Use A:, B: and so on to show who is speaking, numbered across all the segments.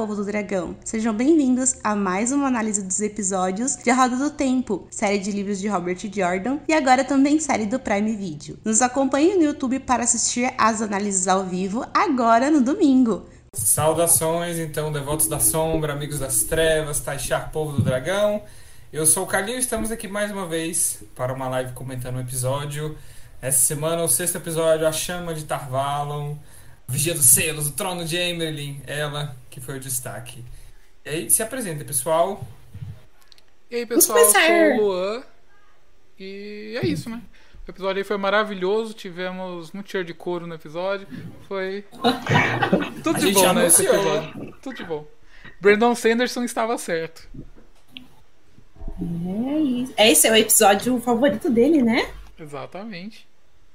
A: Povo do dragão! Sejam bem-vindos a mais uma análise dos episódios de A Roda do Tempo, série de livros de Robert Jordan e agora também série do Prime Video. Nos acompanhe no YouTube para assistir as análises ao vivo agora no domingo.
B: Saudações, então, devotos da sombra, amigos das trevas, Taixar, povo do dragão. Eu sou o Carlinho e estamos aqui mais uma vez para uma live comentando um episódio. Essa semana, o sexto episódio, A Chama de Tarvalon, Vigia dos Selos, o Trono de Emerlin, ela que foi o destaque. E aí, se apresenta, pessoal.
C: E aí, pessoal, eu sou o Luan. E é isso, né? O episódio aí foi maravilhoso, tivemos muito cheiro de couro no episódio. Foi. Tudo de bom nesse né, episódio. Tudo de bom. Brandon Sanderson estava certo.
A: É isso. Esse é o episódio favorito dele, né?
C: Exatamente.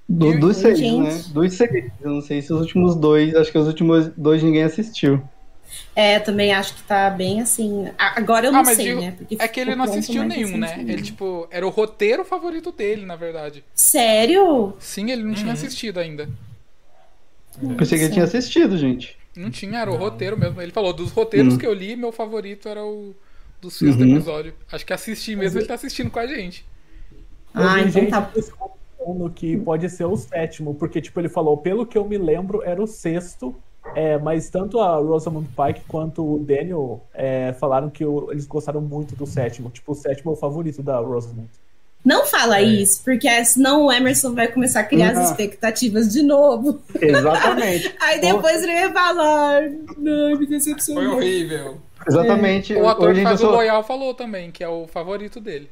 D: Do, dos seis, né? Dos seis. Eu não sei se os últimos dois, acho que os últimos dois ninguém assistiu.
A: É, também acho que tá bem assim. Agora eu não ah, sei,
C: digo,
A: né?
C: Porque é que ele não assistiu nenhum, né? Ele, tipo, era o roteiro favorito dele, na verdade.
A: Sério?
C: Sim, ele não uhum. tinha assistido ainda.
D: Eu pensei que ele tinha assistido, gente.
C: Não tinha, era o roteiro mesmo. Ele falou, dos roteiros uhum. que eu li, meu favorito era o do sexto uhum. episódio. Acho que assistir mesmo, ele tá assistindo com a gente.
E: Ah, então tá. No que pode ser o sétimo, porque, tipo, ele falou, pelo que eu me lembro, era o sexto, é, mas tanto a Rosamund Pike quanto o Daniel é, falaram que o, eles gostaram muito do sétimo. Tipo, o sétimo é o favorito da Rosamund.
A: Não fala é. isso, porque senão o Emerson vai começar a criar as expectativas de novo.
D: Exatamente.
A: Aí depois ele vai falar. Não, me decepcionou.
B: Foi horrível.
D: Exatamente.
C: O ator que faz o Loyal falou também, que é o favorito dele.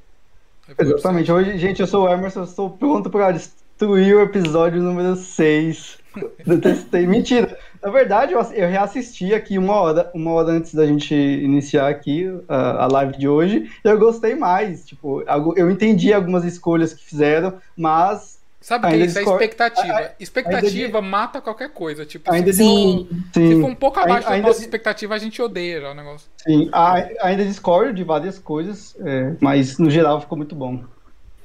D: Exatamente. Hoje, gente, eu sou o Emerson, estou pronto para destruir o episódio número 6. Detestei. Mentira. Na verdade, eu, eu reassisti aqui uma hora, uma hora antes da gente iniciar aqui a, a live de hoje. E eu gostei mais. Tipo, eu entendi algumas escolhas que fizeram, mas
C: Sabe que isso é expectativa. expectativa de... mata qualquer coisa. Tipo,
D: ainda
C: se, sim, for, sim. se for um pouco abaixo ainda, da nossa expectativa, a gente odeia o negócio.
D: Sim, ainda discordo de várias coisas, é, mas no geral ficou muito bom.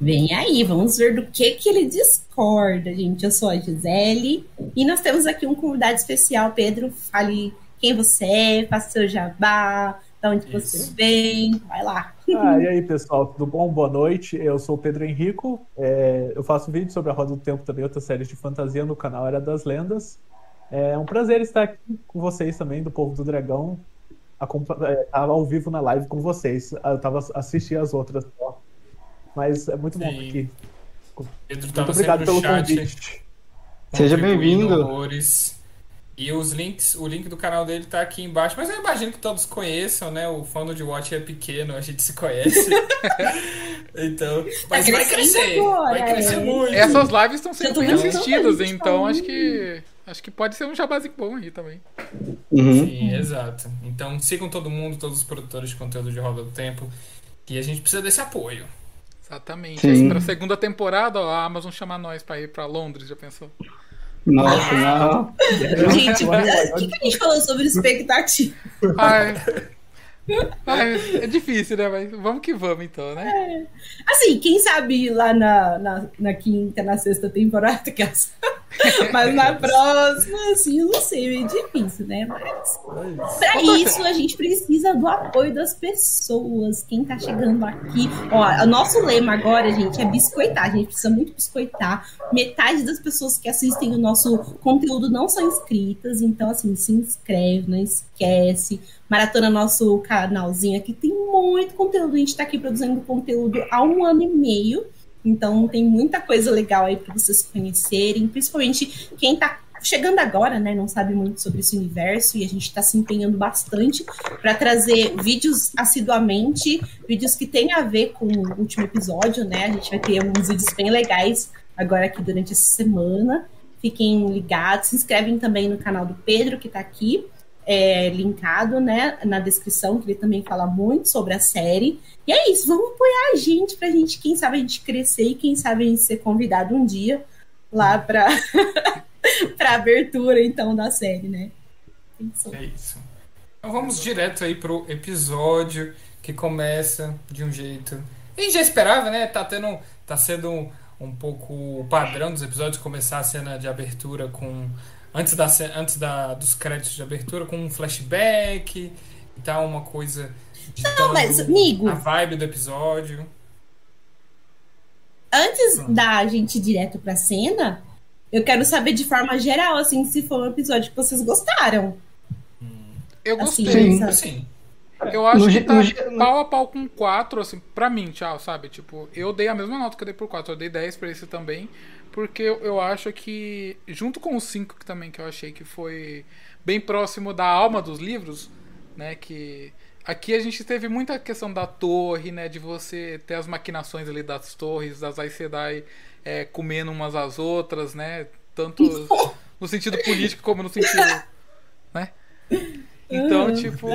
A: Vem aí, vamos ver do que que ele discorda, gente. Eu sou a Gisele e nós temos aqui um convidado especial. Pedro, fale quem você é, faça seu jabá, de onde Isso. você vem, vai lá.
E: Ah, e aí, pessoal, tudo bom? Boa noite. Eu sou o Pedro Henrico. É, eu faço vídeo sobre a Roda do Tempo também, outras séries de fantasia no canal Era das Lendas. É um prazer estar aqui com vocês também, do Povo do Dragão. Estava é, ao vivo na live com vocês. Eu estava assistindo as outras só. Mas é muito Sim. bom aqui.
B: Pedro muito obrigado pelo chat. convite.
D: Seja bem-vindo.
B: E os links, o link do canal dele tá aqui embaixo, mas eu imagino que todos conheçam, né? O fã de Watch é pequeno, a gente se conhece. então, mas tá vai crescer, agora, vai crescer é. muito.
C: Essas lives estão sendo bem assistidas, então acho que acho que pode ser um jabazinho bom aí também.
B: Uhum. Sim, exato. Então sigam todo mundo, todos os produtores de conteúdo de Roda do Tempo, que a gente precisa desse apoio.
C: Exatamente. Sim. Pra segunda temporada, ó, a Amazon chama nós pra ir pra Londres, já pensou?
D: Nossa, não.
A: Gente, o que, que a gente falou sobre expectativa? Ai.
C: Ai, é difícil, né? Mas vamos que vamos, então, né? É.
A: Assim, quem sabe lá na, na, na quinta, na sexta temporada, que é mas na próxima, assim, eu não sei, é difícil, né? Mas para isso a gente precisa do apoio das pessoas. Quem tá chegando aqui, ó, o nosso lema agora, gente, é biscoitar. A gente precisa muito biscoitar. Metade das pessoas que assistem o nosso conteúdo não são inscritas, então assim, se inscreve, não esquece. Maratona nosso canalzinho aqui tem muito conteúdo. A gente tá aqui produzindo conteúdo há um ano e meio. Então tem muita coisa legal aí para vocês conhecerem, principalmente quem está chegando agora, né, não sabe muito sobre esse universo e a gente está se empenhando bastante para trazer vídeos assiduamente, vídeos que têm a ver com o último episódio, né? A gente vai ter alguns vídeos bem legais agora aqui durante essa semana. Fiquem ligados, se inscrevem também no canal do Pedro, que está aqui, é, linkado né, na descrição, que ele também fala muito sobre a série. E é isso, vamos apoiar a gente pra gente, quem sabe a gente crescer e quem sabe a gente ser convidado um dia lá pra, pra abertura, então, da série, né?
B: É isso. Então vamos direto aí pro episódio que começa de um jeito. A gente já esperava, né? Tá tendo. Tá sendo um, um pouco o padrão dos episódios começar a cena de abertura com. Antes, da, antes da, dos créditos de abertura, com um flashback e tal, uma coisa.
A: Não, mas, amigo.
B: A vibe do episódio.
A: Antes hum. da gente ir direto pra cena, eu quero saber de forma geral, assim, se foi um episódio que vocês gostaram.
C: Eu assim, gostei. Assim, sim. Eu acho no, que tá no, pau a pau com 4, assim, pra mim, tchau, sabe? Tipo, eu dei a mesma nota que eu dei por 4. Eu dei 10 pra esse também. Porque eu, eu acho que, junto com o 5 que também, que eu achei que foi bem próximo da alma dos livros, né? Que aqui a gente teve muita questão da torre, né? De você ter as maquinações ali das torres, das Aes Sedai é, comendo umas às outras, né? Tanto no sentido político como no sentido, né? Então, tipo,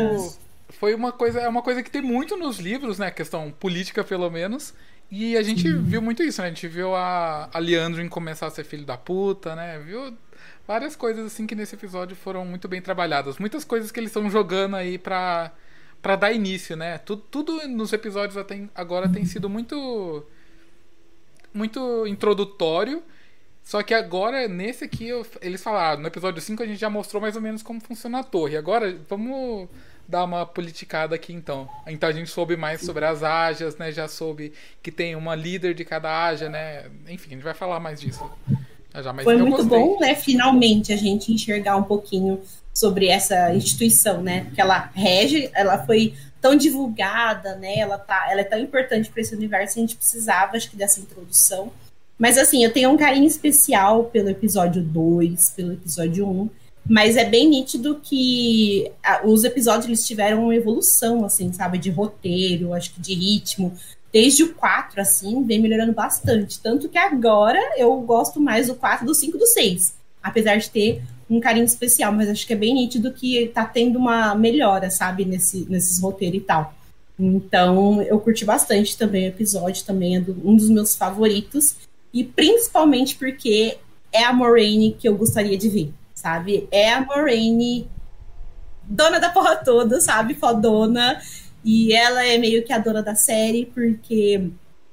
C: foi uma coisa, é uma coisa que tem muito nos livros, né? Questão política, pelo menos. E a gente viu muito isso, né? A gente viu a, a Leandrin começar a ser filho da puta, né? Viu várias coisas assim que nesse episódio foram muito bem trabalhadas. Muitas coisas que eles estão jogando aí pra, pra dar início, né? Tudo, tudo nos episódios até agora tem sido muito muito introdutório só que agora, nesse aqui, eu, eles falaram, no episódio 5 a gente já mostrou mais ou menos como funciona a torre. Agora, vamos dar uma politicada aqui então. Então a gente soube mais sobre as Ajas, né? Já soube que tem uma líder de cada Aja, né? Enfim, a gente vai falar mais disso. Já, já,
A: Foi muito gostei. bom, né? Finalmente a gente enxergar um pouquinho sobre essa instituição, né? Que ela rege, ela foi tão divulgada, né? Ela, tá, ela é tão importante para esse universo, a gente precisava, acho que, dessa introdução. Mas assim, eu tenho um carinho especial pelo episódio 2, pelo episódio 1. Mas é bem nítido que os episódios eles tiveram uma evolução, assim, sabe? De roteiro, acho que de ritmo. Desde o 4, assim, vem melhorando bastante. Tanto que agora eu gosto mais do 4, do 5 do 6. Apesar de ter um carinho especial, mas acho que é bem nítido que tá tendo uma melhora, sabe? Nesse, nesses roteiros e tal. Então, eu curti bastante também o episódio, também é do, um dos meus favoritos. E principalmente porque é a Moraine que eu gostaria de ver, sabe? É a Moraine dona da porra toda, sabe? Fodona. E ela é meio que a dona da série, porque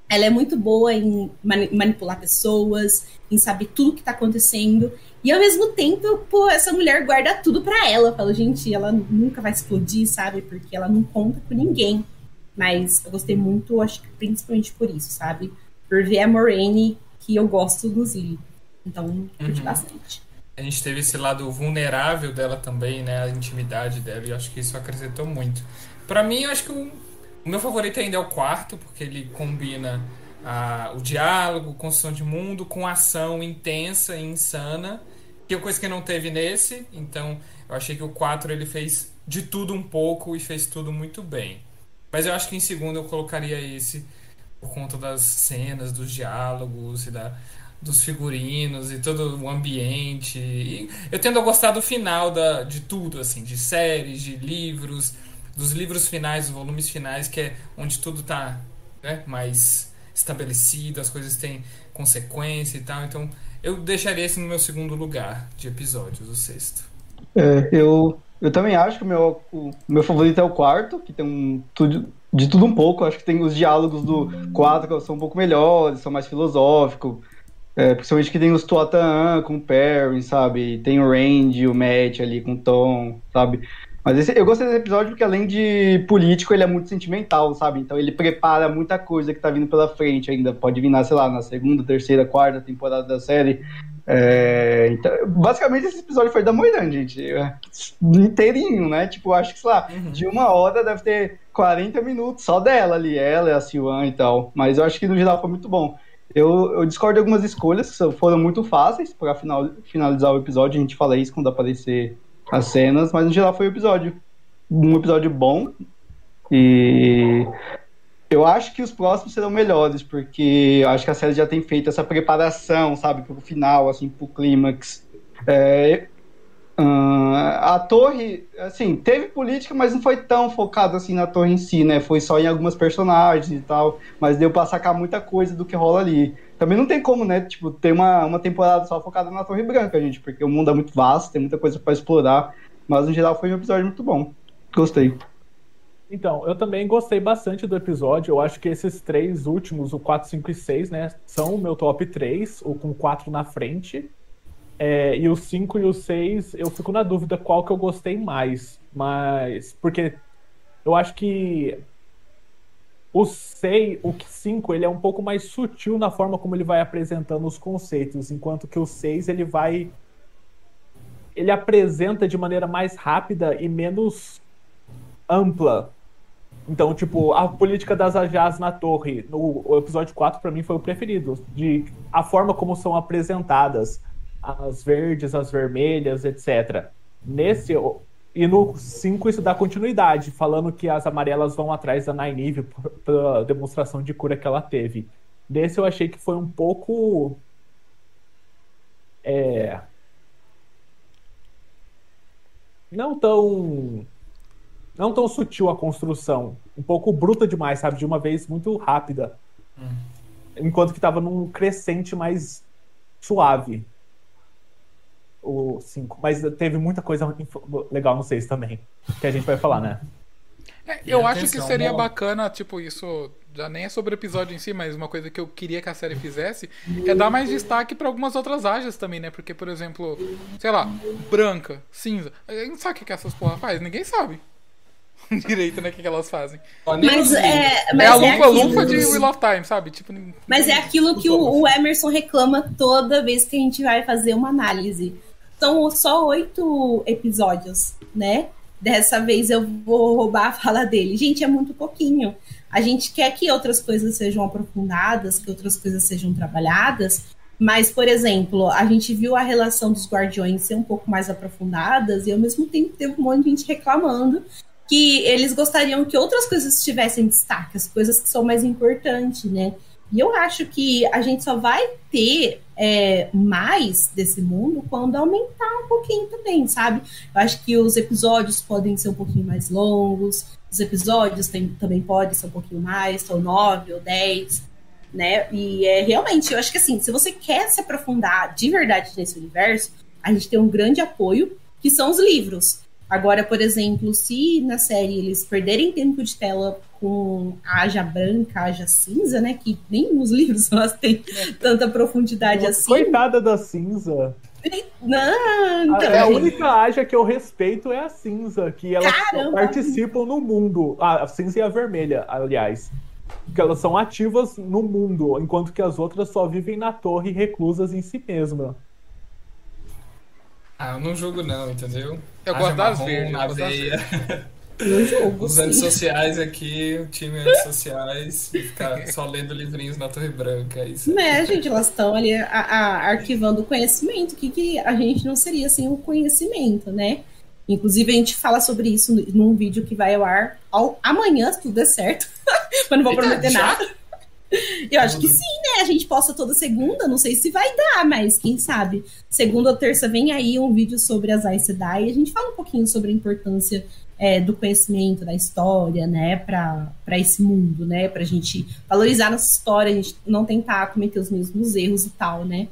A: ela é muito boa em manipular pessoas, em saber tudo que tá acontecendo. E ao mesmo tempo, pô, essa mulher guarda tudo para ela. Fala, gente, ela nunca vai explodir, sabe? Porque ela não conta com ninguém. Mas eu gostei muito, acho que principalmente por isso, sabe? Por ver a Moraine que eu gosto do Zilli. Então, curti uhum. bastante.
B: A gente teve esse lado vulnerável dela também, né? A intimidade dela, e acho que isso acrescentou muito. Para mim, eu acho que o, meu favorito ainda é o quarto, porque ele combina a, o diálogo, construção de mundo, com ação intensa e insana, que é coisa que não teve nesse. Então, eu achei que o 4 ele fez de tudo um pouco e fez tudo muito bem. Mas eu acho que em segundo eu colocaria esse por conta das cenas, dos diálogos e da, dos figurinos e todo o ambiente. E eu tendo a gostar do final da, de tudo, assim, de séries, de livros, dos livros finais, dos volumes finais, que é onde tudo está né, mais estabelecido, as coisas têm consequência e tal. Então eu deixaria esse no meu segundo lugar de episódios, o sexto.
D: É, eu, eu também acho que o meu, o meu favorito é o quarto, que tem um, tudo, de tudo um pouco. Acho que tem os diálogos do 4 são um pouco melhores, são mais filosóficos. É, principalmente que tem os Tuatan com o Perry, sabe? Tem o Randy, o Matt ali com o Tom, sabe? Mas esse, eu gostei desse episódio porque além de político, ele é muito sentimental, sabe? Então ele prepara muita coisa que tá vindo pela frente ainda. Pode vir, sei lá, na segunda, terceira, quarta temporada da série. É, então, basicamente esse episódio foi da Moirã, gente. Inteirinho, né? Tipo, acho que, sei lá, uhum. de uma hora deve ter 40 minutos só dela ali, ela, a Silvan e tal. Mas eu acho que no geral foi muito bom. Eu, eu discordo de algumas escolhas que foram muito fáceis para final, finalizar o episódio. A gente fala isso quando aparecer as cenas, mas no geral foi um episódio. Um episódio bom. E Eu acho que os próximos serão melhores, porque eu acho que a série já tem feito essa preparação, sabe, pro final, assim, pro clímax. É, uh, a torre, assim, teve política, mas não foi tão focado assim na torre em si, né? Foi só em algumas personagens e tal, mas deu pra sacar muita coisa do que rola ali. Também não tem como, né, tipo, ter uma, uma temporada só focada na Torre Branca, gente, porque o mundo é muito vasto, tem muita coisa para explorar, mas no geral foi um episódio muito bom. Gostei.
E: Então, eu também gostei bastante do episódio. Eu acho que esses três últimos, o 4, 5 e 6, né, são o meu top 3, ou com 4 na frente. É, e o 5 e o 6, eu fico na dúvida qual que eu gostei mais. Mas. Porque eu acho que o 6, o 5, ele é um pouco mais sutil na forma como ele vai apresentando os conceitos, enquanto que o 6 ele vai ele apresenta de maneira mais rápida e menos ampla então, tipo, a política das AJAs na torre, no episódio 4, para mim, foi o preferido. De a forma como são apresentadas as verdes, as vermelhas, etc. Nesse. E no 5 isso dá continuidade, falando que as amarelas vão atrás da Nynaeve pela demonstração de cura que ela teve. Nesse eu achei que foi um pouco. É. Não tão não tão sutil a construção, um pouco bruta demais, sabe? De uma vez muito rápida. Hum. Enquanto que estava num crescente mais suave. O 5. Mas teve muita coisa legal no 6 também. Que a gente vai falar, né?
C: É, eu acho que seria bacana, tipo, isso já nem é sobre o episódio em si, mas uma coisa que eu queria que a série fizesse é dar mais destaque para algumas outras áreas também, né? Porque, por exemplo, sei lá, branca, cinza. A gente sabe o que essas porra faz? Ninguém sabe. direito, né? O que, que elas fazem.
A: Mas é, mas
C: é a lupa, é lupa de Wheel of Time, sabe? Tipo,
A: mas é aquilo que o, o, Emerson reclama toda vez que a gente vai fazer uma análise. São só oito episódios, né? Dessa vez eu vou roubar a fala dele. Gente, é muito pouquinho. A gente quer que outras coisas sejam aprofundadas, que outras coisas sejam trabalhadas, mas, por exemplo, a gente viu a relação dos guardiões ser um pouco mais aprofundadas e ao mesmo tempo teve um monte de gente reclamando que eles gostariam que outras coisas tivessem destaque, as coisas que são mais importantes, né? E eu acho que a gente só vai ter é, mais desse mundo quando aumentar um pouquinho também, sabe? Eu acho que os episódios podem ser um pouquinho mais longos, os episódios tem, também podem ser um pouquinho mais, são nove ou dez, né? E é realmente, eu acho que assim, se você quer se aprofundar de verdade nesse universo, a gente tem um grande apoio, que são os livros. Agora, por exemplo, se na série eles perderem tempo de tela com a Aja branca, a Aja cinza, né? Que nem nos livros elas têm tanta profundidade Nossa, assim.
E: Coitada da cinza.
A: Não, então,
E: a, a única Aja que eu respeito é a cinza, que elas Caramba. participam no mundo. A cinza e a vermelha, aliás. Que elas são ativas no mundo, enquanto que as outras só vivem na torre reclusas em si mesma.
B: Ah, eu não julgo não, entendeu?
C: Eu gosto das verdes. Na veia.
A: Eu jogo,
B: Os antissociais aqui, o time antissociais, ficar só lendo livrinhos na Torre Branca. É isso
A: né, gente, elas estão ali a, a, arquivando o conhecimento. O que, que a gente não seria sem o conhecimento, né? Inclusive, a gente fala sobre isso num vídeo que vai ao ar ao, amanhã, se tudo der certo. Mas não vou prometer nada. Eu acho que sim, né? A gente posta toda segunda, não sei se vai dar, mas quem sabe. Segunda ou terça vem aí um vídeo sobre as Aes Sedai e a gente fala um pouquinho sobre a importância é, do conhecimento, da história, né, para esse mundo, né, pra gente valorizar nossa história, a gente não tentar cometer os mesmos erros e tal, né.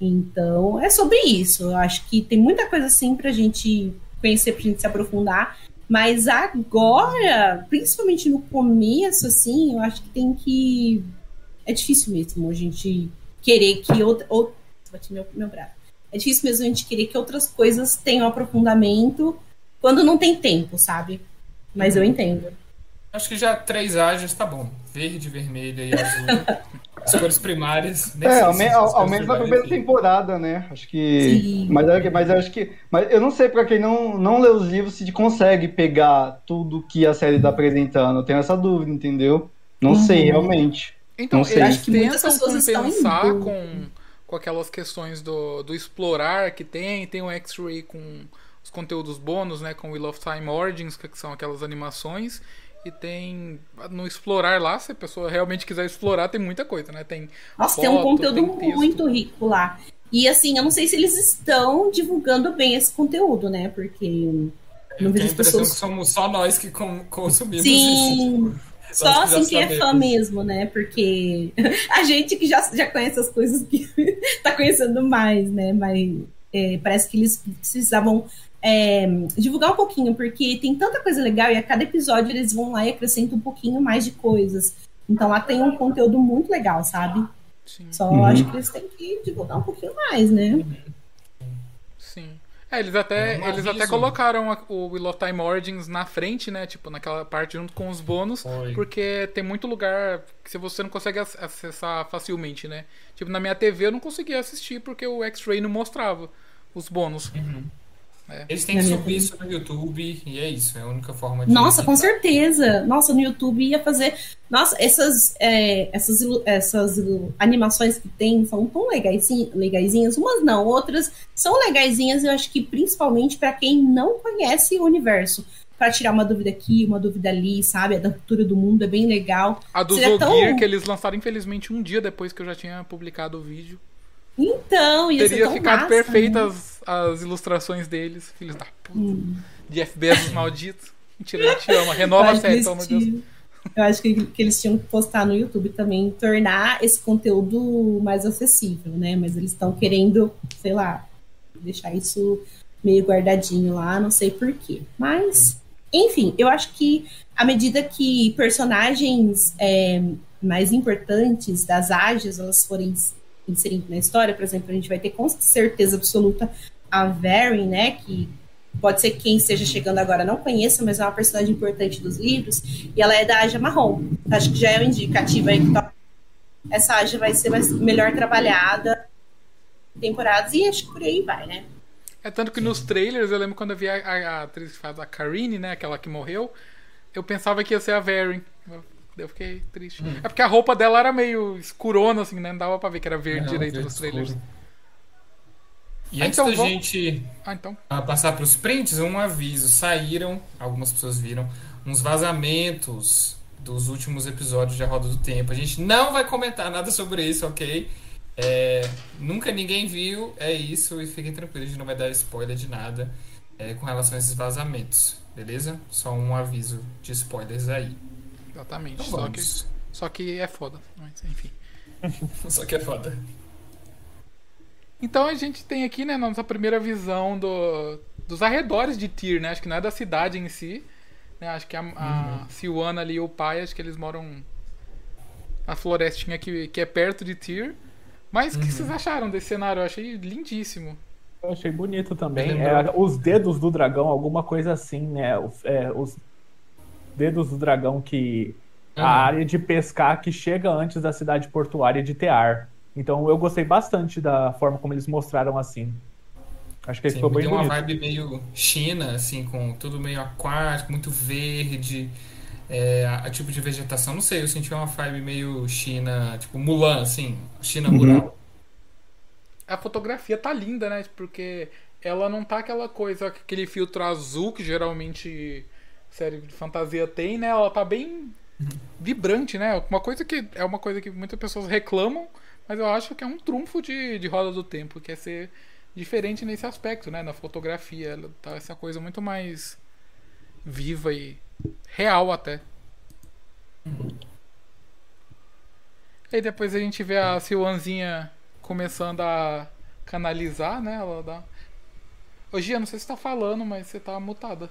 A: Então, é sobre isso. Eu acho que tem muita coisa assim pra gente conhecer, pra gente se aprofundar. Mas agora, principalmente no começo, assim, eu acho que tem que é difícil mesmo a gente querer que outra. Ou, bati meu, meu braço. É difícil mesmo a gente querer que outras coisas tenham aprofundamento quando não tem tempo, sabe? Mas eu entendo.
B: Acho que já três ágios tá bom. Verde, vermelha e azul. As cores primárias.
D: É, ao, me, ao, ao menos na primeira temporada, né? Acho que. Sim. Mas, mas acho que. Mas eu não sei pra quem não, não lê os livros se consegue pegar tudo que a série tá apresentando. Eu tenho essa dúvida, entendeu? Não uhum. sei, realmente.
C: Então, eles acho que tentam compensar com, com aquelas questões do, do explorar que tem, tem o X-Ray com os conteúdos bônus, né, com Wheel of Time Origins, que são aquelas animações, E tem. No explorar lá, se a pessoa realmente quiser explorar, tem muita coisa, né? Tem.
A: Nossa, foto, tem um conteúdo tem muito rico lá. E assim, eu não sei se eles estão divulgando bem esse conteúdo, né? Porque
B: não vejo pessoas. Que somos só nós que consumimos
A: Sim. Isso. Só assim que é fã mesmo, né? Porque a gente que já, já conhece as coisas que tá conhecendo mais, né? Mas é, parece que eles precisavam é, divulgar um pouquinho, porque tem tanta coisa legal e a cada episódio eles vão lá e acrescentam um pouquinho mais de coisas. Então lá tem um conteúdo muito legal, sabe? Sim. Só uhum. acho que eles têm que divulgar um pouquinho mais, né?
C: Sim. É, eles até, é eles até colocaram a, o of Time Origins na frente, né? Tipo, naquela parte junto com os bônus. Foi. Porque tem muito lugar que você não consegue acessar facilmente, né? Tipo, na minha TV eu não conseguia assistir porque o X-Ray não mostrava os bônus.
B: Uhum. É. Eles têm que subir isso no YouTube e é isso, é a única forma de.
A: Nossa, com certeza! Nossa, no YouTube ia fazer. Nossa, essas, é, essas, essas animações que tem são tão legaisinhas. Umas não, outras são legaisinhas, eu acho que principalmente para quem não conhece o universo. Para tirar uma dúvida aqui, uma dúvida ali, sabe? A da cultura do mundo é bem legal.
C: A do Zogear, tão... que eles lançaram, infelizmente, um dia depois que eu já tinha publicado o vídeo.
A: Então,
C: ia Teria ficado massa, perfeitas né? as ilustrações deles, filhos da puta. Hum. De FBS malditos. Mentira, a gente ama. Renova a série, pelo amor de Deus.
A: Eu acho que, que, eles tinham que postar no YouTube também, tornar esse conteúdo mais acessível, né? Mas eles estão querendo, sei lá, deixar isso meio guardadinho lá, não sei porquê. Mas, enfim, eu acho que à medida que personagens é, mais importantes das ágias elas forem inserindo na história, por exemplo, a gente vai ter com certeza absoluta a Varen, né, que pode ser quem esteja chegando agora não conheça, mas é uma personagem importante dos livros, e ela é da Aja Marrom. Acho que já é um indicativo aí que essa Aja vai ser mais, melhor trabalhada temporadas, e acho que por aí vai, né?
C: É tanto que nos trailers, eu lembro quando eu vi a, a, a atriz que faz a Karine, né, aquela que morreu, eu pensava que ia ser a Varen. Eu fiquei triste. Hum. É porque a roupa dela era meio escurona, assim, né? Não dava pra ver que era verde não, direito nos trailers.
B: E ah, antes então, da vamos... gente ah, então. passar para os prints, um aviso. Saíram, algumas pessoas viram, uns vazamentos dos últimos episódios de A Roda do Tempo. A gente não vai comentar nada sobre isso, ok? É, nunca ninguém viu, é isso, e fiquem tranquilos, a gente não vai dar spoiler de nada é, com relação a esses vazamentos, beleza? Só um aviso de spoilers aí.
C: Exatamente. Então só, que, só que é foda. Mas, enfim.
B: só que é foda.
C: Então a gente tem aqui, né, nossa primeira visão do, dos arredores de Tyr, né? Acho que não é da cidade em si. Né? Acho que a, a uhum. Silwana ali e o pai, acho que eles moram na florestinha que, que é perto de Tyr. Mas o uhum. que vocês acharam desse cenário? Eu achei lindíssimo.
E: Eu achei bonito também. É, os dedos do dragão, alguma coisa assim, né? É, os dedos do dragão que. Uhum. A área de pescar que chega antes da cidade portuária de Tear. Então eu gostei bastante da forma como eles mostraram assim. Acho que Sim, ficou bem
B: tem
E: bonito.
B: uma vibe meio China, assim, com tudo meio aquático, muito verde. É, a, a, tipo de vegetação, não sei, eu senti uma vibe meio China, tipo Mulan, assim, China uhum. rural.
C: A fotografia tá linda, né? Porque ela não tá aquela coisa, aquele filtro azul que geralmente série de fantasia tem, né? Ela tá bem vibrante, né? Uma coisa que é uma coisa que muitas pessoas reclamam, mas eu acho que é um trunfo de, de Roda do Tempo, que é ser diferente nesse aspecto, né? Na fotografia, ela tá essa coisa muito mais viva e real até. E depois a gente vê a Silvanzinha começando a canalizar, né? Ela dá. Ô Gia, não sei se você tá falando, mas você tá mutada.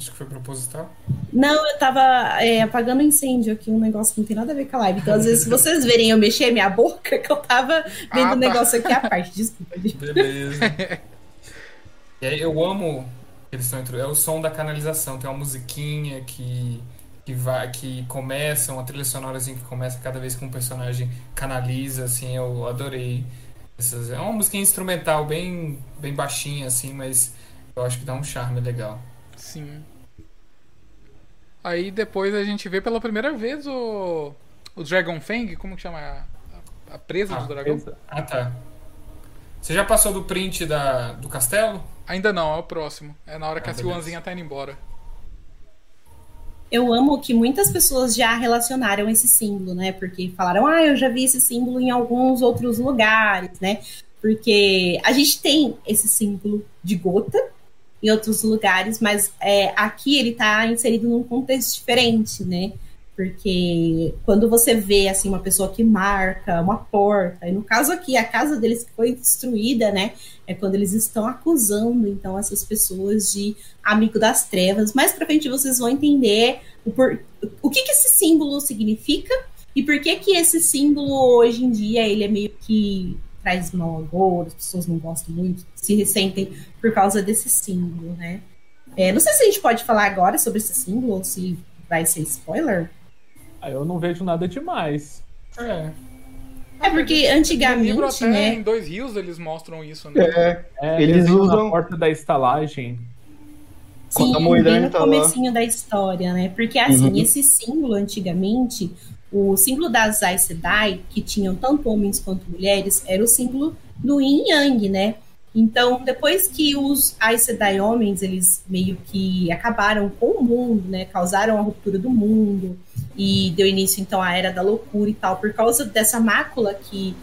B: Acho que foi proposital.
A: Não, eu tava é, apagando incêndio aqui, um negócio que não tem nada a ver com a live. Então, às vezes, se vocês verem eu mexer minha boca, que eu tava vendo o ah, um tá. negócio aqui à parte. Desculpa, gente.
B: Beleza. e aí, eu amo. Eles estão entre... É o som da canalização. Tem uma musiquinha que, que, vai, que começa, uma trilha sonora assim, que começa cada vez que um personagem canaliza. Assim, eu adorei. Essas... É uma música instrumental bem, bem baixinha, assim, mas eu acho que dá um charme legal.
C: Sim. Aí depois a gente vê pela primeira vez o. O Dragon Fang, como que chama? A, a presa ah, do dragão?
B: Ah, tá. Você já passou do print da, do castelo?
C: Ainda não, é o próximo. É na hora que ah, a Silvanzinha tá indo embora.
A: Eu amo que muitas pessoas já relacionaram esse símbolo, né? Porque falaram, ah, eu já vi esse símbolo em alguns outros lugares, né? Porque a gente tem esse símbolo de gota em outros lugares, mas é, aqui ele está inserido num contexto diferente, né? Porque quando você vê assim uma pessoa que marca uma porta, e no caso aqui a casa deles que foi destruída, né, é quando eles estão acusando então essas pessoas de amigo das trevas. Mais para frente vocês vão entender o, por, o que, que esse símbolo significa e por que que esse símbolo hoje em dia ele é meio que traz mau agouro, as pessoas não gostam muito, se ressentem por causa desse símbolo, né? É, não sei se a gente pode falar agora sobre esse símbolo ou se vai ser spoiler.
E: Ah, eu não vejo nada demais.
A: É. É porque antigamente, livro até né?
C: Em dois rios eles mostram isso, né?
E: É, é eles usam a porta da estalagem.
A: Sim, bem no tá comecinho lá. da história, né? Porque assim, uhum. esse símbolo antigamente, o símbolo das Aes Sedai, que tinham tanto homens quanto mulheres, era o símbolo do Yin Yang, né? Então, depois que os Aes Sedai homens, eles meio que acabaram com o mundo, né? Causaram a ruptura do mundo e deu início, então, à Era da Loucura e tal. Por causa dessa mácula que,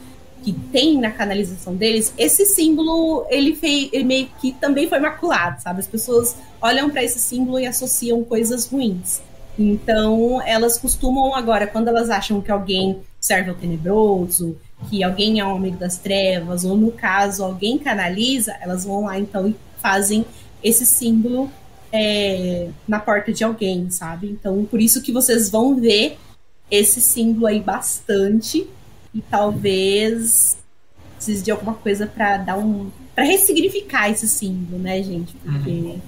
A: que tem na canalização deles, esse símbolo, ele, fez, ele meio que também foi maculado, sabe? As pessoas olham para esse símbolo e associam coisas ruins. Então, elas costumam agora, quando elas acham que alguém serve ao tenebroso, que alguém é um amigo das trevas, ou no caso, alguém canaliza, elas vão lá então e fazem esse símbolo é, na porta de alguém, sabe? Então, por isso que vocês vão ver esse símbolo aí bastante e talvez precise de alguma coisa para dar um para ressignificar esse símbolo, né, gente? Porque uhum.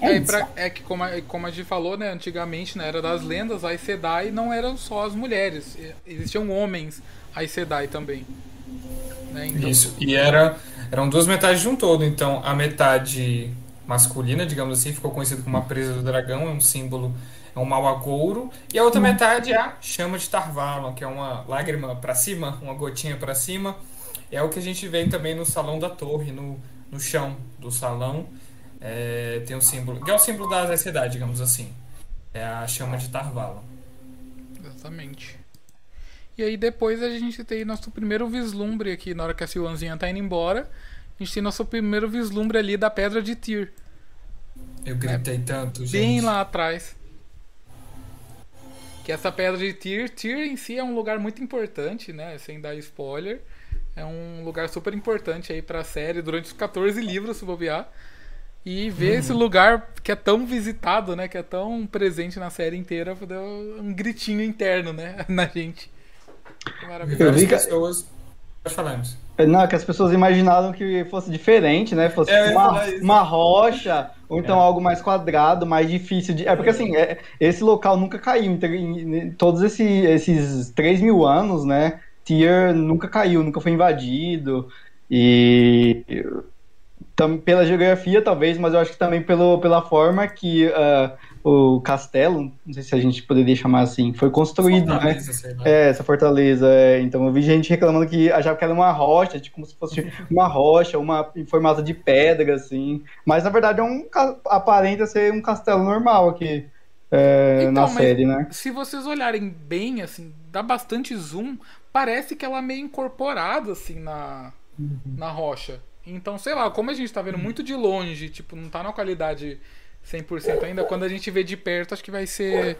C: É, é, pra, é, que, como a, como a gente falou, né, antigamente, na Era das Lendas, as Sedai não eram só as mulheres. Existiam homens Aes Sedai também.
B: Né? Então... Isso, e era, eram duas metades de um todo. Então, a metade masculina, digamos assim, ficou conhecida como a presa do dragão, é um símbolo, é um mau agouro. E a outra hum. metade é a chama de Tarvalon, que é uma lágrima para cima, uma gotinha para cima. É o que a gente vê também no salão da torre, no, no chão do salão. É, tem um símbolo, que é o símbolo da ansiedade, digamos assim. É a chama de Tarvalon.
C: Exatamente. E aí depois a gente tem nosso primeiro vislumbre aqui, na hora que a Silvanzinha tá indo embora. A gente tem nosso primeiro vislumbre ali da pedra de Tyr.
B: Eu gritei é, tanto, gente.
C: Bem lá atrás. Que essa pedra de Tyr, Tyr em si é um lugar muito importante, né? Sem dar spoiler. É um lugar super importante aí pra série durante os 14 livros, se bobear. E ver uhum. esse lugar que é tão visitado, né? Que é tão presente na série inteira, deu um gritinho interno, né? Na gente.
B: Maravilhoso. Eu vi que... pessoas... Falamos.
D: Não, que as pessoas imaginavam que fosse diferente, né? Fosse é, uma, uma rocha, ou então é. algo mais quadrado, mais difícil de. É porque assim, é, esse local nunca caiu. Em, em todos esse, esses 3 mil anos, né? Tier nunca caiu, nunca foi invadido. E pela geografia, talvez, mas eu acho que também pelo, pela forma que uh, o castelo, não sei se a gente poderia chamar assim, foi construído, né? Sei, né? É, essa fortaleza. É. Então eu vi gente reclamando que achava que era uma rocha, tipo, como se fosse uma rocha, uma em formato de pedra, assim. Mas na verdade é um aparenta ser um castelo normal aqui. É, então, na série, né?
C: Se vocês olharem bem, assim, dá bastante zoom, parece que ela é meio incorporada, assim, na, uhum. na rocha. Então, sei lá, como a gente tá vendo muito de longe, tipo, não tá na qualidade 100% ainda, quando a gente vê de perto, acho que vai ser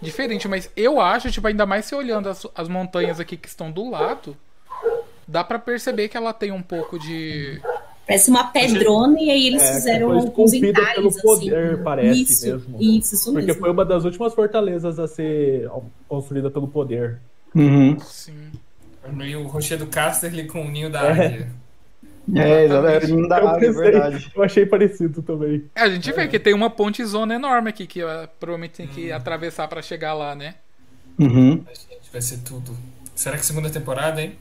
C: diferente. Mas eu acho, tipo, ainda mais se olhando as, as montanhas aqui que estão do lado, dá para perceber que ela tem um pouco de.
A: Parece uma pedrona e aí eles é, fizeram alguns entalhes,
E: pelo
A: assim.
E: poder, assim. parece
A: isso,
E: mesmo.
A: Isso, isso
E: Porque
A: mesmo.
E: foi uma das últimas fortalezas a ser construída pelo poder.
D: Uhum.
C: Sim.
B: o rochedo Casterly com o ninho da é. águia.
D: É, exatamente. Não dá água, é verdade.
E: Eu achei parecido também.
C: É, a gente vê que tem uma ponte zona enorme aqui que uh, provavelmente tem que hum. atravessar para chegar lá, né?
D: Uhum.
B: Vai ser tudo. Será que segunda temporada, hein?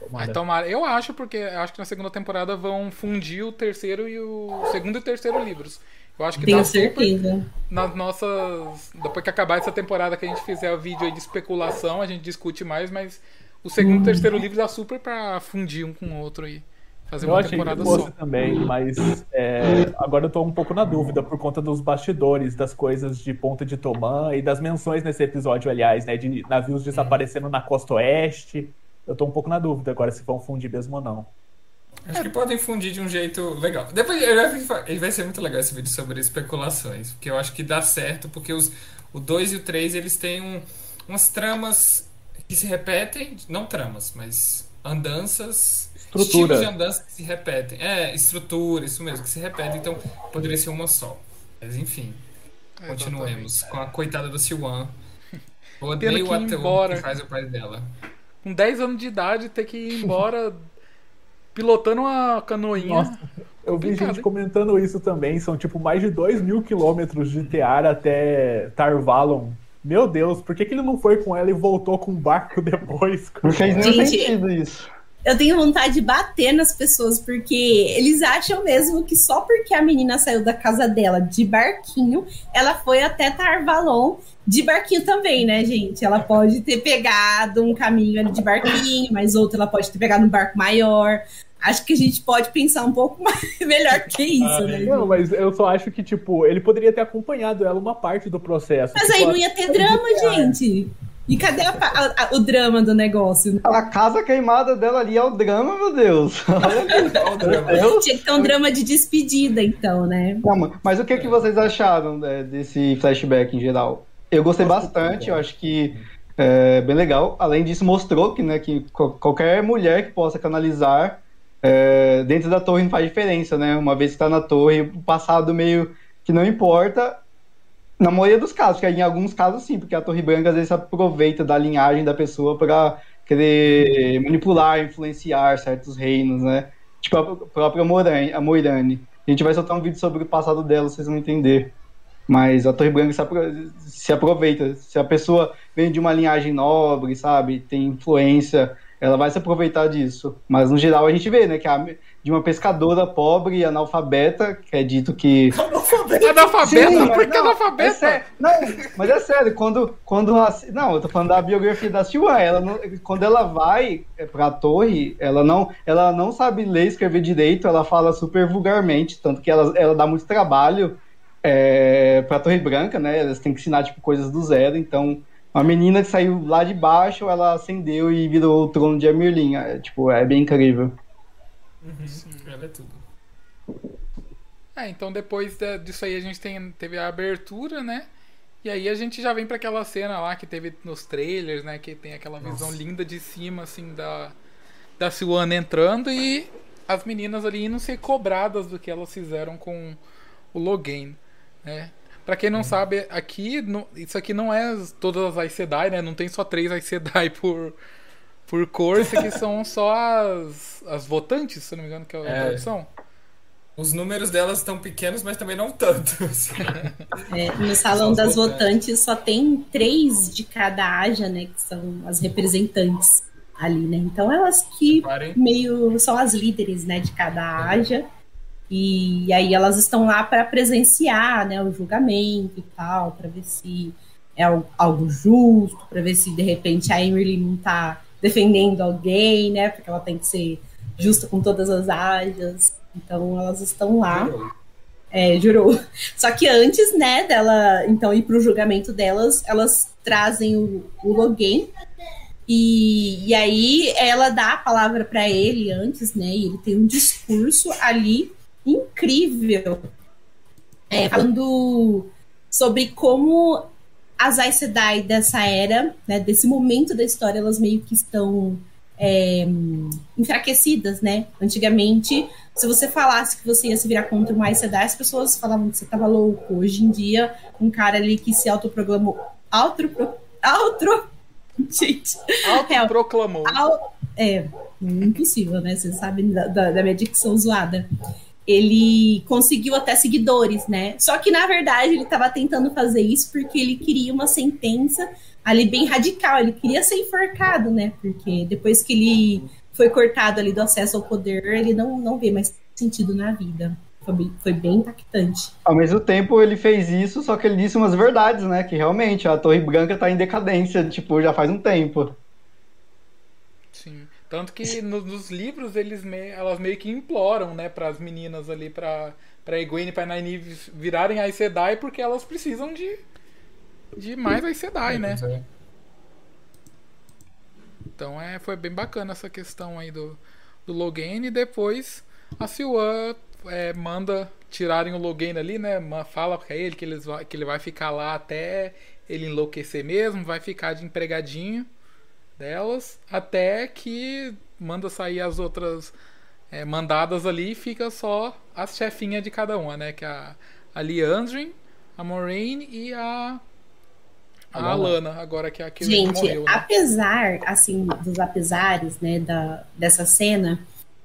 C: Tomara. tomara. Eu acho, porque acho que na segunda temporada vão fundir o terceiro e o segundo e terceiro livros. Eu acho que
A: Tenho certeza.
C: nas nossas. Depois que acabar essa temporada que a gente fizer o vídeo aí de especulação, a gente discute mais, mas o segundo e o terceiro livro dá super pra fundir um com o outro aí. Fazer
E: eu
C: uma
E: achei que
C: temporada
E: fosse
C: só.
E: também, mas é, agora eu tô um pouco na dúvida por conta dos bastidores, das coisas de Ponta de Tomã e das menções nesse episódio, aliás, né? De navios desaparecendo na costa oeste. Eu tô um pouco na dúvida agora se vão fundir mesmo ou não.
B: Acho que podem fundir de um jeito legal. Depois ele vai ser muito legal esse vídeo sobre especulações, porque eu acho que dá certo, porque os, o 2 e o 3 eles têm um, umas tramas que se repetem, não tramas, mas andanças,
E: Estrutura.
B: estilos de andança que se repetem. É, estrutura, isso mesmo, que se repete, então poderia ser uma só. Mas enfim, continuemos com a coitada da Siwan. Eu odeio
C: que
B: o
C: ir
B: ator
C: embora.
B: que faz o pai dela.
C: Com 10 anos de idade, ter que ir embora pilotando uma canoinha.
E: Nossa, Eu vi gente
C: hein?
E: comentando isso também. São tipo mais de 2 mil quilômetros de Tear até Tarvalon. Meu Deus, por que, que ele não foi com ela e voltou com o barco depois?
D: Não fez nenhum sentido isso.
A: Eu tenho vontade de bater nas pessoas, porque eles acham mesmo que só porque a menina saiu da casa dela de barquinho, ela foi até Tarvalon de barquinho também, né, gente? Ela pode ter pegado um caminho ali de barquinho, mas outro ela pode ter pegado um barco maior. Acho que a gente pode pensar um pouco mais, melhor que isso, né?
E: Não, mas eu só acho que, tipo, ele poderia ter acompanhado ela uma parte do processo.
A: Mas
E: Tipo,
A: aí não ia ter drama, gente. E cadê a a- a- o drama do negócio?
D: A casa queimada dela ali é o drama, meu Deus.
B: Olha o drama.
D: Deus.
A: Tinha que ter um drama de despedida, então, né?
D: Não, mas- o que, que vocês acharam né, desse flashback em geral? Eu gostei bastante, eu acho que é bem legal. Além disso, mostrou que, né, que qualquer mulher que possa canalizar é, dentro da torre não faz diferença, né? Uma vez que está na torre, o passado meio que não importa. Na maioria dos casos, porque em alguns casos sim, porque a Torre Branca às vezes aproveita da linhagem da pessoa para querer manipular, influenciar certos reinos, né? Tipo a própria Moran- a Moirane. A gente vai soltar um vídeo sobre o passado dela, vocês vão entender. Mas a Torre Branca se, apro- se aproveita. Se a pessoa vem de uma linhagem nobre, sabe, tem influência, ela vai se aproveitar disso. Mas no geral a gente vê, né, que a, de uma pescadora pobre e analfabeta, que é dito que
C: Analfabeta?
D: Sim,
C: Por que
D: não,
C: analfabeta?
D: é sério. Não, mas é sério, quando, quando a, não, eu tô falando da biografia da Siwan, ela não- quando ela vai é, pra torre, ela não, ela não sabe ler e escrever direito, ela fala super vulgarmente, tanto que ela, ela dá muito trabalho é, pra Torre Branca, né? Elas têm que ensinar tipo coisas do zero, então uma menina que saiu lá de baixo, ela ascendeu e virou o trono de Amirlin, é, tipo, é bem incrível.
B: Ela é tudo.
C: É, então depois da- disso aí a gente tem, teve a abertura, né? E aí a gente já vem pra aquela cena lá que teve nos trailers, né? Que tem aquela visão linda de cima, assim, da, da Siwana entrando e as meninas ali indo ser cobradas do que elas fizeram com o Logan, né? Pra quem não sabe, aqui, no- isso aqui não é as- todas as Aes Sedai, né? Não tem só três Aes Sedai por, por cor, isso aqui são só as, as votantes, se não me engano, que é a
B: É.
C: tradução.
B: Os números delas estão pequenos, mas também não tanto. assim.
A: É, no salão das votantes só tem três de cada Aja, né? Que são as representantes ali, né? Então elas que
B: Parem.
A: meio são as líderes, né? De cada Aja. E aí elas estão lá para presenciar, né? O julgamento e tal, para ver se é al- algo justo, para ver se de repente a Emily não tá defendendo alguém, né? Porque ela tem que ser justa com todas as Ajas. Então elas estão lá. É, jurou. Só que antes, né, dela então ir pro julgamento delas, elas trazem o, o Logan. E, e aí ela dá a palavra para ele antes, né? E ele tem um discurso ali incrível, é, falando sobre como as Aes Sedai dessa era, né, desse momento da história, elas meio que estão é, enfraquecidas, né? Antigamente, se você falasse que você ia se virar contra uma Aes Sedai, as pessoas falavam que você tava louco. Hoje em dia, um cara ali que se autoprogramou... Autopro... Outro... Gente...
C: Autoproclamou.
A: Au- É, impossível, né? Vocês sabem da, da, da minha dicção zoada. Ele conseguiu até seguidores, né? Só que, na verdade, ele estava tentando fazer isso porque ele queria uma sentença ali bem radical. Ele queria ser enforcado, né? Porque depois que ele foi cortado ali do acesso ao poder, ele não, não vê mais sentido na vida. Foi bem, foi bem impactante.
D: Ao mesmo tempo, ele fez isso, só que ele disse umas verdades, né? Que realmente a Torre Branca tá em decadência, tipo, já faz um tempo.
C: Tanto que no, nos livros eles me, elas meio que imploram, né, para as meninas ali, para para Egwene e para Nynaeve virarem Aes Sedai porque elas precisam de de mais Aes Sedai, né? É. Então é, foi bem bacana essa questão aí do, do Logain e depois a Siwan é, manda tirarem o Logain ali, né? Fala pra ele que, eles, que ele vai ficar lá até ele enlouquecer mesmo, vai ficar de empregadinho delas, até que manda sair as outras é, mandadas ali e fica só as chefinhas de cada uma, né? Que é a, a Leandrin, a Moraine e a a Alana, agora que é a que
A: Gente, morreu, né? apesar, assim, dos apesares, né, da, dessa cena,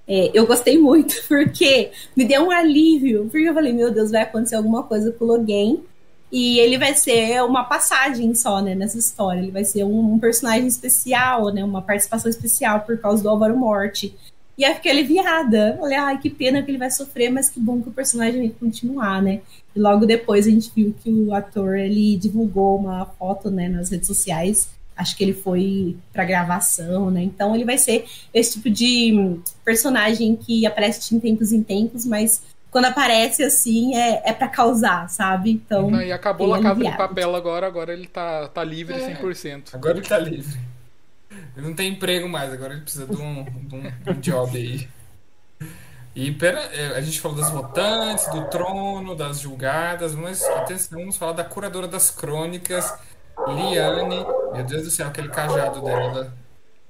A: é, eu gostei muito, porque me deu um alívio, porque eu falei, meu Deus, vai acontecer alguma coisa com o Logan, e ele vai ser uma passagem só, né, nessa história, ele vai ser um, um personagem especial, né, uma participação especial por causa do Álvaro Morte. E aí fiquei aliviada. Falei, ai, que pena que ele vai sofrer, mas que bom que o personagem vai continuar, né? E logo depois a gente viu que o ator, ele divulgou uma foto, né, nas redes sociais. Acho que ele foi pra gravação, né? Então ele vai ser esse tipo de personagem que aparece em tempos em tempos, mas quando aparece assim é, é para causar, sabe? Então.
C: Não, e acabou a casa de papel agora, agora ele tá, tá livre é, 100%.
B: Agora ele tá livre. Ele não tem emprego mais, agora ele precisa de um, de um, de um job aí. E pera, é, a gente falou das votantes, do trono, das julgadas, mas atenção, vamos falar da curadora das crônicas, Liane. Meu Deus do céu, aquele cajado dela.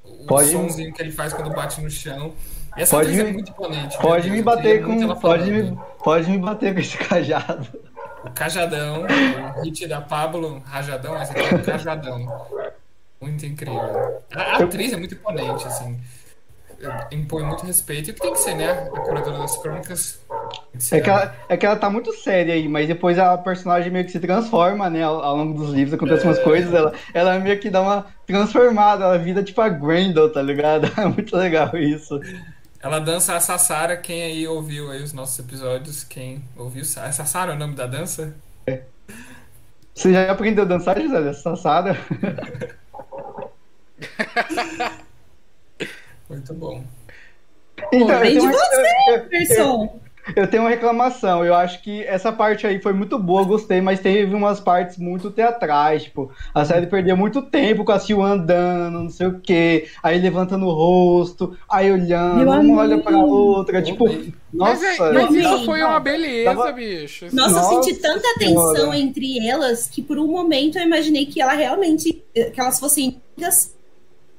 B: O pode... somzinho que ele faz quando bate no chão. Essa
D: pode
B: me,
D: é muito imponente. Pode me bater com. Pode me, pode me bater com esse cajado.
B: O cajadão, o hit da Pablo, rajadão, esse aqui é o cajadão. Muito incrível. A atriz é muito imponente, assim. Impõe muito respeito. E o que tem que ser, né? A curadora das crônicas.
D: É que, ela, é que ela tá muito séria aí, mas depois a personagem meio que se transforma, né? Ao, ao longo dos livros acontecem é... umas coisas, ela, ela meio que dá uma transformada, ela vira tipo a Grendel, tá ligado? É muito legal isso.
B: Ela dança a Sassara, quem aí ouviu aí os nossos episódios, quem ouviu. A Sassara é o nome da dança? É.
D: Você já aprendeu a dançar, José? Sassara?
B: Muito bom.
A: Então, Vem de você, Person.
D: Eu tenho uma reclamação. Eu acho que essa parte aí foi muito boa, gostei, mas teve umas partes muito teatrais. Tipo, a série perdeu muito tempo com a Sil andando, não sei o quê, aí levantando o rosto, aí olhando, Meu uma amigo. olha pra outra. Tipo, nossa. Mas,
C: mas isso foi uma beleza, tava... bicho.
A: Nossa, nossa, eu senti tanta tensão entre elas que por um momento eu imaginei que ela realmente. que elas fossem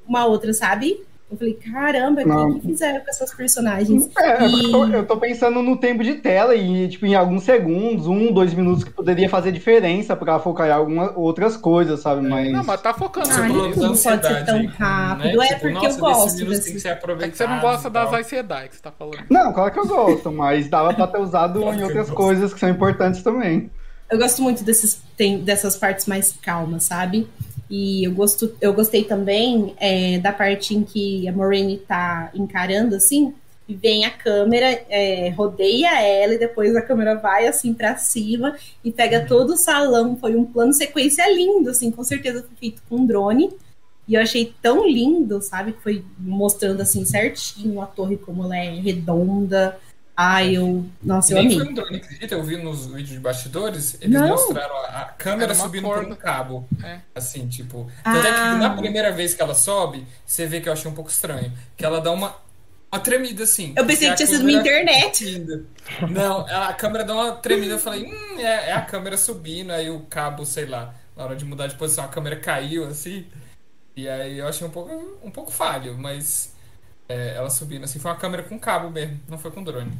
A: uma outra, sabe? Eu falei, caramba, o que, que fizeram com essas personagens?
D: É, e... eu, tô, eu, tô, pensando no tempo de tela e, tipo, em alguns segundos, um, dois minutos que poderia fazer diferença pra focar em algumas outras coisas, sabe? Mas...
C: Não, mas tá focando
A: ah, não pode ser tão rápido. Né? É tipo, porque nossa, eu gosto.
C: Desse... Que ser é que você não gosta das ansiedades que você tá falando.
D: Não, claro que eu gosto, mas dava pra ter usado em outras coisas que são importantes também.
A: Eu gosto muito desses, tem, dessas partes mais calmas, sabe? E eu, gosto, eu gostei também é, da parte em que a Moraine tá encarando assim, e vem a câmera, é, rodeia ela, e depois a câmera vai assim para cima e pega uhum. todo o salão. Foi um plano sequência lindo, assim, com certeza foi feito com drone. E eu achei tão lindo, sabe? Que foi mostrando assim certinho a torre como ela é redonda, Ai, eu. Nossa, eu
B: Nem
A: amei.
B: foi um drone, acredita? Eu vi nos vídeos de bastidores, eles Não. mostraram a, a câmera subindo corda. por um cabo. É. Assim, tipo. Tanto ah. é que na primeira vez que ela sobe, você vê que eu achei um pouco estranho. Que ela dá uma. Uma tremida assim.
A: Eu pensei que tinha sido minha internet.
B: Subindo. Não, a câmera dá uma tremida. Eu falei, hum, é, é a câmera subindo. Aí o cabo, sei lá, na hora de mudar de posição, a câmera caiu assim. E aí eu achei um pouco, um pouco falho, mas é, ela subindo assim. Foi uma câmera com cabo mesmo, não foi com drone.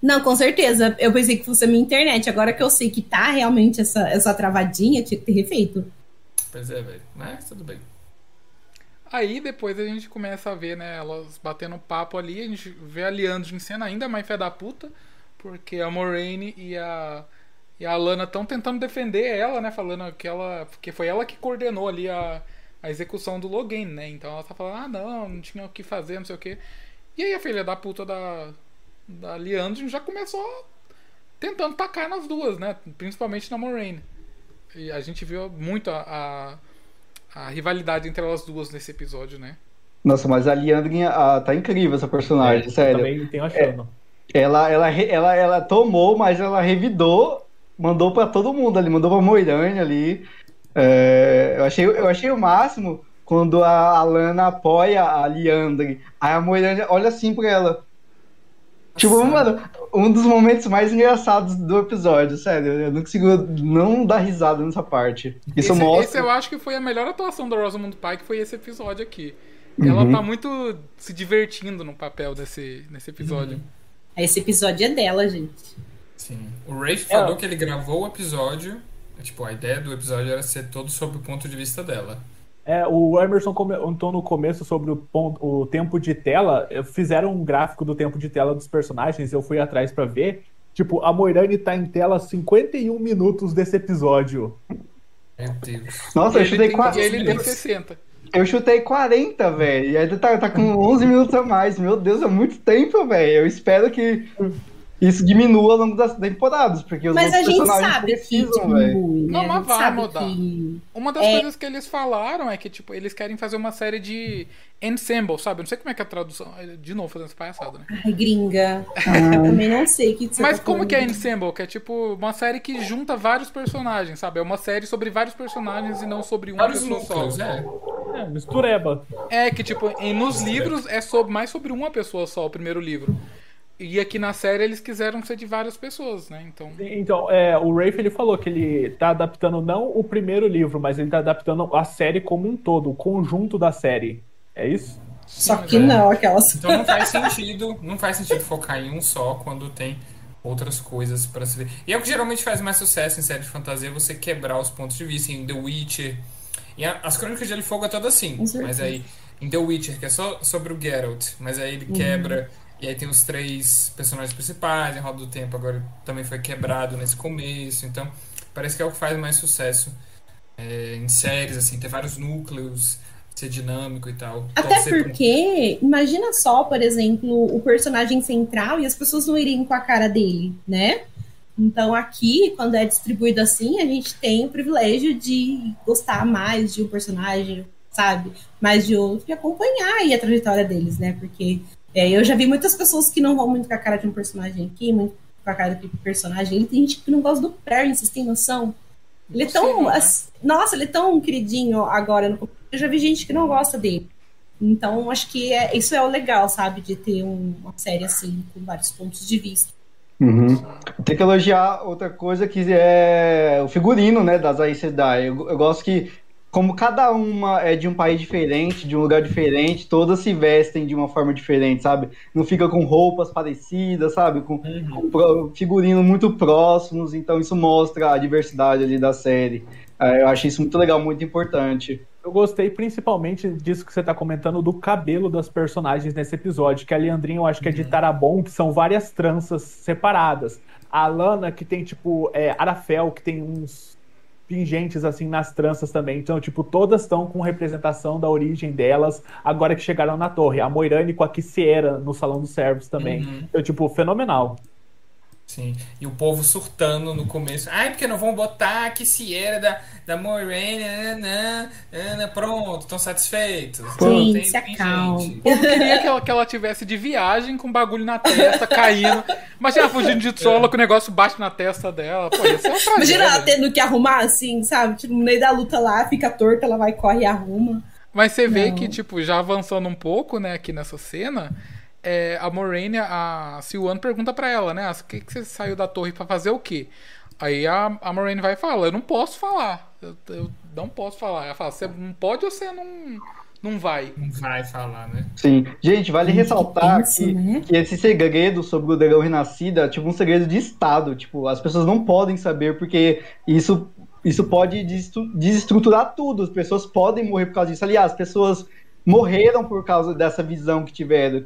A: Não, com certeza. Eu pensei que fosse a minha internet. Agora que eu sei que tá realmente essa, essa travadinha, tinha que ter refeito.
B: Pois é, velho. Mas tudo bem.
C: Aí depois a gente começa a ver, né, elas batendo papo ali, a gente vê a Leandro em cena ainda mais fé da puta, porque a Moraine e a, e a Lana estão tentando defender ela, né, falando que ela, porque foi ela que coordenou ali a, a execução do Logan, né? Então ela tá falando, ah, não, não tinha o que fazer, não sei o que. E aí a filha da puta da, da Leandro já começou tentando tacar nas duas, né? Principalmente na Moraine. E a gente viu muito a, a, a, rivalidade entre elas duas nesse episódio, né?
D: Nossa, mas a Liandrin a, tá incrível essa personagem, é, sério. Eu
E: também tenho achando.
D: É, ela, ela, ela, ela tomou, mas ela revidou, mandou para todo mundo ali, mandou pra Moirane ali. É, eu, achei, eu achei o máximo quando a Alana apoia a Liandre. Aí a Moirane olha assim pra ela. Tipo, mano, um dos momentos mais engraçados do episódio, sério. Eu não consigo não dar risada nessa parte. Isso
C: esse,
D: mostra.
C: Esse eu acho que foi a melhor atuação da Rosamund Pike, foi esse episódio aqui. Ela uhum. tá muito se divertindo no papel desse, nesse episódio. Uhum.
A: Esse episódio é dela, gente.
B: Sim. O Rafe é. falou que ele gravou o episódio. Tipo, a ideia do episódio era ser todo sob o ponto de vista dela.
E: É, o Emerson comentou no começo sobre o, ponto, o tempo de tela. Fizeram um gráfico do tempo de tela dos personagens, eu fui atrás para ver. Tipo, a Moirane tá em tela 51 minutos desse episódio.
B: Meu Deus.
D: Nossa, eu chutei quase.
C: Ele tem 60.
D: Eu chutei 40, velho. E ainda tá, tá com 11 minutos a mais. Meu Deus, é muito tempo, velho. Eu espero que isso diminua ao longo das temporadas, porque os
A: mas outros personagens sabe precisam, velho.
C: Não, mas vai mudar. Que... Uma das é... coisas que eles falaram é que, tipo, eles querem fazer uma série de ensemble, sabe? Eu não sei como é que é a tradução. De novo, fazendo essa palhaçada, né?
A: Ai, gringa. Eu também não sei que
C: Mas tá como que é ensemble? Que é, tipo, uma série que junta vários personagens, sabe? É uma série sobre vários personagens e não sobre uma vários pessoa só.
E: É. é, mistureba.
C: É, que, tipo, nos livros é sobre, mais sobre uma pessoa só, o primeiro livro. E aqui na série eles quiseram ser de várias pessoas, né? Então,
E: então é, o Rafe ele falou que ele tá adaptando não o primeiro livro, mas ele tá adaptando a série como um todo, o conjunto da série. É isso?
A: Só que é. não, aquelas.
B: Então não faz sentido, não faz sentido focar em um só quando tem outras coisas para se ver. E é o que geralmente faz mais sucesso em série de fantasia, você quebrar os pontos de vista em The Witcher. E a, as Crônicas de Gelo e Fogo é toda assim, mas aí em The Witcher, que é só sobre o Geralt, mas aí ele uhum. E aí tem os três personagens principais, em Roda do Tempo agora também foi quebrado nesse começo, então parece que é o que faz mais sucesso é, em séries, assim, ter vários núcleos, ser dinâmico e tal.
A: Até porque, pra... imagina só, por exemplo, o personagem central e as pessoas não irem com a cara dele, né? Então aqui, quando é distribuído assim, a gente tem o privilégio de gostar mais de um personagem, sabe? Mais de outro e acompanhar aí a trajetória deles, né? Porque é, eu já vi muitas pessoas que não vão muito com a cara de um personagem aqui, muito com a cara de personagem. Ele tem gente que não gosta do Perry, vocês têm noção? Ele é tão. Né? nossa, ele é tão queridinho agora. No, eu já vi gente que não gosta dele. Então, acho que é, isso é o legal, sabe? De ter um, uma série assim, com vários pontos de vista.
D: Uhum. Tem que elogiar outra coisa que é o figurino, né, das Aes Sedai. Eu, eu gosto que como cada uma é de um país diferente, de um lugar diferente, todas se vestem de uma forma diferente, sabe? Não fica com roupas parecidas, sabe? Com, uhum. com figurino muito próximos, então isso mostra a diversidade ali da série. É, eu achei isso muito legal, muito importante.
E: Eu gostei principalmente disso que você está comentando do cabelo das personagens nesse episódio, que a Leandrinha eu acho que é de uhum. Tarabon, que são várias tranças separadas. A Lana, que tem tipo é, Arafel, que tem uns pingentes assim nas tranças também. Então, tipo, todas estão com representação da origem delas agora que chegaram na torre. A Moirane com a Kissiera no salão dos servos também. Uhum. Então, tipo, fenomenal.
B: Sim. E o povo surtando no começo. Ai, porque não vão botar que se era da, da Moiraine, Ana, Ana, pronto, estão satisfeitos.
A: Gente, se acalma.
C: Eu queria que ela, que ela tivesse de viagem com bagulho na testa, caindo. Imagina ela fugindo de solo que o negócio bate na testa dela. Pô, ser uma
A: Imagina ela tendo que arrumar assim, sabe? Tipo, no meio da luta lá, fica torta, ela vai, corre e arruma.
C: Mas você vê não. que, tipo, já avançando um pouco, né, aqui nessa cena, é, a Moraine, a Siwan pergunta para ela, né? O ah, que, que você saiu da torre para fazer o quê? Aí a, a Moraine vai falar, eu não posso falar. Eu, eu, não posso falar. Ela fala, você não pode ou você não, não vai?
B: Não vai falar, né?
D: Sim. Gente, vale Gente, ressaltar que, pensa, que, né? que, esse segredo sobre o dragão renascido é tipo um segredo de Estado. Tipo, as pessoas não podem saber porque isso, isso pode desestruturar tudo. As pessoas podem morrer por causa disso. Aliás, as pessoas morreram por causa dessa visão que tiveram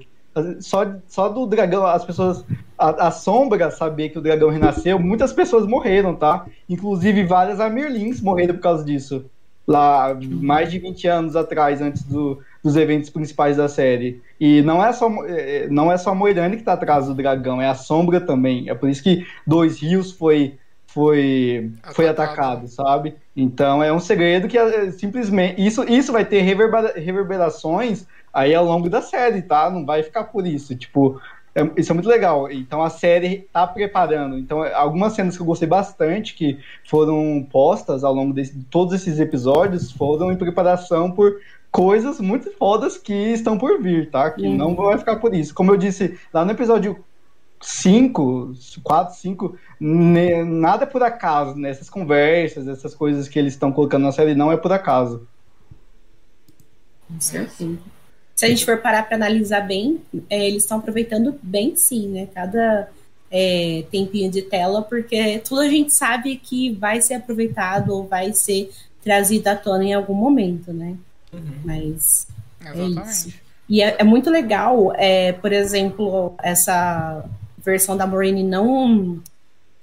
D: só, só do dragão, as pessoas. A, a, sombra saber que o dragão renasceu, muitas pessoas morreram, tá? Inclusive várias Amerlins morreram por causa disso. Lá, mais de 20 anos atrás, antes do, dos eventos principais da série. E não é só, é, não é só a Moirane que tá atrás do dragão, é a sombra também. É por isso que Dois Rios foi foi, atacado. foi atacado, sabe? Então é um segredo que é, simplesmente. Isso, isso vai ter reverbera, reverberações aí ao longo da série, tá? Não vai ficar por isso. Tipo, é, isso é muito legal. Então a série tá preparando. Então, algumas cenas que eu gostei bastante, que foram postas ao longo de todos esses episódios, foram em preparação por coisas muito fodas que estão por vir, tá? Que uhum. não vai ficar por isso. Como eu disse lá no episódio 5, 4, 5, nada é por acaso nessas conversas, essas coisas que eles estão colocando na série, não é por acaso.
A: Certeza. Se a gente for parar para analisar bem, é, eles estão aproveitando bem sim, né? Cada é, tempinho de tela, porque tudo a gente sabe que vai ser aproveitado ou vai ser trazido à tona em algum momento, né? Uhum. Mas Exatamente. é isso. E é, é muito legal, é, por exemplo, essa versão da Maureen não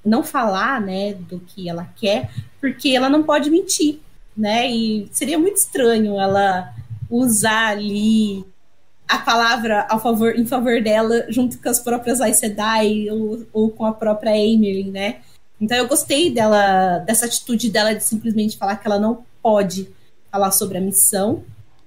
A: não falar, né, do que ela quer, porque ela não pode mentir, né? E seria muito estranho ela usar ali a palavra ao favor, em favor dela junto com as próprias Aes Sedai ou, ou com a própria Emily, né? Então eu gostei dela dessa atitude dela de simplesmente falar que ela não pode falar sobre a missão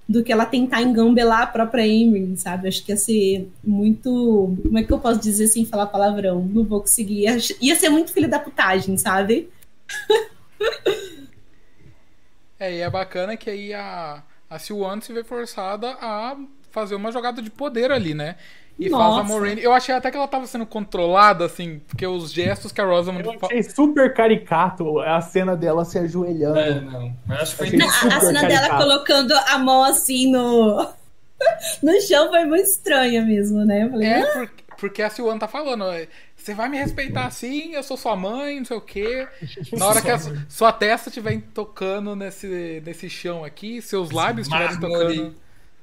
A: do que ela tentar engambelar a própria Emily, sabe? Acho que ia ser muito. Como é que eu posso dizer sem falar palavrão? Não vou conseguir. Ia ser muito filho da putagem, sabe?
C: é, e é bacana que aí a, a Siwan se vê forçada a fazer uma jogada de poder ali, né? E Nossa. faz a Moraine. Eu achei até que ela tava sendo controlada, assim, porque os gestos que a Rosamund
E: Eu achei super caricato a cena dela se ajoelhando. É,
B: não. Eu acho que
A: foi não, a cena caricato. dela colocando a mão assim no. no chão foi muito estranha mesmo, né?
C: Falei, é, ah. porque, porque a Silvana tá falando. Você vai me respeitar assim, eu sou sua mãe, não sei o quê. Na hora que a sua testa estiver tocando nesse, nesse chão aqui, seus lábios estiverem tocando.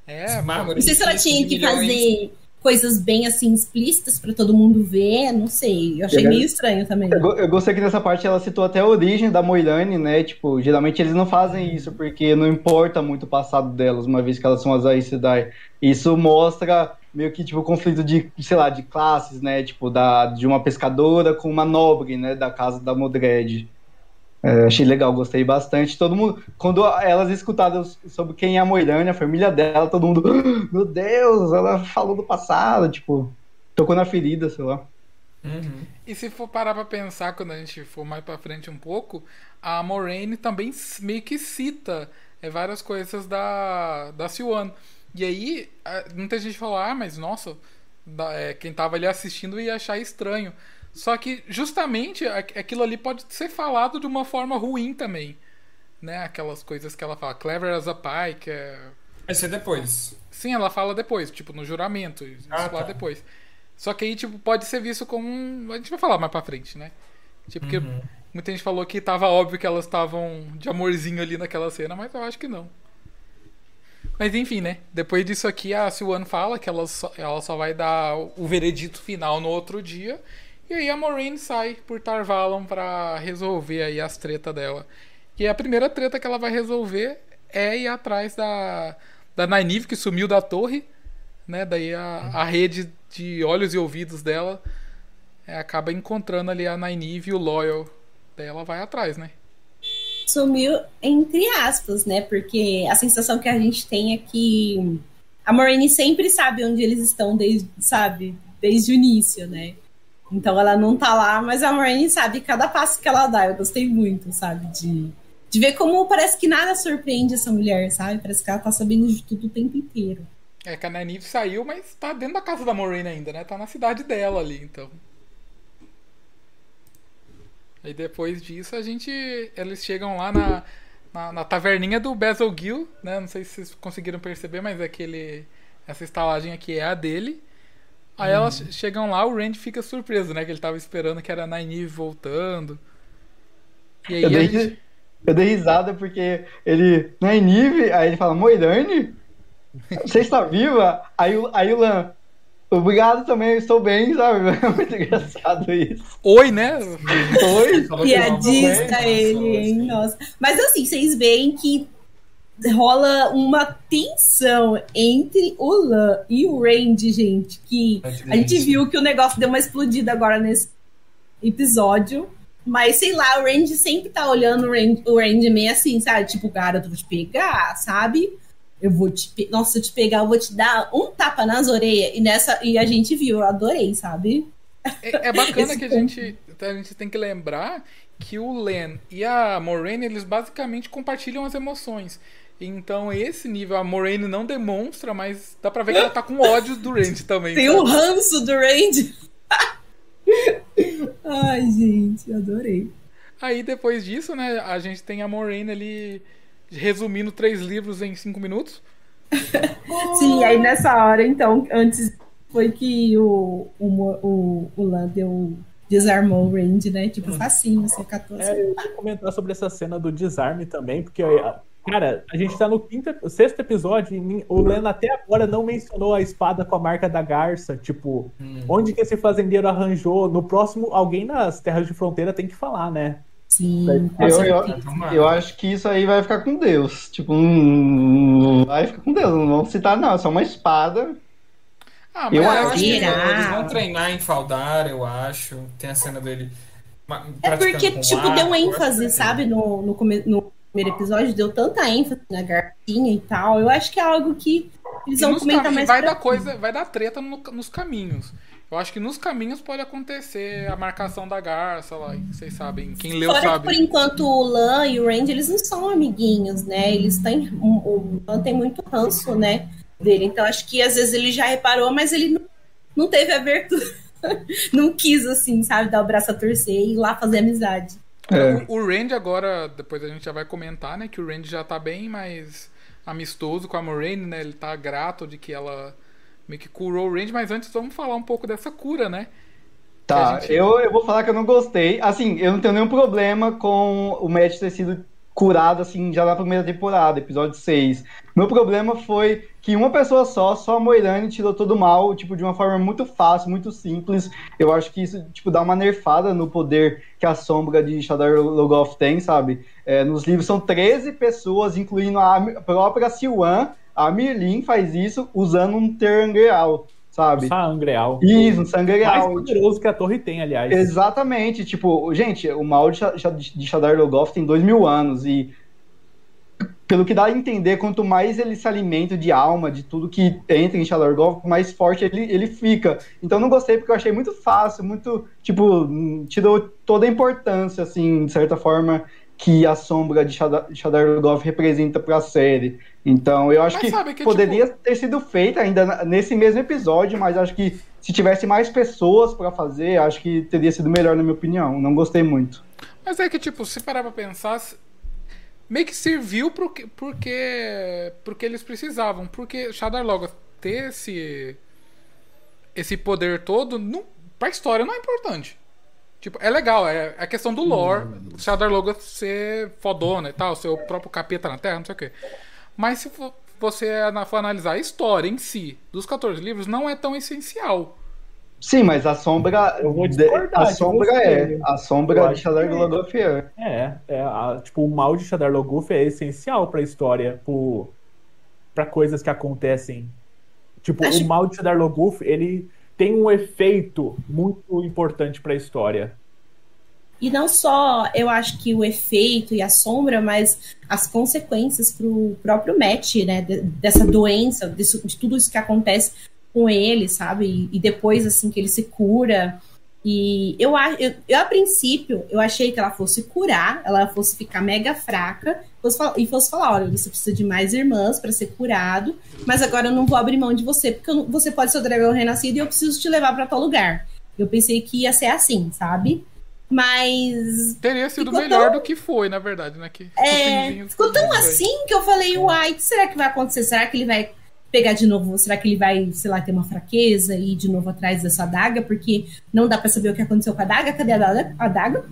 A: É, Não sei se ela tinha que fazer coisas bem assim explícitas para todo mundo ver, não sei. Eu achei eu, meio estranho também.
D: Eu, eu, gostei que nessa parte ela citou até a origem da Moilane, né? Tipo, geralmente eles não fazem isso porque não importa muito o passado delas, uma vez que elas são as Aes Sedai. Isso mostra meio que tipo o conflito de, sei lá, de classes, né? Tipo, da, de uma pescadora com uma nobre, né? Da casa da Modred. É, achei legal, gostei bastante. Todo mundo, quando elas escutaram sobre quem é a Moirânia, a família dela, todo mundo, ah, meu Deus, ela falou do passado, tipo, tocou na ferida, sei lá.
C: Uhum. E se for parar pra pensar, quando a gente for mais pra frente um pouco, a Moraine também meio que cita é, várias coisas da, da Siwan. E aí, muita gente falou, ah, mas nossa, da, é, quem tava ali assistindo ia achar estranho. Só que justamente aquilo ali pode ser falado de uma forma ruim também. Né? Aquelas coisas que ela fala, clever as a pie, que é.
B: Vai ser depois.
C: Sim, ela fala depois, tipo, no juramento. Isso ah, tá. depois. Só que aí, tipo, pode ser visto como um. A gente vai falar mais pra frente, né? Tipo, porque uhum. muita gente falou que tava óbvio que elas estavam de amorzinho ali naquela cena, mas eu acho que não. Mas enfim, né? Depois disso aqui, a Siwan fala que ela só, ela só vai dar o veredito final no outro dia. E aí a Maureen sai por Tarvalon para resolver aí as tretas dela. E a primeira treta que ela vai resolver é ir atrás da, da Nynaeve, que sumiu da torre. Né? Daí a, a rede de olhos e ouvidos dela é, acaba encontrando ali a Nynaeve e o Loyal. Daí ela vai atrás, né?
A: Sumiu entre aspas, né? Porque a sensação que a gente tem é que a Maureen sempre sabe onde eles estão desde, sabe, desde o início, né? Então ela não tá lá, mas a Marine sabe cada passo que ela dá. Eu gostei muito, sabe? De, de ver como parece que nada surpreende essa mulher, sabe? Parece que ela tá sabendo de tudo o tempo inteiro.
C: É que a Nynaeve saiu, mas tá dentro da casa da Maureen ainda, né? Tá na cidade dela ali, então. E depois disso a gente. Eles chegam lá na, na, na taverninha do Basil Gill, né? Não sei se vocês conseguiram perceber, mas aquele. Essa estalagem aqui é a dele. Aí hum. elas chegam lá, o Randy fica surpreso, né? Que ele tava esperando que era a Nynaeve voltando.
D: E aí eu, dei, gente... eu dei risada porque ele. Nynaeve? Aí ele fala, Moirane? Você está viva? Aí, aí o Lan. Obrigado também, eu estou bem, sabe? É muito engraçado isso.
C: Oi, né?
D: Oi.
A: Piadista ele, hein? Nossa. Mas assim, vocês veem que rola uma tensão entre o Lan e o Randy, gente, que a gente viu que o negócio deu uma explodida agora nesse episódio, Mas sei lá, o Randy sempre tá olhando o Randy, o Randy meio assim, sabe? Tipo, cara, eu vou te pegar, sabe? Eu vou te. Pe... Nossa, se eu te pegar, eu vou te dar um tapa nas orelhas. E, nessa... e a gente viu, eu adorei, sabe?
C: É, é bacana que a gente, a gente tem que lembrar que o Len e a Moraine, eles basicamente compartilham as emoções. Então, esse nível, a Moraine não demonstra, mas dá pra ver que ela tá com ódio do Randy também.
A: Tem o um ranço do Randy. Ai, gente, adorei.
C: Aí depois disso, né, a gente tem a Moraine ali resumindo três livros em cinco minutos.
A: Sim, aí nessa hora, então, antes foi que o, o, o, o Lan deu desarmou o Randy, né? Tipo, facinho, assim.
E: É, eu ia comentar sobre essa cena do desarme também, porque, cara, a gente tá no quinto, sexto episódio e o Len até agora não mencionou a espada com a marca da garça. Tipo, hum. onde que esse fazendeiro arranjou? No próximo, alguém nas terras de fronteira tem que falar, né?
A: Sim,
D: eu, eu, eu, acho que isso aí vai ficar com Deus. Tipo, não vai ficar com Deus. Não vão citar, não. É só uma espada.
B: Ah, mas eu, acho que eles vão treinar em Faldar, eu acho. Tem a cena dele.
A: É porque, tipo, deu ênfase, sabe, no, no, no, primeiro episódio, deu tanta ênfase na garcinha e tal. Eu acho que é algo que eles vão comentar mais.
C: Vai dar coisa, vai dar treta no, nos caminhos. Eu acho que nos caminhos pode acontecer a marcação da garça lá, vocês sabem. Quem leu Fora sabe.
A: Que, por enquanto o Lan e o Randy, eles não são amiguinhos, né? Eles têm. O Lan tem muito ranço, né? Dele. Então acho que às vezes ele já reparou, mas ele não, não teve abertura. não quis, assim, sabe, dar o braço a torcer e ir lá fazer amizade.
C: É. O, o Randy agora, depois a gente já vai comentar, né? Que o Randy já tá bem mais amistoso com a Moraine, né? Ele tá grato de que ela meio que curou o Randy, mas antes vamos falar um pouco dessa cura, né?
D: Tá, gente... eu, eu vou falar que eu não gostei. Assim, eu não tenho nenhum problema com o Matt ter sido curado, assim, já na primeira temporada, episódio 6. Meu problema foi que uma pessoa só, só a Moirane, tirou todo o mal, tipo, de uma forma muito fácil, muito simples. Eu acho que isso, tipo, dá uma nerfada no poder que a sombra de Shadar Logoth tem, sabe? É, nos livros são 13 pessoas, incluindo a própria Siwan, a Mirlin faz isso usando um Terangreal, sabe?
E: Sangreal.
D: Isso, um Sangreal.
E: Mais poderoso que a torre tem, aliás.
D: Exatamente. Tipo, gente, o mal de, de Shadar Logoth tem dois mil anos e pelo que dá a entender, quanto mais ele se alimenta de alma, de tudo que entra em Shadar Logoth, mais forte ele, ele fica. Então não gostei porque eu achei muito fácil, muito, tipo, tirou toda a importância, assim, de certa forma, que a sombra de Shadar Logoth representa para a série. Então, eu acho que, que, poderia tipo... ter sido feita ainda nesse mesmo episódio, mas acho que se tivesse mais pessoas para fazer, acho que teria sido melhor, na minha opinião. Não gostei muito.
C: Mas é que, tipo, se parar pra pensar, meio que serviu porque, porque, porque eles precisavam. Porque Shadar Logoth ter esse, esse poder todo, não, pra história não é importante. Tipo, é legal, é a questão do lore. Hum, Shadar Logoth ser fodona e tal, ser o próprio capeta na Terra, não sei o quê. Mas se você for analisar a história em si dos 14 livros, não é tão essencial.
D: Sim, mas a sombra. Eu vou a sombra é. A sombra de Shadar Logoth é.
E: É, é a, tipo, o mal de Shadar Logoth é essencial pra história, pro, pra coisas que acontecem. Tipo, Acho... o mal de Shadar Logoth, ele tem um efeito muito importante pra história.
A: E não só, eu acho que o efeito e a sombra, mas as consequências para o próprio Matt, né? dessa doença, de tudo isso que acontece com ele, sabe? E, depois, assim, que ele se cura. E eu, eu, eu, a princípio, eu achei que ela fosse curar, ela fosse ficar mega fraca fosse, e fosse falar: olha, você precisa de mais irmãs para ser curado, mas agora eu não vou abrir mão de você, porque não, você pode ser o dragão renascido e eu preciso te levar para tal lugar. Eu pensei que ia ser assim, sabe? Mas.
C: Teria sido melhor tão... do que foi, na verdade, né? Que
A: é, ficou tão assim que eu falei, uai, o que será que vai acontecer? Será que ele vai pegar de novo? Será que ele vai, sei lá, ter uma fraqueza e ir de novo atrás dessa adaga? Porque não dá para saber o que aconteceu com a adaga. Cadê a adaga? A adaga?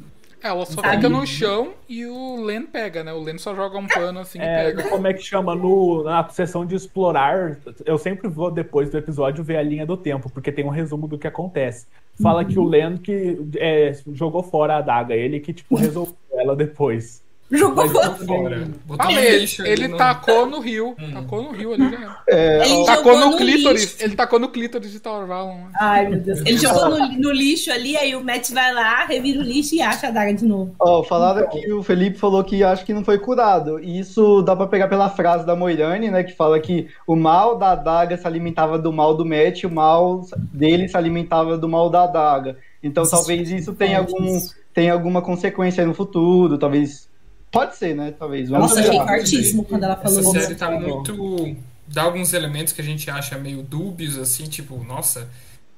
C: É, ela só Sabe? fica no chão e o Len pega, né? O Len só joga um pano assim
E: é,
C: e pega.
E: Como é que chama? No, na sessão de explorar, eu sempre vou, depois do episódio, ver a linha do tempo, porque tem um resumo do que acontece. Fala uhum. que o Len que é, jogou fora a adaga, ele que, tipo, resolveu ela depois.
A: Jogou
B: fora.
C: Ele, lixo ele no... tacou no rio. Hum. Tacou no rio ali,
A: já é, Ele
C: tacou no, no clítoris. Lixo. Ele tacou no clítoris de Tarvalon.
A: Ai, meu Deus. Ele jogou no, no, lixo ali, aí o Matt vai lá, revira o lixo e acha a daga de novo.
D: Ó, oh, falaram que o Felipe falou que acho que não foi curado. E isso dá pra pegar pela frase da Moirane, né? Que fala que o mal da daga se alimentava do mal do Matt, e o mal dele se alimentava do mal da daga. Então talvez isso tenha algum tenha alguma consequência no futuro, talvez Pode ser, né? Talvez.
A: Vamos Nossa, achei fortíssimo quando ela falou
B: Essa série tá muito. dá alguns elementos que a gente acha meio dúbios, assim, tipo, nossa.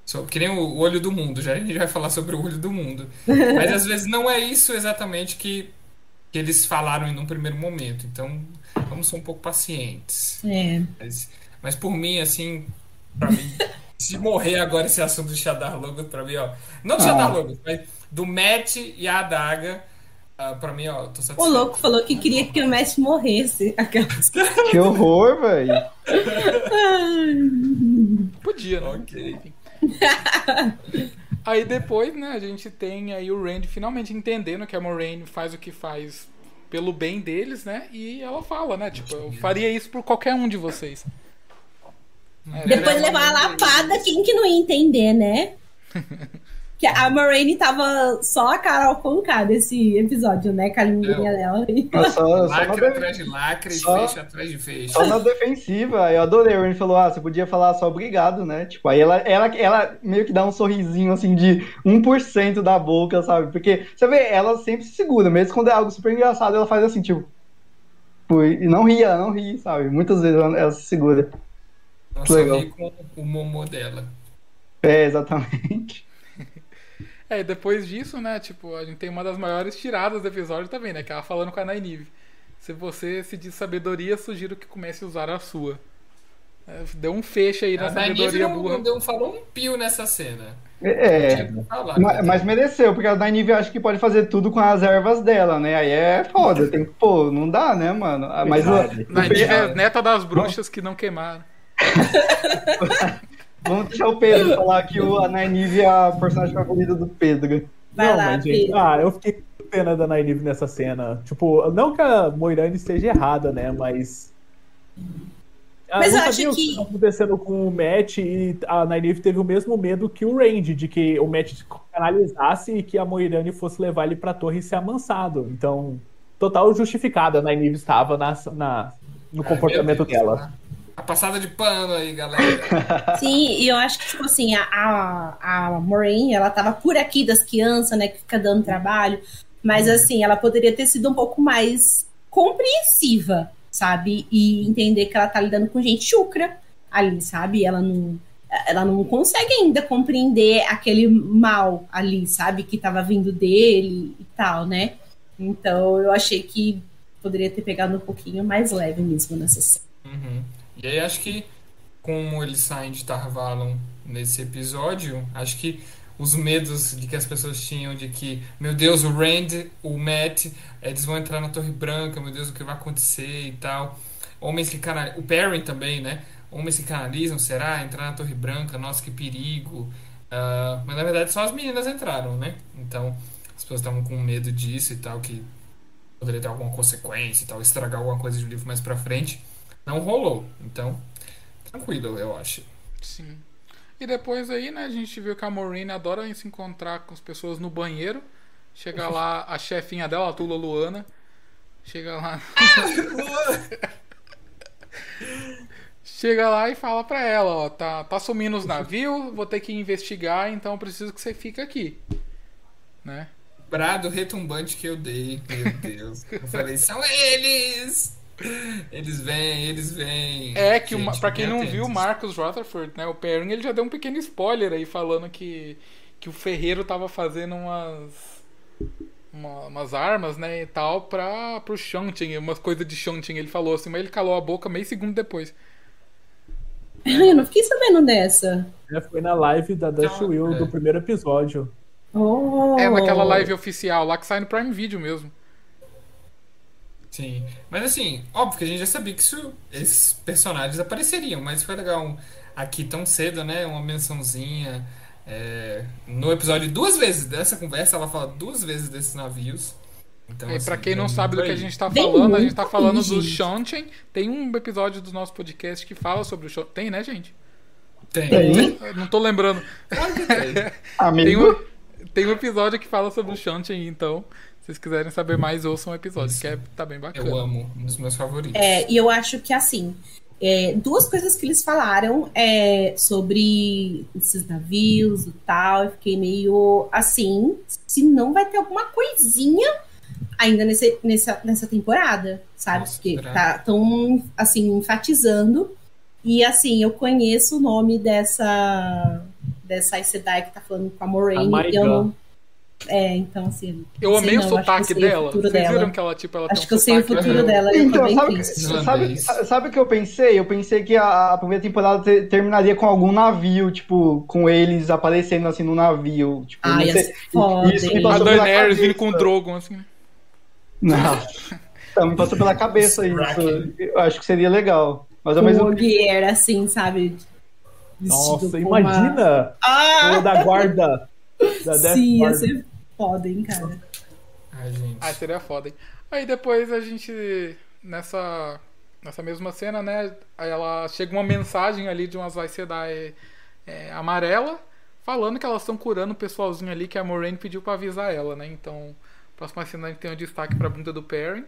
B: Só, que nem o olho do mundo, já a gente vai falar sobre o olho do mundo. Mas às vezes não é isso exatamente que, que eles falaram em um primeiro momento. Então, vamos ser um pouco pacientes.
A: É.
B: Mas, mas por mim, assim, pra mim, se morrer agora esse assunto do Shadar Logo, pra mim, ó. Não do ah. Shadar Logo, mas do Matt e a Adaga ah, pra mim, ó, tô satisfeito.
A: O louco falou que queria que o Messi morresse. Aquelas...
D: Que horror, velho.
C: Podia, né? Ok. aí depois, né, a gente tem aí o Randy finalmente entendendo que a Moraine faz o que faz pelo bem deles, né? E ela fala, né? Tipo, eu faria isso por qualquer um de vocês.
A: É, depois levar a lapada, quem que não ia entender, né? Que a Moraine tava só a Carol Conká desse episódio, né? Com a linguinha dela.
B: Só, só lacre atrás de lacre só, e fecha atrás de fecha.
D: Só na defensiva. Eu adorei. A Moraine falou, ah, você podia falar só obrigado, né? Tipo, aí ela, ela, ela meio que dá um sorrisinho, assim, de 1% da boca, sabe? Porque, você vê, ela sempre se segura. Mesmo quando é algo super engraçado, ela faz assim, tipo... E não ria, não ri, sabe? Muitas vezes ela, ela se segura.
B: Nossa, legal. com o momô dela.
D: É, exatamente.
C: É, depois disso, né, tipo, a gente tem uma das maiores tiradas do episódio também, né, que é ela falando com a Nainive. Se você se diz sabedoria, sugiro que comece a usar a sua. É, deu um fecho aí na a sabedoria
B: não,
C: burra.
B: Não falou um pio nessa cena.
D: É, falar, mas, mas, mereceu, porque a Nainive acha que pode fazer tudo com as ervas dela, né? Aí é foda, tem que, pô, não dá, né, mano? Ah, mas o,
C: Nainive é neta das bruxas que não queimaram.
D: Vamos deixar o Pedro falar que o, a Nainive é a personagem favorita do Pedro.
A: Vai não, lá, mas, gente,
E: ah, eu fiquei com pena da Nainive nessa cena. Tipo, não que a Moirane esteja errada, né? Mas.
A: Ah, mas eu acho que. O que
E: tá acontecendo com o Matt e a Nainive teve o mesmo medo que o Randy, de que o Matt canalizasse e que a Moirane fosse levar ele pra torre e ser amansado. Então, total justificada a Nainive estava na, na no comportamento dela.
B: A passada de pano aí, galera.
A: Sim, e eu acho que, tipo assim, a, a, a Maureen, ela tava por aqui das crianças, né, que fica dando trabalho, mas, assim, ela poderia ter sido um pouco mais compreensiva, sabe? E entender que ela tá lidando com gente chucra ali, sabe? Ela não, ela não consegue ainda compreender aquele mal ali, sabe? Que tava vindo dele e tal, né? Então, eu achei que poderia ter pegado um pouquinho mais leve mesmo nessa cena.
B: Uhum. E aí acho que como eles saem de Tarvalon nesse episódio, acho que os medos de que as pessoas tinham de que, meu Deus, o Rand, o Matt, eles vão entrar na Torre Branca, meu Deus, o que vai acontecer e tal. Homens que canalizam, o Perry também, né? Homens que canalizam, será? Entrar na Torre Branca, nossa, que perigo. Uh, mas na verdade só as meninas entraram, né? Então as pessoas estavam com medo disso e tal, que poderia ter alguma consequência e tal, estragar alguma coisa do livro mais pra frente não rolou. Então, tranquilo, eu acho.
C: Sim. E depois aí, né, a gente viu que a Maureen adora se encontrar com as pessoas no banheiro. Chega lá a chefinha dela, a Tula Luana. Chega lá. Chega lá e fala pra ela, ó, tá, tá sumindo os navios, vou ter que investigar, então preciso que você fique aqui. Né?
B: Brado retumbante que eu dei, meu Deus. Eu falei, são eles! Eles vêm, eles vêm.
C: É que, Gente, para quem não viu, o Marcus Rutherford, né, o Perrin, ele já deu um pequeno spoiler aí falando que, que o Ferreiro tava fazendo umas uma, umas armas, né, e tal, para pro Shunting, umas coisas de Shunting, ele falou assim, mas ele calou a boca meio segundo depois.
A: Eu não fiquei sabendo dessa.
E: É, foi na live da Dash Will é. do primeiro episódio.
A: Oh.
C: É naquela live oficial lá que sai no Prime Video mesmo.
B: Sim. Mas assim, óbvio que a gente já sabia que isso, esses personagens apareceriam, mas foi legal aqui tão cedo, né? Uma mençãozinha. É, no episódio, duas vezes dessa conversa, ela fala duas vezes desses navios.
C: Então, e assim, pra quem não sabe do que a gente tá falando, a gente tá falando do Shonchen. Tem um episódio do nosso podcast que fala sobre o Shonchen. Tem, né, gente?
B: Tem. tem?
C: Não tô lembrando.
D: Amigo.
C: Tem um, tem um episódio que fala sobre o Shonchen, então. Se vocês quiserem saber mais, ouçam o episódio, Isso. que é, tá bem bacana.
B: Eu amo, um dos meus favoritos.
A: É, e eu acho que assim, é, duas coisas que eles falaram é, sobre esses navios e tal, eu fiquei meio assim, se não vai ter alguma coisinha ainda nesse, nessa, nessa temporada, sabe? Nossa, Porque tá tão assim, enfatizando. E assim, eu conheço o nome dessa dessa Sedai que tá falando com a Moraine, e eu não é, então assim.
C: Eu amei não, o sotaque dela. Vocês
A: dela.
C: viram que ela, tipo, ela
A: Acho que eu sei o futuro dela.
D: Então, sabe, sabe, sabe o que eu pensei? Eu pensei que a, a primeira temporada te, terminaria com algum navio, tipo, com eles aparecendo assim no navio. Tipo,
A: ah, ia ser foda.
C: Isso me passou a Daenerys vindo com o Drogon, assim.
D: Não. então, me passou pela cabeça isso. Eu acho que seria legal. Mas ao mesmo
A: tempo. assim, sabe?
E: Nossa, imagina! Uma... Ah! O da guarda
A: da Death Sim, ia ser foda, hein, cara.
C: Ai, gente. Ai, seria foda, hein? Aí depois a gente, nessa, nessa mesma cena, né? Aí ela chega uma mensagem ali de umas vai ser da é, é, amarela, falando que elas estão curando o pessoalzinho ali que a Moraine pediu pra avisar ela, né? Então, próxima cena a gente tem um destaque pra bunda do Perry.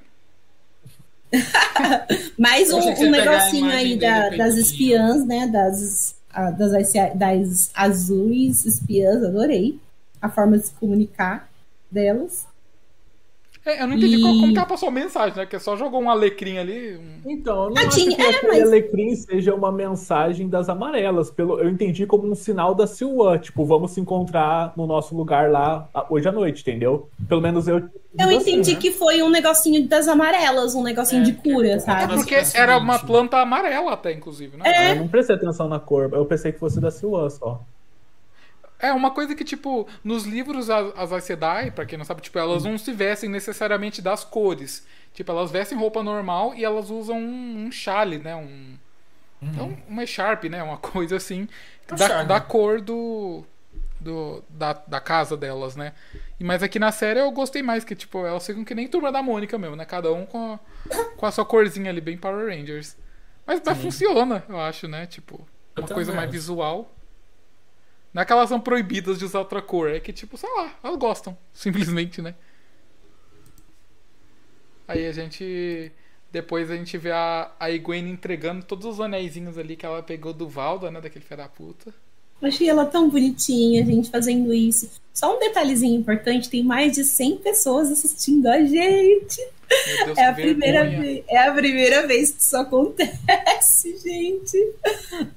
A: Mais um, um negocinho aí da, das espiãs, né? Das das, das azuis espiãs, adorei a forma de se comunicar delas.
C: É, eu não entendi e... como que ela passou a mensagem, né? Que só jogou um alecrim ali. Um...
E: Então, eu não acho que é, aquele mas... alecrim seja uma mensagem das amarelas. Pelo, eu entendi como um sinal da Silva. Tipo, vamos se encontrar no nosso lugar lá hoje à noite, entendeu? Pelo menos eu.
A: Eu assim, entendi né? que foi um negocinho das amarelas, um negocinho é, de cura, é, sabe?
C: É porque era uma planta amarela até, inclusive, né?
A: É.
E: Eu não prestei atenção na cor. Eu pensei que fosse da Silva só.
C: É, uma coisa que, tipo, nos livros as, as Aes pra quem não sabe, tipo, elas não se vestem necessariamente das cores. Tipo, elas vestem roupa normal e elas usam um, um chale, né? Um, uhum. então, uma Sharp, né? Uma coisa assim, da, da, cor do, do da, da casa delas, né? E, mas aqui na série eu gostei mais, que, tipo, elas ficam que nem turma da Mônica mesmo, né? Cada um com a, com a sua corzinha ali, bem Power Rangers. Mas, mas funciona, eu acho, né? Tipo, uma coisa mais visual. Não é que elas são proibidas de usar outra cor, é que, tipo, sei lá, elas gostam, simplesmente, né? Aí a gente. Depois a gente vê a, a Egwene entregando todos os anéisinhos ali que ela pegou do Valda, né? Daquele filho da puta.
A: Achei ela tão bonitinha, gente fazendo isso. Só um detalhezinho importante: tem mais de 100 pessoas assistindo a gente. Deus, é, a primeira vez, é a primeira vez que isso acontece, gente.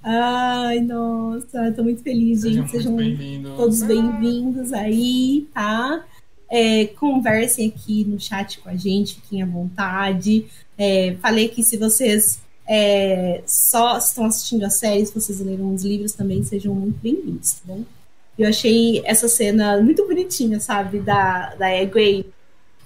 A: Ai, nossa, tô muito feliz, gente. Sejam, Sejam todos bem-vindos aí, tá? É, conversem aqui no chat com a gente, fiquem à vontade. É, falei que se vocês é, só estão assistindo a série, se vocês leram os livros também, sejam muito bem-vindos, tá bom? Eu achei essa cena muito bonitinha, sabe? Da, da Egwene.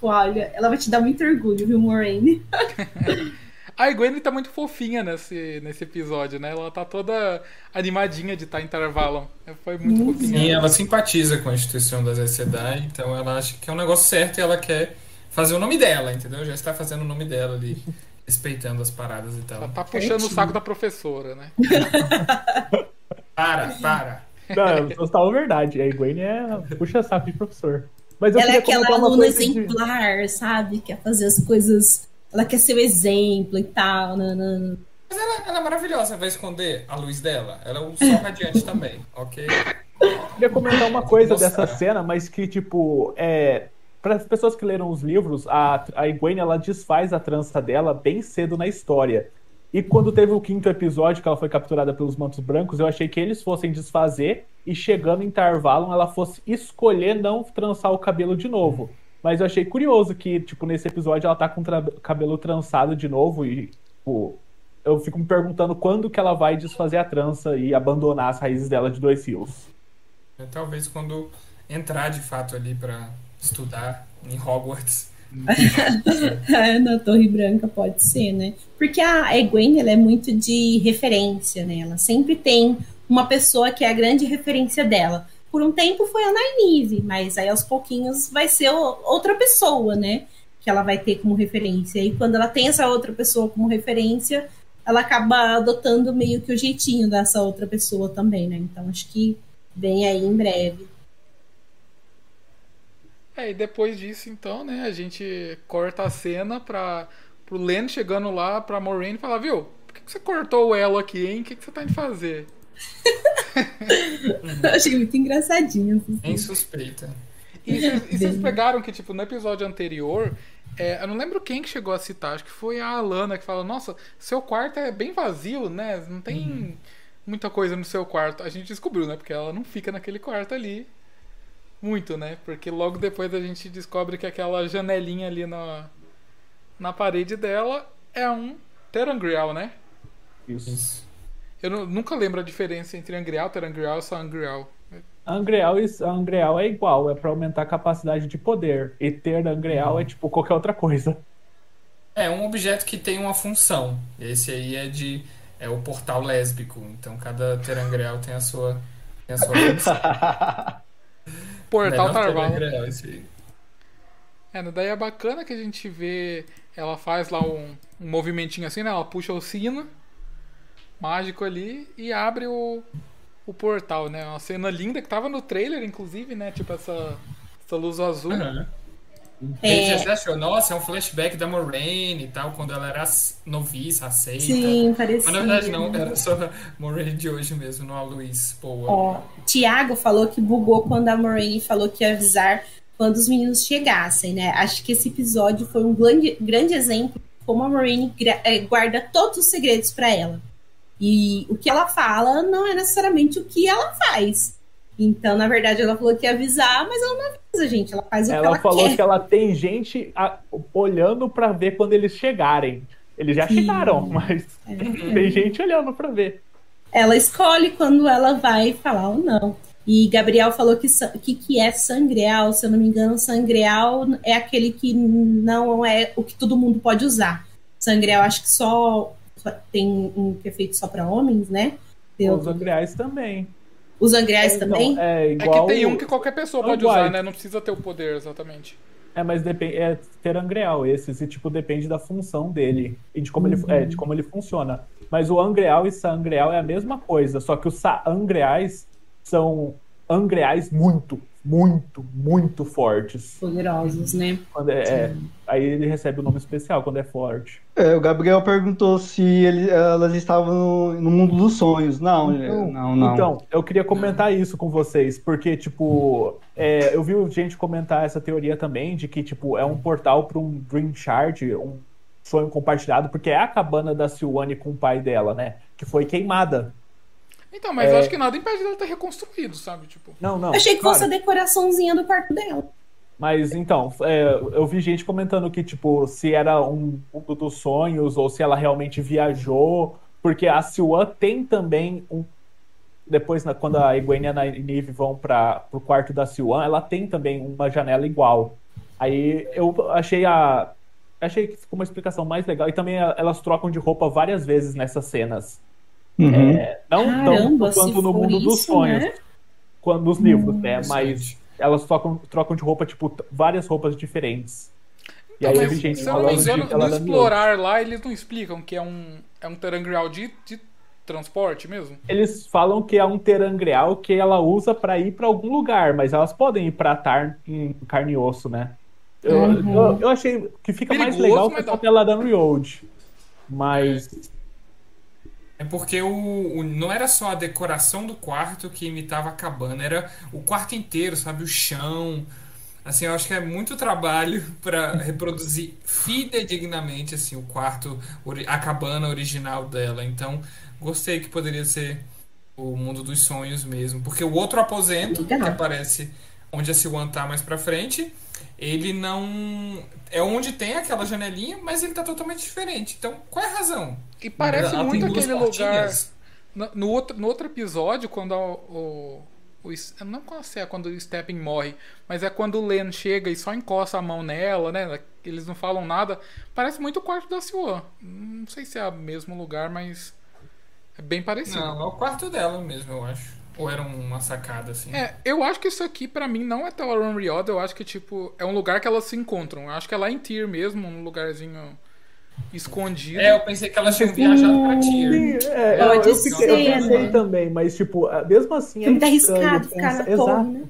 A: Olha, ela vai te dar muito orgulho, viu, Moraine?
C: A Gwen tá muito fofinha nesse, nesse episódio, né? Ela tá toda animadinha de estar tá em Tarvalon. Foi muito uhum. fofinha.
B: Sim, ela simpatiza com a instituição das SEDAI, então ela acha que é um negócio certo e ela quer fazer o nome dela, entendeu? Já está fazendo o nome dela ali, respeitando as paradas e tal.
C: Ela tá puxando o saco da professora, né?
B: para, para.
E: Não, você falou verdade. A Gwen é puxa saco de professor.
A: Mas ela é aquela aluna exemplar, de... sabe? Quer fazer as coisas. Ela quer ser o exemplo e tal. Nanana.
B: Mas ela, ela, é maravilhosa, vai esconder a luz dela. Ela é um sol radiante também, ok?
E: queria comentar uma coisa Mostrar. dessa cena, mas que, tipo, é. Para as pessoas que leram os livros, a, a Egwene ela desfaz a trança dela bem cedo na história. E quando teve o quinto episódio, que ela foi capturada pelos mantos brancos, eu achei que eles fossem desfazer e chegando em Tarvalon ela fosse escolher não trançar o cabelo de novo. Mas eu achei curioso que, tipo, nesse episódio ela tá com o cabelo trançado de novo e, tipo, eu fico me perguntando quando que ela vai desfazer a trança e abandonar as raízes dela de dois fios.
B: É, talvez quando entrar de fato ali para estudar em Hogwarts
A: na Torre Branca pode ser, né? Porque a Egwene, ela é muito de referência, né? Ela sempre tem uma pessoa que é a grande referência dela. Por um tempo foi a Nynaeve, mas aí aos pouquinhos vai ser outra pessoa, né? que ela vai ter como referência. E quando ela tem essa outra pessoa como referência, ela acaba adotando meio que o jeitinho dessa outra pessoa também, né? Então acho que vem aí em breve.
C: É, e depois disso, então, né, a gente corta a cena para pro Len chegando lá pra Maureen e falar, viu, por que, que você cortou o elo aqui, hein? O que, que você tá indo fazer?
A: Eu achei muito engraçadinho.
B: Assim. suspeita.
C: E, e vocês pegaram que, tipo, no episódio anterior, é, eu não lembro quem que chegou a citar, acho que foi a Alana que falou, nossa, seu quarto é bem vazio, né? Não tem uhum. muita coisa no seu quarto. A gente descobriu, né? Porque ela não fica naquele quarto ali muito, né? Porque logo depois a gente descobre que aquela janelinha ali na, na parede dela é um Terangrial, né?
E: Isso.
C: Eu nunca lembro a diferença entre Angreal, Terangrial e Sangreal.
E: Angreal, Angreal é igual, é para aumentar a capacidade de poder. E ter Angreal uhum. é tipo qualquer outra coisa.
B: É um objeto que tem uma função. Esse aí é de é o portal lésbico. Então cada Terangreal tem a sua tem a sua função.
C: portal Tarval. É, daí é bacana que a gente vê ela faz lá um, um movimentinho assim, né? Ela puxa o sino mágico ali e abre o, o portal, né? Uma cena linda que tava no trailer, inclusive, né? Tipo essa, essa luz azul. Uhum.
B: É... Você achou, nossa, é um flashback da Moraine e tal, quando ela era noviça, aceita.
A: Sim, parecia.
B: Mas na verdade não, era só a Moraine de hoje mesmo, não a Luiz Boa. Ó,
A: Tiago falou que bugou quando a Moraine falou que ia avisar quando os meninos chegassem, né? Acho que esse episódio foi um grande, grande exemplo de como a Moraine é, guarda todos os segredos para ela. E o que ela fala não é necessariamente o que ela faz. Então, na verdade, ela falou que ia avisar, mas ela não avisa, gente. Ela faz o
E: ela
A: que ela
E: quer. Falou
A: que
E: ela tem gente a, olhando para ver quando eles chegarem. Eles já Sim. chegaram, mas é. tem gente olhando para ver.
A: Ela escolhe quando ela vai falar ou não. E Gabriel falou que que, que é sangreal, se eu não me engano, sangreal é aquele que não é o que todo mundo pode usar. Sangreal acho que só tem um que é feito só para homens, né?
E: Tem Os angreais também.
A: Os angreais é, também?
C: Então, é, igual... é que tem um que qualquer pessoa pode usar, né? Não precisa ter o poder exatamente.
E: É, mas depende, é ter angreal esse, e tipo depende da função dele e de como, uhum. ele, é, de como ele funciona. Mas o angreal e sangreal é a mesma coisa, só que os angreais são angreais muito, muito, muito fortes.
A: Poderosos, né?
E: Quando é, é, aí ele recebe o um nome especial quando é forte.
D: É, o Gabriel perguntou se ele, elas estavam no, no, mundo dos sonhos. Não, então, não, não.
E: Então, eu queria comentar isso com vocês, porque, tipo, é, eu vi gente comentar essa teoria também de que, tipo, é um portal para um Dream Shard, um sonho compartilhado, porque é a cabana da Silwane com o pai dela, né? Que foi queimada
C: então, mas é... eu acho que nada impede dela ter reconstruído, sabe? Tipo...
E: Não, não.
A: Eu achei que claro. fosse a decoraçãozinha do quarto dela.
E: Mas então, é, eu vi gente comentando que, tipo, se era um mundo dos sonhos ou se ela realmente viajou, porque a Siwan tem também um. Depois, quando a Egwene e a Nynaeve vão para o quarto da Siwan, ela tem também uma janela igual. Aí eu achei a. Achei que ficou uma explicação mais legal. E também elas trocam de roupa várias vezes nessas cenas. Uhum. É, não Caramba, tanto quanto no mundo isso, dos sonhos, né? quando nos livros, hum, né? Mas elas trocam, trocam de roupa, tipo, várias roupas diferentes.
C: E então, aí mas, gente se eu não me engano, no explorar lá, eles não explicam que é um, é um terangrial de, de transporte mesmo?
E: Eles falam que é um terangrial que ela usa para ir para algum lugar, mas elas podem ir pra Tar em carne e osso, né? Eu, uhum. eu, eu, achei que fica Perigoso, mais legal que a tela da Road. Mas
B: é porque o, o, não era só a decoração do quarto que imitava a cabana, era o quarto inteiro, sabe? O chão. Assim, eu acho que é muito trabalho para reproduzir fidedignamente assim, o quarto, a cabana original dela. Então, gostei que poderia ser o mundo dos sonhos mesmo. Porque o outro aposento, que aparece onde a Siwan tá mais pra frente, ele não. É onde tem aquela janelinha, mas ele tá totalmente diferente. Então, qual é a razão?
C: E parece Ela muito aquele lugar. No, no, outro, no outro episódio, quando a, o. o não sei é quando o Stepping morre, mas é quando o Len chega e só encosta a mão nela, né? Eles não falam nada. Parece muito o quarto da Siwan. Não sei se é o mesmo lugar, mas. É bem parecido.
B: Não, é o quarto dela mesmo, eu acho. Ou era uma sacada, assim?
C: É, eu acho que isso aqui, para mim, não é Tower Riot. Eu acho que, tipo, é um lugar que elas se encontram. Eu acho que é lá em Tyr mesmo, um lugarzinho escondido.
B: É, eu pensei que elas tinham viajado pra Tyr.
E: É, eu, eu, fiquei, eu pensei né? também, mas, tipo, mesmo assim.
A: É muito arriscado ficar na Exato. torre, né?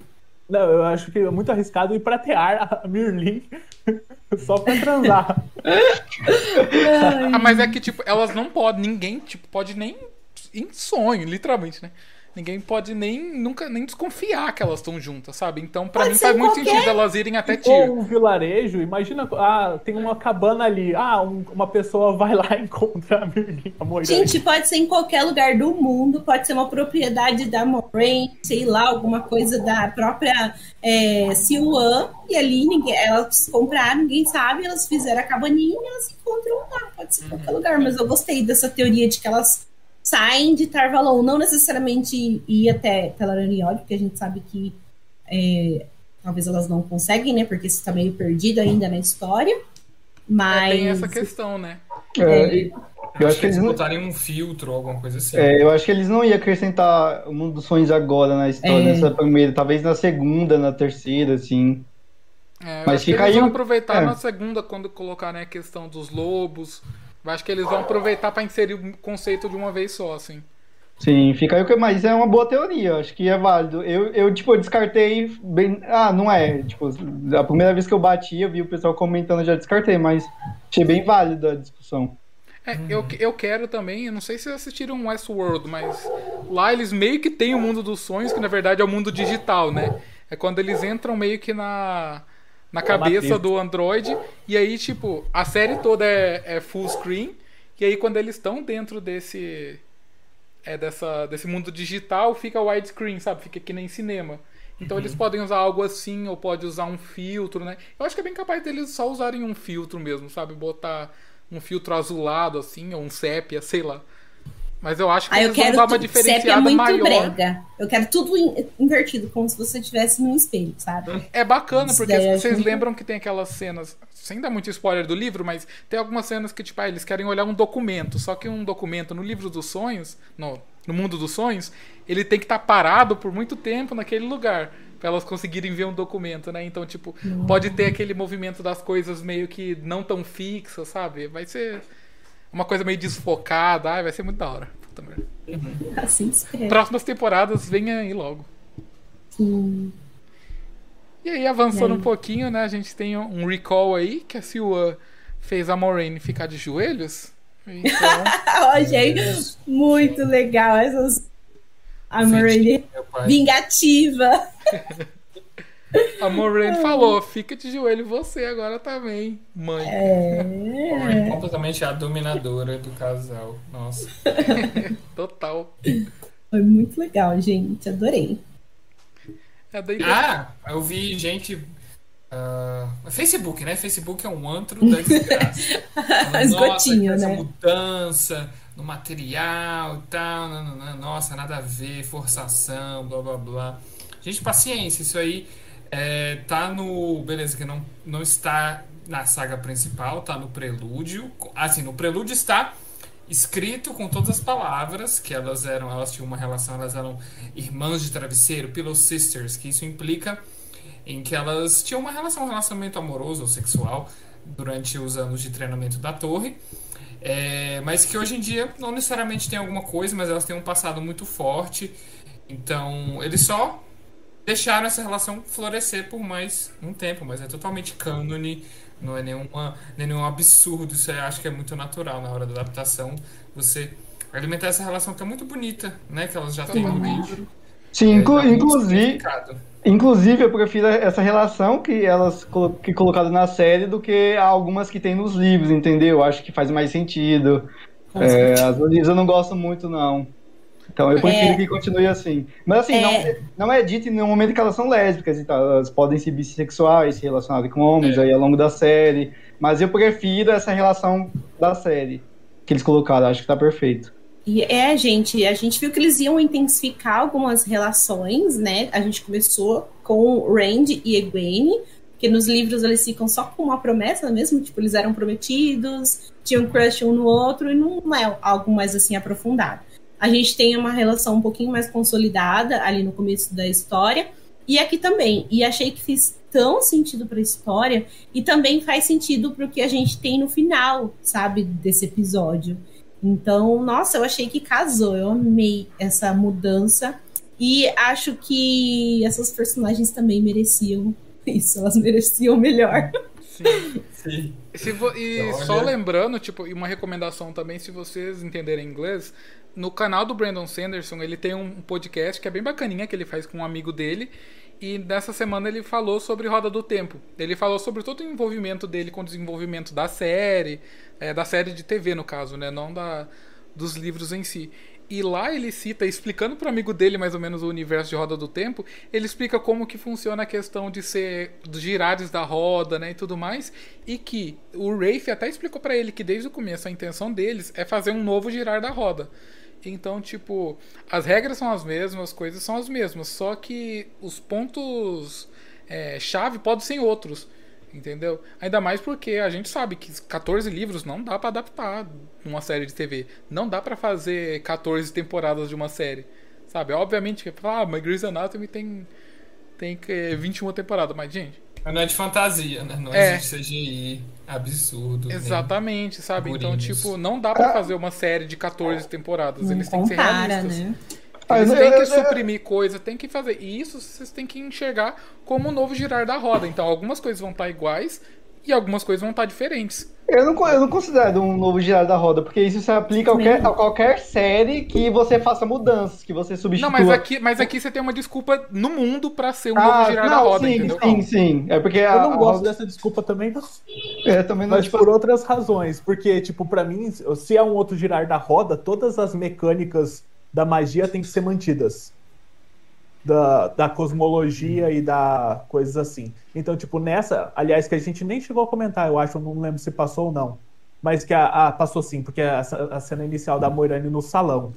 E: Não, eu acho que é muito arriscado ir pratear a Mirlin só pra transar.
C: ah, mas é que, tipo, elas não podem, ninguém, tipo, pode nem em sonho, literalmente, né? Ninguém pode nem nunca nem desconfiar que elas estão juntas, sabe? Então, para mim faz muito qualquer... sentido elas irem até Tyr.
E: Ou um vilarejo, imagina, ah, tem uma cabana ali, ah, um, uma pessoa vai lá e encontra a Merlin, a
A: Moiraine. Gente, pode ser em qualquer lugar do mundo, pode ser uma propriedade da Moraine, sei lá, alguma coisa da própria é, Siuan, e ali ninguém, elas compraram, ninguém sabe, elas fizeram a cabaninha e elas se encontram lá, pode ser em qualquer uhum. lugar, mas eu gostei dessa teoria de que elas saem de Tarvalon, não necessariamente ir até Telaraníode, porque a gente sabe que é, talvez elas não conseguem, né? Porque isso está meio perdido ainda na história. Mas. É, tem
C: essa questão, né?
B: É, eu acho que eles não botarem um filtro ou alguma coisa assim.
D: É, eu acho que eles não iam acrescentar o mundo dos sonhos agora na história, é. nessa primeira, talvez na segunda, na terceira, assim.
C: É, Mas fica aí. Eles vão aproveitar é. na segunda quando colocarem a questão dos lobos, eu acho que eles vão aproveitar para inserir o conceito de uma vez só, assim.
D: Sim, fica aí o que. Mas é uma boa teoria, acho que é válido. Eu, eu tipo, descartei bem. Ah, não é. Tipo, a primeira vez que eu bati, eu vi o pessoal comentando, eu já descartei, mas achei bem válido a discussão.
C: É, eu, eu quero também, eu não sei se vocês assistiram Westworld, mas lá eles meio que têm o mundo dos sonhos, que na verdade é o mundo digital, né? É quando eles entram meio que na na cabeça do Android. E aí, tipo, a série toda é, é full screen. E aí, quando eles estão dentro desse. É, dessa, desse mundo digital, fica widescreen, sabe? Fica que nem cinema. Então uhum. eles podem usar algo assim, ou pode usar um filtro, né? Eu acho que é bem capaz deles só usarem um filtro mesmo, sabe? Botar um filtro azulado, assim, ou um sépia, sei lá. Mas eu acho que ah,
A: eles vão dar uma diferenciada é muito maior. Brega. Eu quero tudo invertido, como se você estivesse num espelho, sabe?
C: É bacana, porque é vocês lembram que tem aquelas cenas, sem dar muito spoiler do livro, mas tem algumas cenas que, tipo, ah, eles querem olhar um documento. Só que um documento no livro dos sonhos, no, no mundo dos sonhos, ele tem que estar tá parado por muito tempo naquele lugar. Pra elas conseguirem ver um documento, né? Então, tipo, pode ter aquele movimento das coisas meio que não tão fixas, sabe? Vai ser uma coisa meio desfocada. Ai, vai ser muito da hora. Puta merda.
A: Assim espero.
C: Próximas temporadas, venha aí logo.
A: Sim.
C: E aí, avançando aí? um pouquinho, né? A gente tem um recall aí que a Silva fez a Moraine ficar de joelhos.
A: Então... Achei muito legal essas. A Moraine vingativa.
C: A Moraine falou: fica de joelho você agora também, mãe.
A: É.
B: completamente a dominadora do casal. Nossa.
C: Total.
A: Foi muito legal, gente. Adorei.
B: É ah, eu vi gente. Uh, Facebook, né? Facebook é um antro da desgraça.
A: Esgotinho, né?
B: mudança no material e tal. Nossa, nada a ver, forçação, blá blá blá. Gente, paciência, isso aí é, tá no. Beleza, que não, não está na saga principal, tá no prelúdio. Assim, no prelúdio está escrito com todas as palavras que elas eram, elas tinham uma relação, elas eram irmãs de travesseiro, pillow sisters, que isso implica em que elas tinham uma relação, um relacionamento amoroso ou sexual durante os anos de treinamento da torre. É, mas que hoje em dia não necessariamente tem alguma coisa, mas elas têm um passado muito forte. Então, eles só deixaram essa relação florescer por mais um tempo, mas é totalmente cânone, não é nenhuma, nem nenhum absurdo, isso eu acho que é muito natural na hora da adaptação, você alimentar essa relação que é muito bonita, né, que elas já têm no livro.
D: Sim, é, inclu inclusive, inclusive eu prefiro essa relação que elas que colocaram na série do que algumas que tem nos livros, entendeu? Acho que faz mais sentido. É, as livros eu não gosto muito, não. Então eu prefiro é... que continue assim. Mas assim, é... Não, não é dito em nenhum momento que elas são lésbicas e tal. Elas podem ser bissexuais, se relacionarem com homens é. aí ao longo da série. Mas eu prefiro essa relação da série que eles colocaram. Acho que tá perfeito.
A: E é, gente, a gente viu que eles iam intensificar algumas relações, né? A gente começou com Randy e Egwene, que nos livros eles ficam só com uma promessa mesmo, tipo, eles eram prometidos, tinham crush um no outro, e não é algo mais assim aprofundado. A gente tenha uma relação um pouquinho mais consolidada ali no começo da história. E aqui também. E achei que fiz tão sentido para a história e também faz sentido para o que a gente tem no final, sabe, desse episódio. Então, nossa, eu achei que casou. Eu amei essa mudança e acho que essas personagens também mereciam isso. Elas mereciam melhor.
C: Sim. Sim. E, vo... e só lembrando, tipo, uma recomendação também, se vocês entenderem inglês, no canal do Brandon Sanderson, ele tem um podcast que é bem bacaninha, que ele faz com um amigo dele. E nessa semana ele falou sobre Roda do Tempo. Ele falou sobre todo o envolvimento dele com o desenvolvimento da série, é, da série de TV, no caso, né? Não da, dos livros em si. E lá ele cita, explicando para o amigo dele mais ou menos o universo de Roda do Tempo, ele explica como que funciona a questão de ser dos girares da roda, né, e tudo mais, e que o Rafe até explicou para ele que desde o começo a intenção deles é fazer um novo girar da roda. Então, tipo, as regras são as mesmas, as coisas são as mesmas, só que os pontos é, chave podem ser outros, entendeu? Ainda mais porque a gente sabe que 14 livros não dá para adaptar numa série de TV, não dá para fazer 14 temporadas de uma série, sabe? Obviamente que ah, mas Grey's Anatomy tem tem 21 temporadas, mas gente,
B: não é de fantasia, né? Não é. existe CGI absurdo.
C: Exatamente, sabe? Então, tipo, não dá para fazer uma série de 14 temporadas. Eles têm que ser realistas. Né? Eles têm que suprimir coisa, tem que fazer. E isso vocês têm que enxergar como o novo girar da roda. Então, algumas coisas vão estar iguais e algumas coisas vão estar diferentes.
D: Eu não, eu não considero um novo girar da roda, porque isso se aplica a qualquer, a qualquer série que você faça mudanças, que você substitua.
C: Não, mas aqui, mas aqui você tem uma desculpa no mundo para ser um ah, novo girar não, da roda,
D: sim,
C: entendeu?
D: Sim, sim. É porque
E: eu a, não gosto a... dessa desculpa também, não. É, também não. Mas tipo... por outras razões. Porque, tipo, para mim, se é um outro girar da roda, todas as mecânicas da magia têm que ser mantidas da, da cosmologia e da coisas assim. Então, tipo, nessa, aliás, que a gente nem chegou a comentar, eu acho, não lembro se passou ou não. Mas que a, a passou sim, porque a, a, cena inicial da Moirane no salão.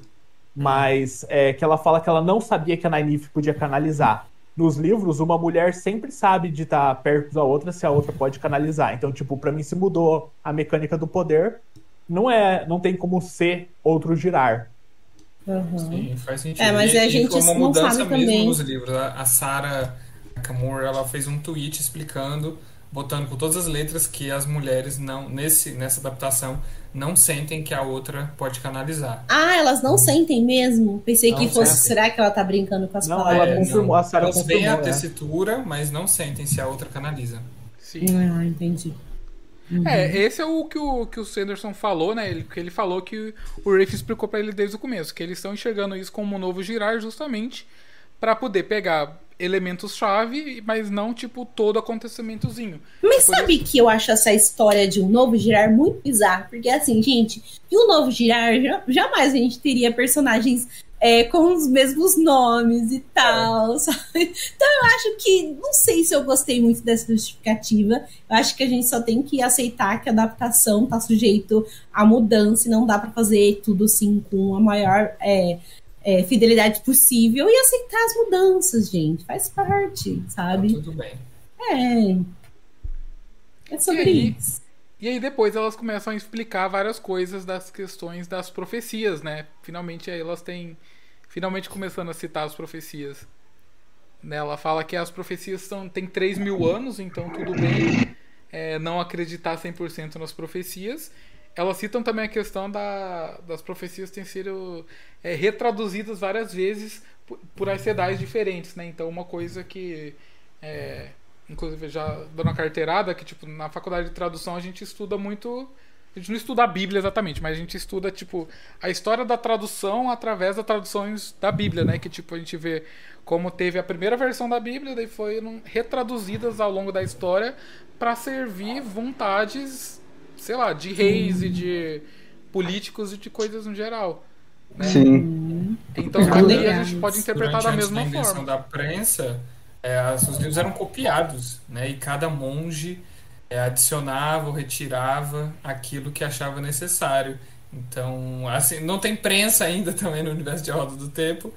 E: Mas é, que ela fala que ela não sabia que a Nynaeve podia canalizar. Nos livros, uma mulher sempre sabe de estar perto da outra se a outra pode canalizar. Então, tipo, para mim se mudou a mecânica do poder. Não é, não tem como ser outro girar.
B: Uhum. Sim, faz sentido.
A: É, mas e, a gente
B: uma mudança mesmo também. nos livros. A, Sarah Nakamura, ela fez um tweet explicando, botando com todas as letras que as mulheres não nesse nessa adaptação não sentem que a outra pode canalizar.
A: Ah, elas não sentem mesmo? Pensei não que fosse. Sentem. Será que ela tá brincando com as não, palavras?
B: Ela confirmou, a Sarah elas confirmou. Elas veem a tessitura, mas não sentem se a outra canaliza.
A: Sim. Ah, entendi.
C: Uhum. É, esse é o que o, que o Sanderson falou, né? Ele, que ele falou que o Rafe explicou para ele desde o começo, que eles estão enxergando isso como um novo girar justamente para poder pegar elementos-chave, mas não, tipo, todo acontecimentozinho.
A: Mas Por sabe isso... que eu acho essa história de um novo girar muito bizarra? Porque, assim, gente, e o novo girar, jamais a gente teria personagens é, com os mesmos nomes e tal, é. sabe? Então eu acho que, não sei se eu gostei muito dessa justificativa. Eu acho que a gente só tem que aceitar que a adaptação tá sujeito a mudança e não dá para fazer tudo assim com a maior é, é, fidelidade possível e aceitar as mudanças, gente. Faz parte, sabe?
B: Tá tudo bem.
A: É. É sobre aí, isso.
C: E aí depois elas começam a explicar várias coisas das questões das profecias, né? Finalmente aí elas têm. Finalmente começando a citar as profecias. Né? Ela fala que as profecias são, têm 3 mil anos, então tudo bem é, não acreditar 100% nas profecias. Elas citam também a questão da, das profecias terem sido é, retraduzidas várias vezes por, por arcedais diferentes, né? Então uma coisa que é, inclusive já dando uma carteirada, que tipo, na faculdade de tradução a gente estuda muito. A gente não estuda a Bíblia exatamente, mas a gente estuda, tipo, a história da tradução através das traduções da Bíblia, né? Que, tipo, a gente vê como teve a primeira versão da Bíblia, daí foi retraduzidas ao longo da história para servir vontades, sei lá, de reis e de políticos e de coisas no geral. Né?
D: Sim.
C: Então, ali a gente pode interpretar Durante da mesma forma.
B: da prensa, é, os livros eram copiados, né? E cada monge é, adicionava ou retirava aquilo que achava necessário. Então, assim, não tem prensa ainda também no universo de Roda do Tempo.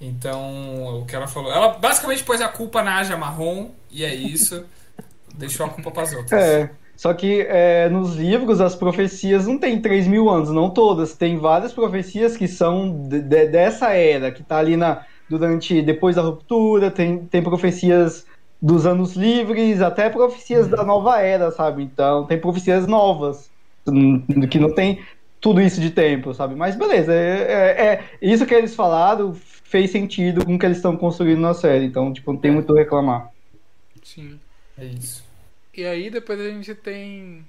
B: Então, o que ela falou, ela basicamente pôs a culpa na Aja Marrom e é isso. deixou a culpa para as outras.
D: É. Só que é, nos livros as profecias não tem 3 mil anos, não todas. Tem várias profecias que são de, de, dessa era, que tá ali na, durante depois da ruptura, tem, tem profecias dos anos livres, até profecias da nova era, sabe? Então tem profecias novas, que não tem tudo isso de tempo, sabe? Mas beleza, é, é, é isso que eles falaram fez sentido com o que eles estão construindo na série, então tipo, não tem muito a reclamar.
C: Sim.
B: É isso.
C: E aí depois a gente tem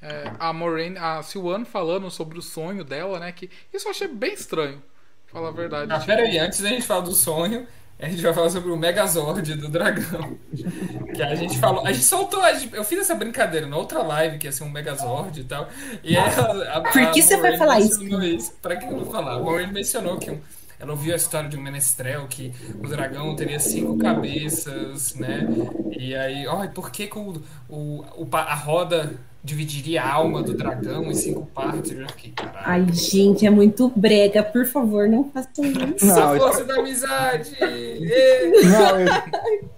C: é, a Moraine, a Silwan falando sobre o sonho dela, né? Que isso eu achei bem estranho, pra falar a verdade.
B: Ah, pera aí, antes da gente falar do sonho, a gente vai falar sobre o Megazord do dragão. Que a gente falou. A gente soltou. A gente, eu fiz essa brincadeira na outra live, que ia ser um Megazord e tal. E aí a, a,
A: Por que você vai falar isso?
B: isso? Pra que eu vou falar? A Moraine mencionou que um ela ouviu a história de um menestrel que o dragão teria cinco cabeças, né? E aí, ó, oh, por que, que o, o, o, a roda dividiria a alma do dragão em cinco partes? Eu já fiquei, caralho.
A: Ai, gente, é muito brega. Por favor, não façam isso.
B: Não, a força eu... da amizade! não,
D: eu...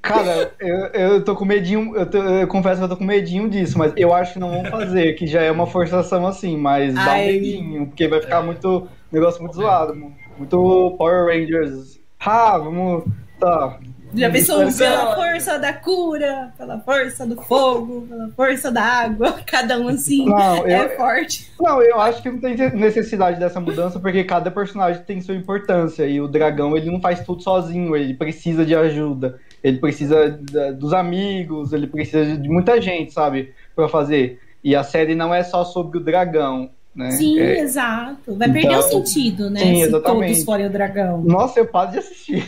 D: Cara, eu, eu tô com medinho, eu, tô, eu, confesso que eu tô com medinho disso, mas eu acho que não vão fazer, que já é uma forçação assim, mas Ai. dá um medinho, porque vai ficar muito, negócio muito zoado, mano. Muito Power Rangers. Ah, vamos. Tá.
A: Já pensou pela força da cura, pela força do fogo, pela força da água, cada um assim não, é eu, forte.
D: Não, eu acho que não tem necessidade dessa mudança, porque cada personagem tem sua importância. E o dragão ele não faz tudo sozinho, ele precisa de ajuda. Ele precisa dos amigos, ele precisa de muita gente, sabe, para fazer. E a série não é só sobre o dragão. Né?
A: Sim, é... exato. Vai perder o então, sentido, né? Sim, se exatamente. todos forem o dragão.
D: Nossa, eu paro de assistir.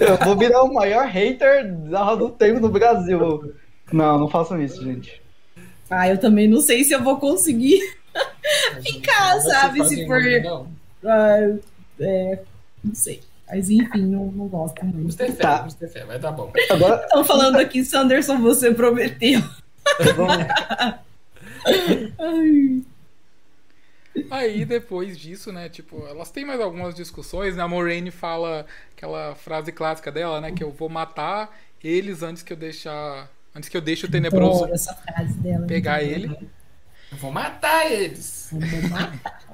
D: Eu vou virar o maior hater do tempo no Brasil. Não, não façam isso, gente.
A: Ah, eu também não sei se eu vou conseguir ficar, sabe? Se for. Uh, é, não sei. Mas enfim, não, não gosto muito. Vamos
B: ter fé, tá. vamos ter fé, vai dar bom.
A: Agora... Estão falando aqui, Sanderson, você prometeu.
C: Ai. Aí depois disso, né, tipo, elas têm mais algumas discussões, né? A Moraine fala aquela frase clássica dela, né, que eu vou matar eles antes que eu deixar, antes que eu deixe o tenebroso dela, pegar ele.
B: Eu vou matar eles.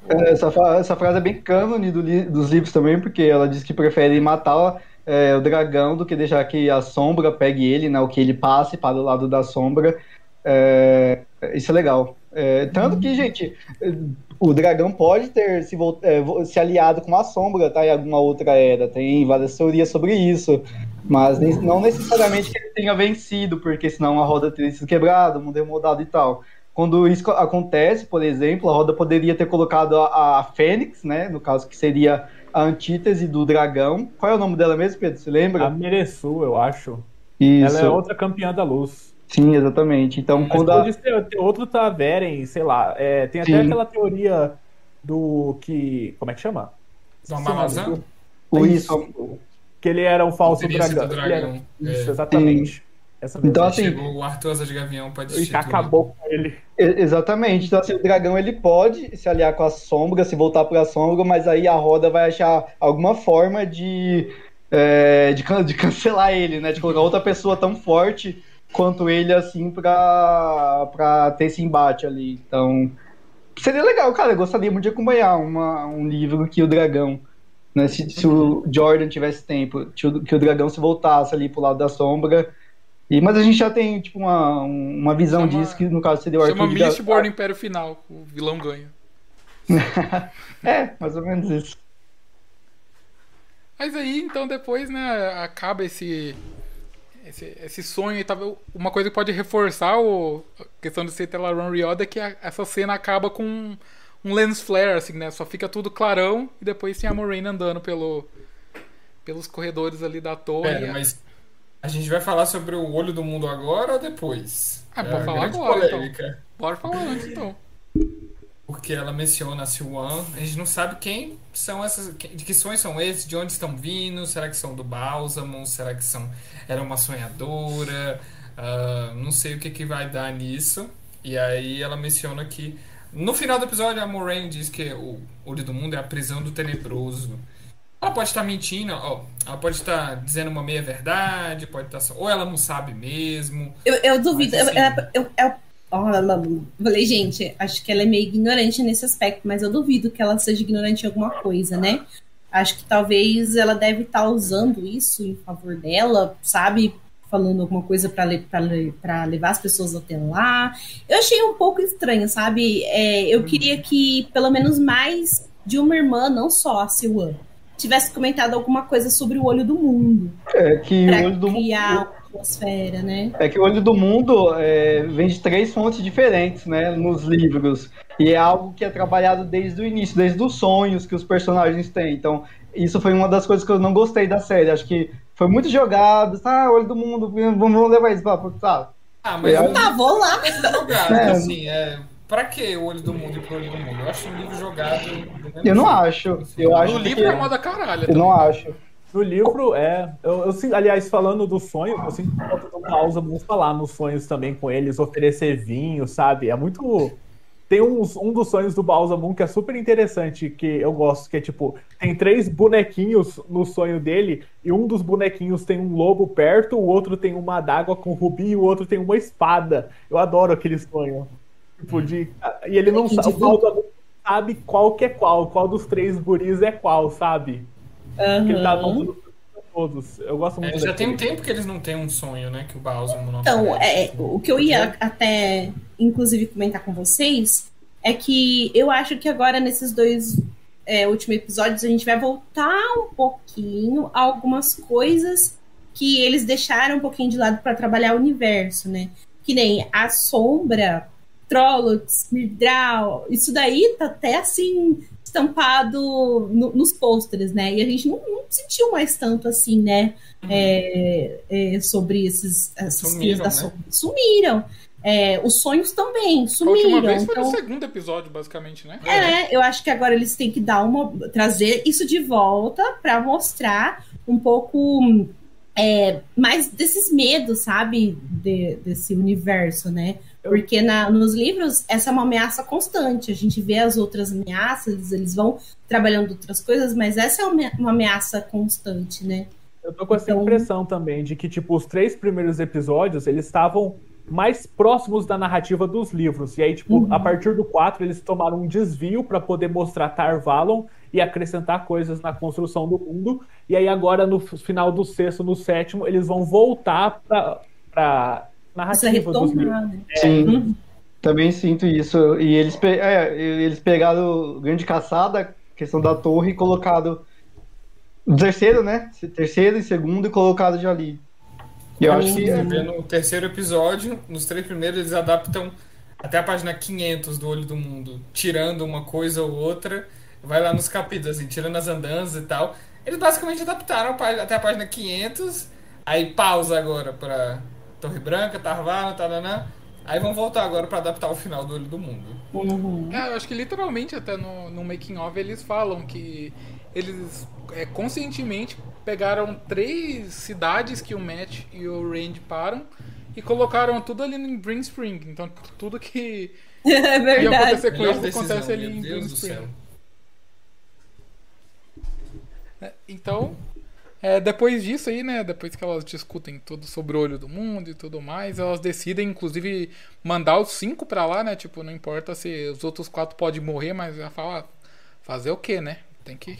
D: É, essa, essa frase é bem cânone do, dos livros também, porque ela diz que prefere matar é, o dragão do que deixar que a sombra pegue ele, né? O que ele passe para o lado da sombra. É, isso é legal. É, tanto que, gente, o dragão pode ter se, é, se, aliado com uma sombra, tá? Em alguma outra era. Tem várias teorias sobre isso. Mas não necessariamente que ele tenha vencido, porque senão a roda teria sido quebrada, o mundo mudado e tal. Quando isso acontece, por exemplo, a roda poderia ter colocado a, a Fênix, né? No caso, que seria a antítese do dragão. Qual é o nome dela mesmo, Pedro? Você lembra?
E: A Mereçu, eu acho. Isso. Ela é outra campeã da luz.
D: Sim, exatamente. Então, Mas quando
E: pode a... ser outro Taveren, sei lá. É, tem até Sim. aquela teoria do que. Como é que chama?
B: Do Amazon?
D: O isso.
E: Que ele era um falso dragão. dragão. Era... Isso, é. exatamente.
D: então, assim.
B: Chegou o Arthur Asa de Gavião pra
E: destituir. acabou com ele.
D: Exatamente. Então, assim, o dragão ele pode se aliar com a sombra, se voltar pra sombra, mas aí a roda vai achar alguma forma de. É, de, de cancelar ele, né? De colocar outra pessoa tão forte quanto ele, assim, pra, pra ter esse embate ali. Então, seria legal, cara. Eu gostaria muito de acompanhar uma, um livro que o dragão, né? Se, se o Jordan tivesse tempo, que o, dragão se voltasse ali pro lado da sombra. E, mas a gente já tem, tipo, uma, uma visão chama, disso, que no caso seria o
C: Arthur. Chama Mistborn Império Final, o vilão ganha.
D: é, mais ou menos isso.
C: Mas aí, então, depois, né, acaba esse esse, esse sonho e uma coisa que pode reforçar o, a questão de ser Run Rioda é que a, essa cena acaba com um, um, lens flare, assim, né? Só fica tudo clarão e depois tem a Moraine andando pelo, pelos corredores ali da torre.
B: É, mas a gente vai falar sobre o olho do mundo agora ou depois?
C: Ah, é, pode falar agora, polêmica. então. Bora falar antes, então
B: porque ela menciona a Siwan. A gente não sabe quem são essas. De que sonhos são esses, de onde estão vindo, será que são do Bálsamo, será que são. Era uma sonhadora. Uh, não sei o que, que vai dar nisso. E aí ela menciona que. No final do episódio, a Moraine diz que o Olho do Mundo é a prisão do tenebroso. Ela pode estar mentindo, ó, ela pode estar dizendo uma meia verdade, pode estar. Ou ela não sabe mesmo.
A: Eu, eu duvido. Mas, assim, eu, eu, falei, gente, acho que ela é meio ignorante nesse aspecto, mas eu duvido que ela seja ignorante em alguma coisa, né? Acho que talvez ela deve estar tá usando isso em favor dela, sabe? Falando alguma coisa para levar as pessoas até lá. Eu achei um pouco estranho, sabe? É, eu queria que pelo menos mais de uma irmã, não só a Siwan, tivesse comentado alguma coisa sobre o olho do mundo.
D: É que
A: o
D: olho do
A: mundo atmosfera, né?
D: É que o olho do mundo é, vem de três fontes diferentes, né, nos livros. E é algo que é trabalhado desde o início, desde os sonhos que os personagens têm. Então, isso foi uma das coisas que eu não gostei da série. Acho que foi muito jogado. Ah, olho do mundo, vamos levar isso pra.
B: Tá. Ah, mas eu... tá, vou lá. Jogado, é. assim, é. Pra que o olho do mundo e pro olho do mundo? Eu acho um livro jogado.
D: Eu não acho. Eu acho
C: no livro que... é moda caralho.
D: Eu também. não acho.
E: No livro, é. Eu, eu, aliás, falando do sonho, eu sinto falta do pausa muito falar nos sonhos também com eles, oferecer vinho, sabe? É muito. Tem uns, um dos sonhos do Balsamum que é super interessante, que eu gosto, que é tipo, tem três bonequinhos no sonho dele, e um dos bonequinhos tem um lobo perto, o outro tem uma adaga com rubi e o outro tem uma espada. Eu adoro aquele sonho. Tipo, de. E ele não sabe. Sabe qual que é qual, qual dos três buris é qual, sabe?
A: Uhum. Ele tá
E: todos. Eu gosto muito
B: é, Já tem um tempo que eles não têm um sonho, né? Que o Bowser não
A: Então, é, o que eu ia até, inclusive, comentar com vocês é que eu acho que agora, nesses dois é, últimos episódios, a gente vai voltar um pouquinho a algumas coisas que eles deixaram um pouquinho de lado para trabalhar o universo, né? Que nem a sombra, Trollocs, Mildral, isso daí tá até assim estampado no, nos pôsteres, né? E a gente não, não, sentiu mais tanto assim, né? Uhum. É, é, sobre esses, essas Sumiram, da né? Sumiram. É, os sonhos também sumiram. A
C: vez foi então, no segundo episódio, basicamente, né?
A: É, eu acho que agora eles têm que dar uma. trazer isso de volta para mostrar um pouco é, mais desses medos, sabe? De, desse universo, né? Porque na, nos livros, essa é uma ameaça constante. A gente vê as outras ameaças, eles vão trabalhando outras coisas, mas essa é uma ameaça constante, né?
E: Eu tô com essa então... impressão também de que, tipo, os três primeiros episódios, eles estavam mais próximos da narrativa dos livros. E aí, tipo, uhum. a partir do 4, eles tomaram um desvio para poder mostrar Tarvalon e acrescentar coisas na construção do mundo. E aí, agora, no final do sexto, no sétimo, eles vão voltar para narrativa dos livros.
D: Sim. Uhum. Também sinto isso. E eles, pe é, eles pegaram Grande Caçada, questão da torre, e colocado o terceiro, né? Terceiro e segundo e colocado de ali.
B: E eu acho que. No terceiro episódio, nos três primeiros, eles adaptam até a página 500 do Olho do Mundo, tirando uma coisa ou outra. Vai lá nos capítulos, assim, tirando as andanças e tal. Eles basicamente adaptaram até a página 500. Aí pausa agora para Torre Branca, Tarvala, Taranã. Aí vão voltar agora para adaptar o final do Olho do Mundo.
C: Uhum. É, eu acho que literalmente até no, no making of eles falam que eles é, conscientemente pegaram três cidades que o Matt e o Randy param e colocaram tudo ali em Green Spring. Então tudo que
A: é verdade. ia
C: acontecer com eles acontece ali em Green Spring. É, então, é, depois disso aí, né? Depois que elas discutem tudo sobre o olho do mundo e tudo mais, elas decidem, inclusive, mandar os cinco para lá, né? Tipo, não importa se os outros quatro podem morrer, mas ela fala, ah, fazer o quê, né? Tem que.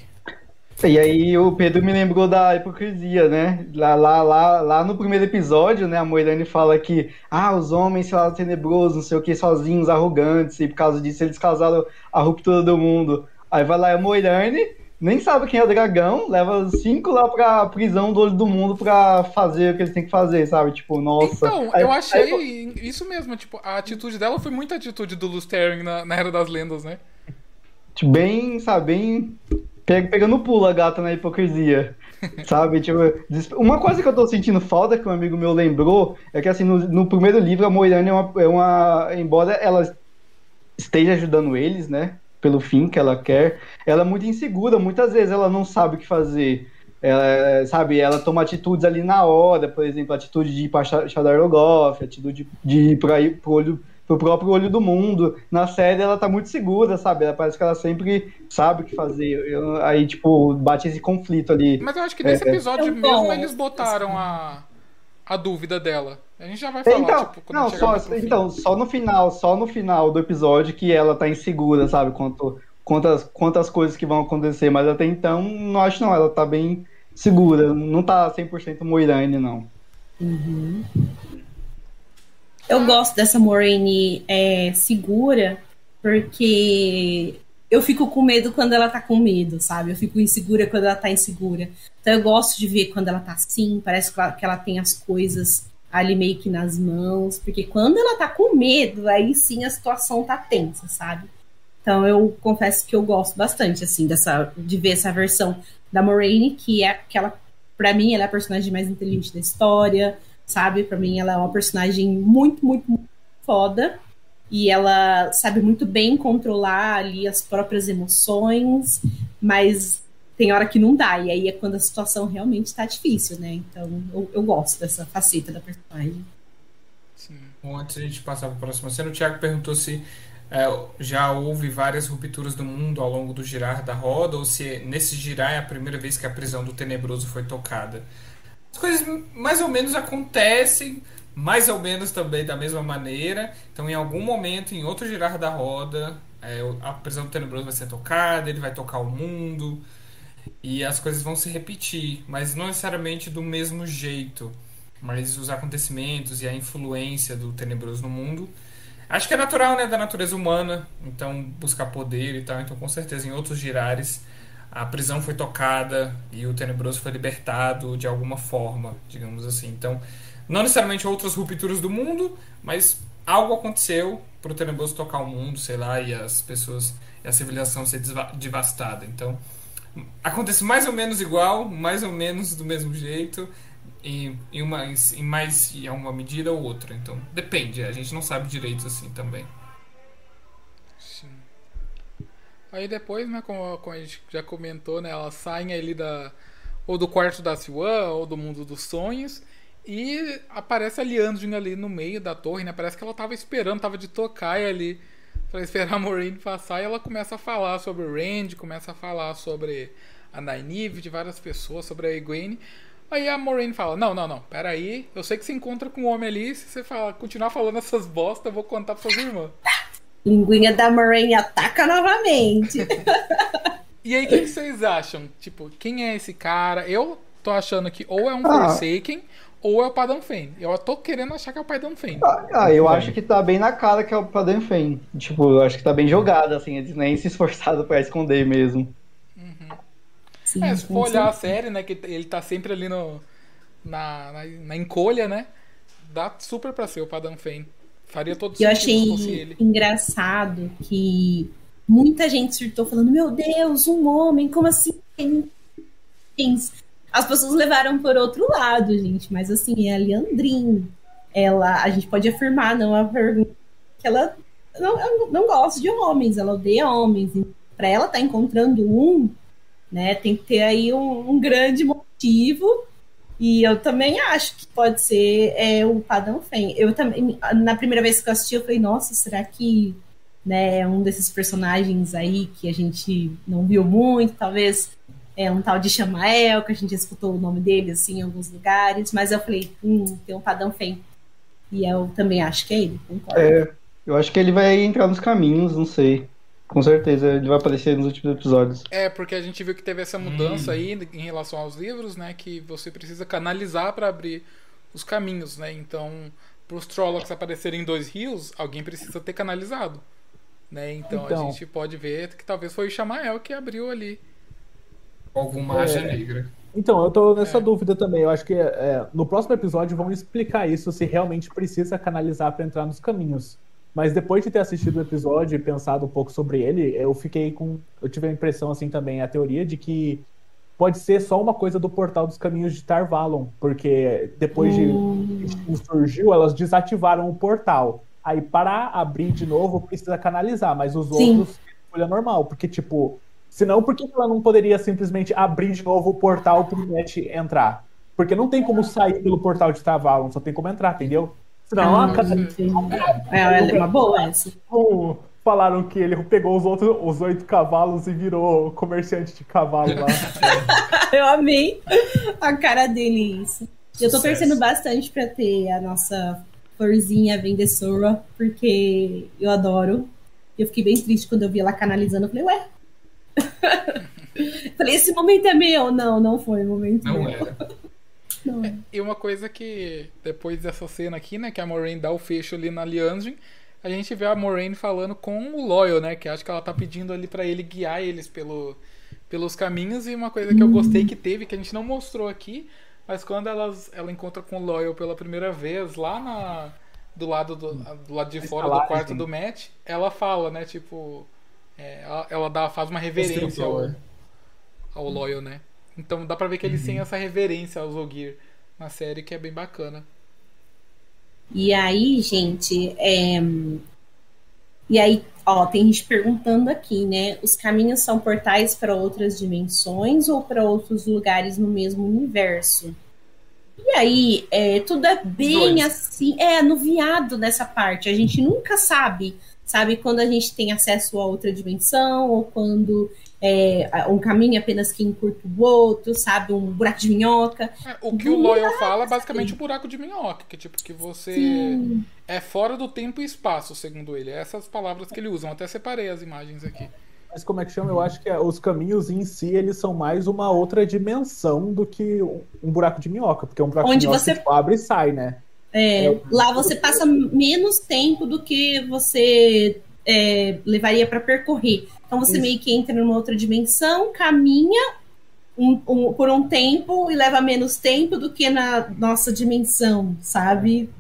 D: E aí o Pedro me lembrou da hipocrisia, né? Lá, lá, lá, lá no primeiro episódio, né? A Moirane fala que ah, os homens se lá tenebrosos, não sei o que, sozinhos, arrogantes, e por causa disso eles causaram a ruptura do mundo. Aí vai lá a Moirane nem sabe quem é o dragão, leva cinco lá pra prisão do olho do mundo pra fazer o que eles têm que fazer, sabe? Tipo, nossa.
C: Então, aí, eu achei aí, isso mesmo, tipo, a atitude dela foi muita atitude do Lustering na, na Era das Lendas, né?
D: Tipo, bem, sabe, bem. Pegando pulo a gata na hipocrisia. sabe? Tipo, uma coisa que eu tô sentindo falta, que um amigo meu lembrou, é que assim, no, no primeiro livro, a Moirane é uma, é uma. Embora ela esteja ajudando eles, né? Pelo fim que ela quer, ela é muito insegura, muitas vezes ela não sabe o que fazer. Ela, sabe, ela toma atitudes ali na hora, por exemplo, atitude de ir para Shadar atitude de ir para pro olho pro próprio olho do mundo. Na série ela tá muito segura, sabe? Ela parece que ela sempre sabe o que fazer. Eu, aí, tipo, bate esse conflito ali.
C: Mas eu acho que nesse é, é. episódio é, mesmo eles botaram a, a dúvida dela. A gente já vai falar,
D: então,
C: tipo,
D: não, só, então, só no final, só no final do episódio que ela tá insegura, sabe? Quanto, quantas, quantas coisas que vão acontecer, mas até então, não acho não, ela tá bem segura, não tá 100% Moiraine, não.
A: Uhum. Eu gosto dessa Moraine é, segura, porque eu fico com medo quando ela tá com medo, sabe? Eu fico insegura quando ela tá insegura. Então eu gosto de ver quando ela tá assim, parece que ela, que ela tem as coisas ali meio que nas mãos, porque quando ela tá com medo, aí sim a situação tá tensa, sabe? Então eu confesso que eu gosto bastante assim dessa de ver essa versão da Moraine, que é aquela para mim ela é a personagem mais inteligente da história, sabe? Para mim ela é uma personagem muito, muito, muito foda e ela sabe muito bem controlar ali as próprias emoções, mas tem hora que não dá, e aí é quando a situação realmente está difícil, né? Então eu, eu, gosto dessa faceta da personagem.
B: Sim. Bom, antes a gente passar para a próxima cena, o Thiago perguntou se é, já houve várias rupturas do mundo ao longo do girar da roda, ou se nesse girar é a primeira vez que a prisão do Tenebroso foi tocada. As coisas mais ou menos acontecem, mais ou menos também da mesma maneira. Então, em algum momento, em outro girar da roda, é, a prisão do Tenebroso vai ser tocada, ele vai tocar o mundo e as coisas vão se repetir, mas não necessariamente do mesmo jeito. Mas os acontecimentos e a influência do tenebroso no mundo. Acho que é natural, né, da natureza humana, então buscar poder e tal. Então, com certeza, em outros girares, a prisão foi tocada e o tenebroso foi libertado de alguma forma, digamos assim. Então, não necessariamente outras rupturas do mundo, mas algo aconteceu para o tenebroso tocar o mundo, sei lá, e as pessoas, e a civilização ser devastada. Então, acontece mais ou menos igual, mais ou menos do mesmo jeito, em, em, uma, em mais em uma medida ou outra. Então, depende, a gente não sabe direito assim também.
C: Aí depois, né, como, como a gente já comentou, né, elas saem ali da ou do quarto da Siwan ou do mundo dos sonhos e aparece a Liandrin ali no meio da torre, né? Parece que ela tava esperando, tava de tocar ali para esperar a Maureen passar e ela começa a falar sobre o Randy, começa a falar sobre a Nynaeve, de várias pessoas, sobre a Egwene. Aí a Maureen fala: Não, não, não, peraí, eu sei que você encontra com um homem ali, se você fala, continuar falando essas bosta, eu vou contar pra suas irmãs.
A: Linguinha da Maureen ataca novamente.
C: e aí, o que, vocês acham? Tipo, quem é esse cara? Eu tô achando que ou é um ah. Forsaken ou é o Padam Fen. Eu tô querendo achar que é o Padam Fen.
D: Ah, ah, eu acho que tá bem na cara que é o Padam Fen. Tipo, eu acho que tá bem jogado, assim, eles nem se esforçaram pra esconder mesmo.
C: Uhum. Sim, é, se for olhar a série, né, que ele tá sempre ali no, na, na, na encolha, né, dá super pra ser o Padam Fen. Faria todo
A: sentido Eu achei engraçado que muita gente surtou falando, meu Deus, um homem, como assim? As pessoas levaram por outro lado, gente. Mas assim, é a Leandrin. Ela, a gente pode afirmar, não é pergunta, que ela não, não gosta de homens, ela odeia homens. Para ela estar tá encontrando um, né, tem que ter aí um, um, grande motivo. E eu também acho que pode ser é, o Padão Fen. Eu também, na primeira vez que eu assisti, eu falei, nossa, será que né, é um desses personagens aí que a gente não viu muito, talvez é um tal de Chamael, que a gente escutou o nome dele assim em alguns lugares, mas eu falei, hum, tem um Padão Fem. E eu também acho que é ele, concordo.
D: É, eu acho que ele vai entrar nos caminhos, não sei. Com certeza, ele vai aparecer nos últimos episódios.
C: É, porque a gente viu que teve essa mudança hum. aí em relação aos livros, né? Que você precisa canalizar para abrir os caminhos, né? Então, para os Trollocs aparecerem em dois rios, alguém precisa ter canalizado. Né? Então, então, a gente pode ver que talvez foi o Chamael que abriu ali
B: alguma é. negra.
E: Então, eu tô nessa é. dúvida também. Eu acho que é, no próximo episódio vão explicar isso, se realmente precisa canalizar para entrar nos caminhos. Mas depois de ter assistido o episódio e pensado um pouco sobre ele, eu fiquei com. Eu tive a impressão, assim, também, a teoria de que pode ser só uma coisa do portal dos caminhos de Tarvalon, porque depois hum. de surgiu, elas desativaram o portal. Aí, para abrir de novo, precisa canalizar, mas os Sim. outros, folha normal, porque, tipo, Senão, por que ela não poderia simplesmente abrir de novo o portal pro Matt entrar? Porque não tem como sair pelo portal de Tavalon, só tem como entrar, entendeu?
A: Senão, ah, cada... é, é uma boa essa.
E: Falaram que ele pegou os outros, os oito cavalos e virou comerciante de cavalo lá.
A: Eu amei a cara dele isso. Eu tô torcendo bastante pra ter a nossa florzinha vendessora, porque eu adoro. Eu fiquei bem triste quando eu vi ela canalizando. Eu falei, ué. falei, esse momento é meu. Não, não foi o momento
B: não
A: meu.
B: Era.
C: Não. É, e uma coisa que, depois dessa cena aqui, né, que a Moraine dá o fecho ali na Liandrin, a gente vê a Moraine falando com o Loyal, né, que acho que ela tá pedindo ali para ele guiar eles pelo, pelos caminhos, e uma coisa que eu gostei que teve, que a gente não mostrou aqui, mas quando elas, ela encontra com o Loyal pela primeira vez, lá na, do, lado do, do lado de fora do quarto do Matt, ela fala, né, tipo... É, ela, ela dá, faz uma reverência ao, ao Loyal, né? Então dá pra ver que eles uhum. têm essa reverência aos Ogir na série, que é bem bacana.
A: E aí, gente, é... e aí, ó, tem gente perguntando aqui, né? Os caminhos são portais para outras dimensões ou para outros lugares no mesmo universo? E aí, é, tudo é bem assim, é anuviado nessa parte. A gente nunca sabe, sabe, quando a gente tem acesso a outra dimensão ou quando é, um caminho apenas que encurta o outro, sabe? Um buraco de minhoca.
C: É, o que o Loyal fala é basicamente o um buraco de minhoca, que tipo, que você Sim. é fora do tempo e espaço, segundo ele. Essas palavras que ele usa. Eu até separei as imagens aqui.
E: Mas como é que chama? Eu acho que é, os caminhos em si, eles são mais uma outra dimensão do que um buraco de minhoca, porque um buraco
A: Onde
E: de minhoca
A: você...
E: tipo, abre e sai, né?
A: É, é, lá você passa menos tempo do que você é, levaria para percorrer. Então você Isso. meio que entra numa outra dimensão, caminha um, um, por um tempo e leva menos tempo do que na nossa dimensão, sabe?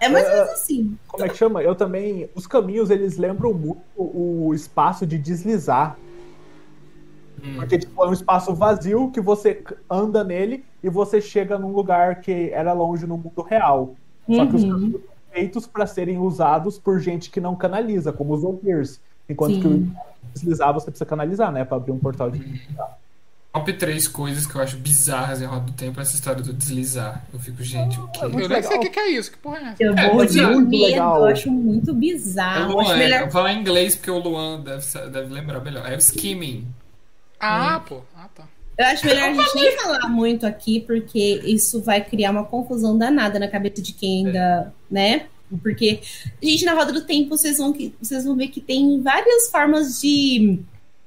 A: É mais ou menos assim.
E: Como é que chama? Eu também. Os caminhos eles lembram muito o espaço de deslizar. Hum. Porque tipo, é um espaço vazio que você anda nele e você chega num lugar que era longe no mundo real. Só que os uhum. são feitos para serem usados por gente que não canaliza, como os Ogiers. Enquanto Sim. que o deslizar você precisa canalizar, né? Para abrir um portal de
B: Top três coisas que eu acho bizarras em Roda do Tempo é essa história do deslizar. Eu fico, gente, o que?
C: Eu nem sei o que, que é isso, que porra é essa?
A: Eu
C: é,
A: vou de medo, eu acho muito bizarro.
B: É Luan, melhor... Eu falar em inglês porque o Luan deve, deve lembrar melhor. É o skimming.
C: Ah, hum. pô. Ah, tá.
A: Eu acho melhor a gente nem falar muito aqui, porque isso vai criar uma confusão danada na cabeça de quem ainda, é. né? Porque, gente, na roda do tempo, vocês vão, vocês vão ver que tem várias formas de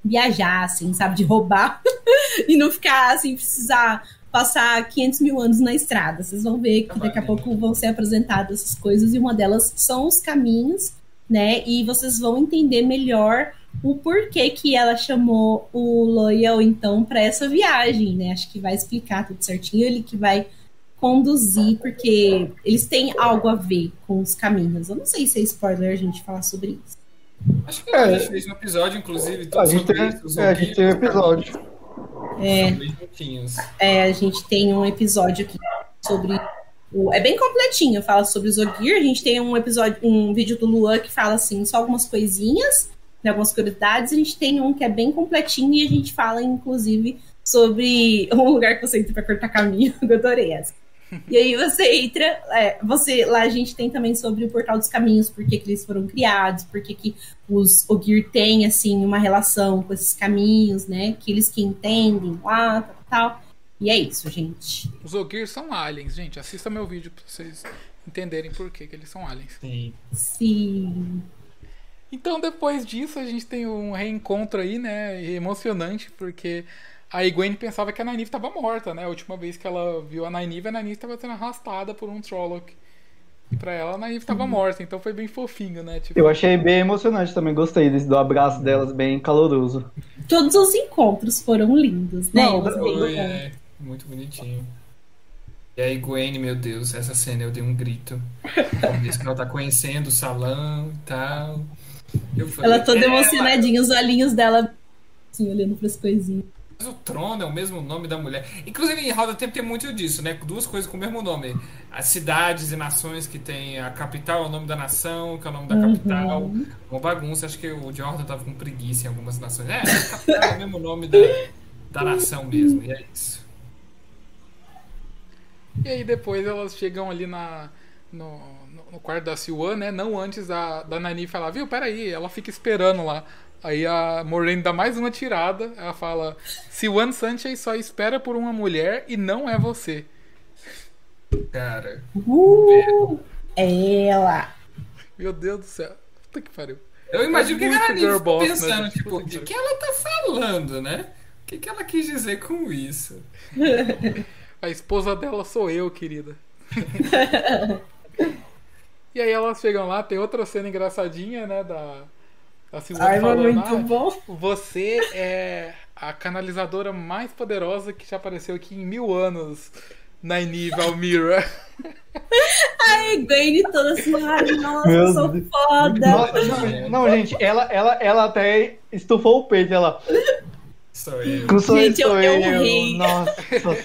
A: viajar, assim, sabe? De roubar e não ficar, assim, precisar passar 500 mil anos na estrada. Vocês vão ver que daqui a pouco vão ser apresentadas essas coisas e uma delas são os caminhos, né? E vocês vão entender melhor o porquê que ela chamou o Loyal, então, para essa viagem, né? Acho que vai explicar tudo certinho. Ele que vai conduzir, porque eles têm algo a ver com os caminhos. Eu não sei se é spoiler a gente falar sobre isso.
B: Acho que é, a gente fez um episódio, inclusive,
D: a gente tem, isso, é, a gente tem um episódio.
A: É, é, a gente tem um episódio aqui sobre o, é bem completinho, fala sobre os Ogir. A gente tem um episódio, um vídeo do Luan que fala assim, só algumas coisinhas, né, algumas curiosidades. A gente tem um que é bem completinho e a gente fala, inclusive, sobre um lugar que você entra para cortar caminho. Eu adorei essa. E aí você entra, é, você lá a gente tem também sobre o Portal dos Caminhos, por que eles foram criados, por que os Ogir têm assim uma relação com esses caminhos, né? Que eles que entendem lá, tal, tal. E é isso, gente.
C: Os Ogir são aliens, gente. Assista meu vídeo pra vocês entenderem por que, que eles são aliens.
B: Sim.
A: Sim.
C: Então, depois disso, a gente tem um reencontro aí, né? Emocionante, porque a Gwen pensava que a Nynaeve estava morta, né? A última vez que ela viu a Nynaeve, a Nynaeve estava sendo arrastada por um Trolloc. E pra ela, a Nynaeve estava uhum. morta, então foi bem fofinho, né?
D: Tipo... Eu achei bem emocionante também, gostei desse, do abraço delas, bem caloroso.
A: Todos os encontros foram lindos, né?
B: Não, foi, é, muito bonitinho. E aí, Gwen, meu Deus, essa cena eu dei um grito. Diz que ela tá conhecendo o salão e tal.
A: Falei, ela toda emocionadinha, os olhinhos dela assim, olhando pras coisinhas
B: o trono é o mesmo nome da mulher. Inclusive, em Roda Tempo tem muito disso, né? Duas coisas com o mesmo nome. As cidades e nações que tem a capital é o nome da nação, que é o nome da uhum. capital. Uma bagunça. Acho que o Jordan tava com preguiça em algumas nações. É, a capital é o mesmo nome da, da nação mesmo. E é isso.
C: E aí depois elas chegam ali na, no, no quarto da Siwan, né? Não antes da, da Nani falar, viu, peraí, ela fica esperando lá. Aí a Moraine dá mais uma tirada. Ela fala: Se One Sanchez só espera por uma mulher e não é você.
B: Cara.
A: Uh, ela.
C: Meu Deus do céu. Puta que pariu.
B: Eu imagino que a
C: girl boss, né,
B: pensando,
C: gente?
B: tipo, o
C: que
B: que, que ela tá falando, né? O que, que ela quis dizer com isso?
C: A esposa dela sou eu, querida. e aí elas chegam lá, tem outra cena engraçadinha, né? Da, da Silvana
A: Ai,
C: falando,
A: muito
C: "Ah,
A: bom.
C: Você é a canalizadora mais poderosa que já apareceu aqui em mil anos. Nynaeve Almira.
A: Ai, Gwen toda assim, ai, nossa,
D: Meu
A: eu sou
D: Deus.
A: foda.
D: Nossa, não, não, gente, ela, ela, ela até estufou o peito, ela.
B: Sou eu.
D: Não sou
A: Gente,
D: eu, sou
A: eu-
D: eu.
A: eu ri.
D: Nossa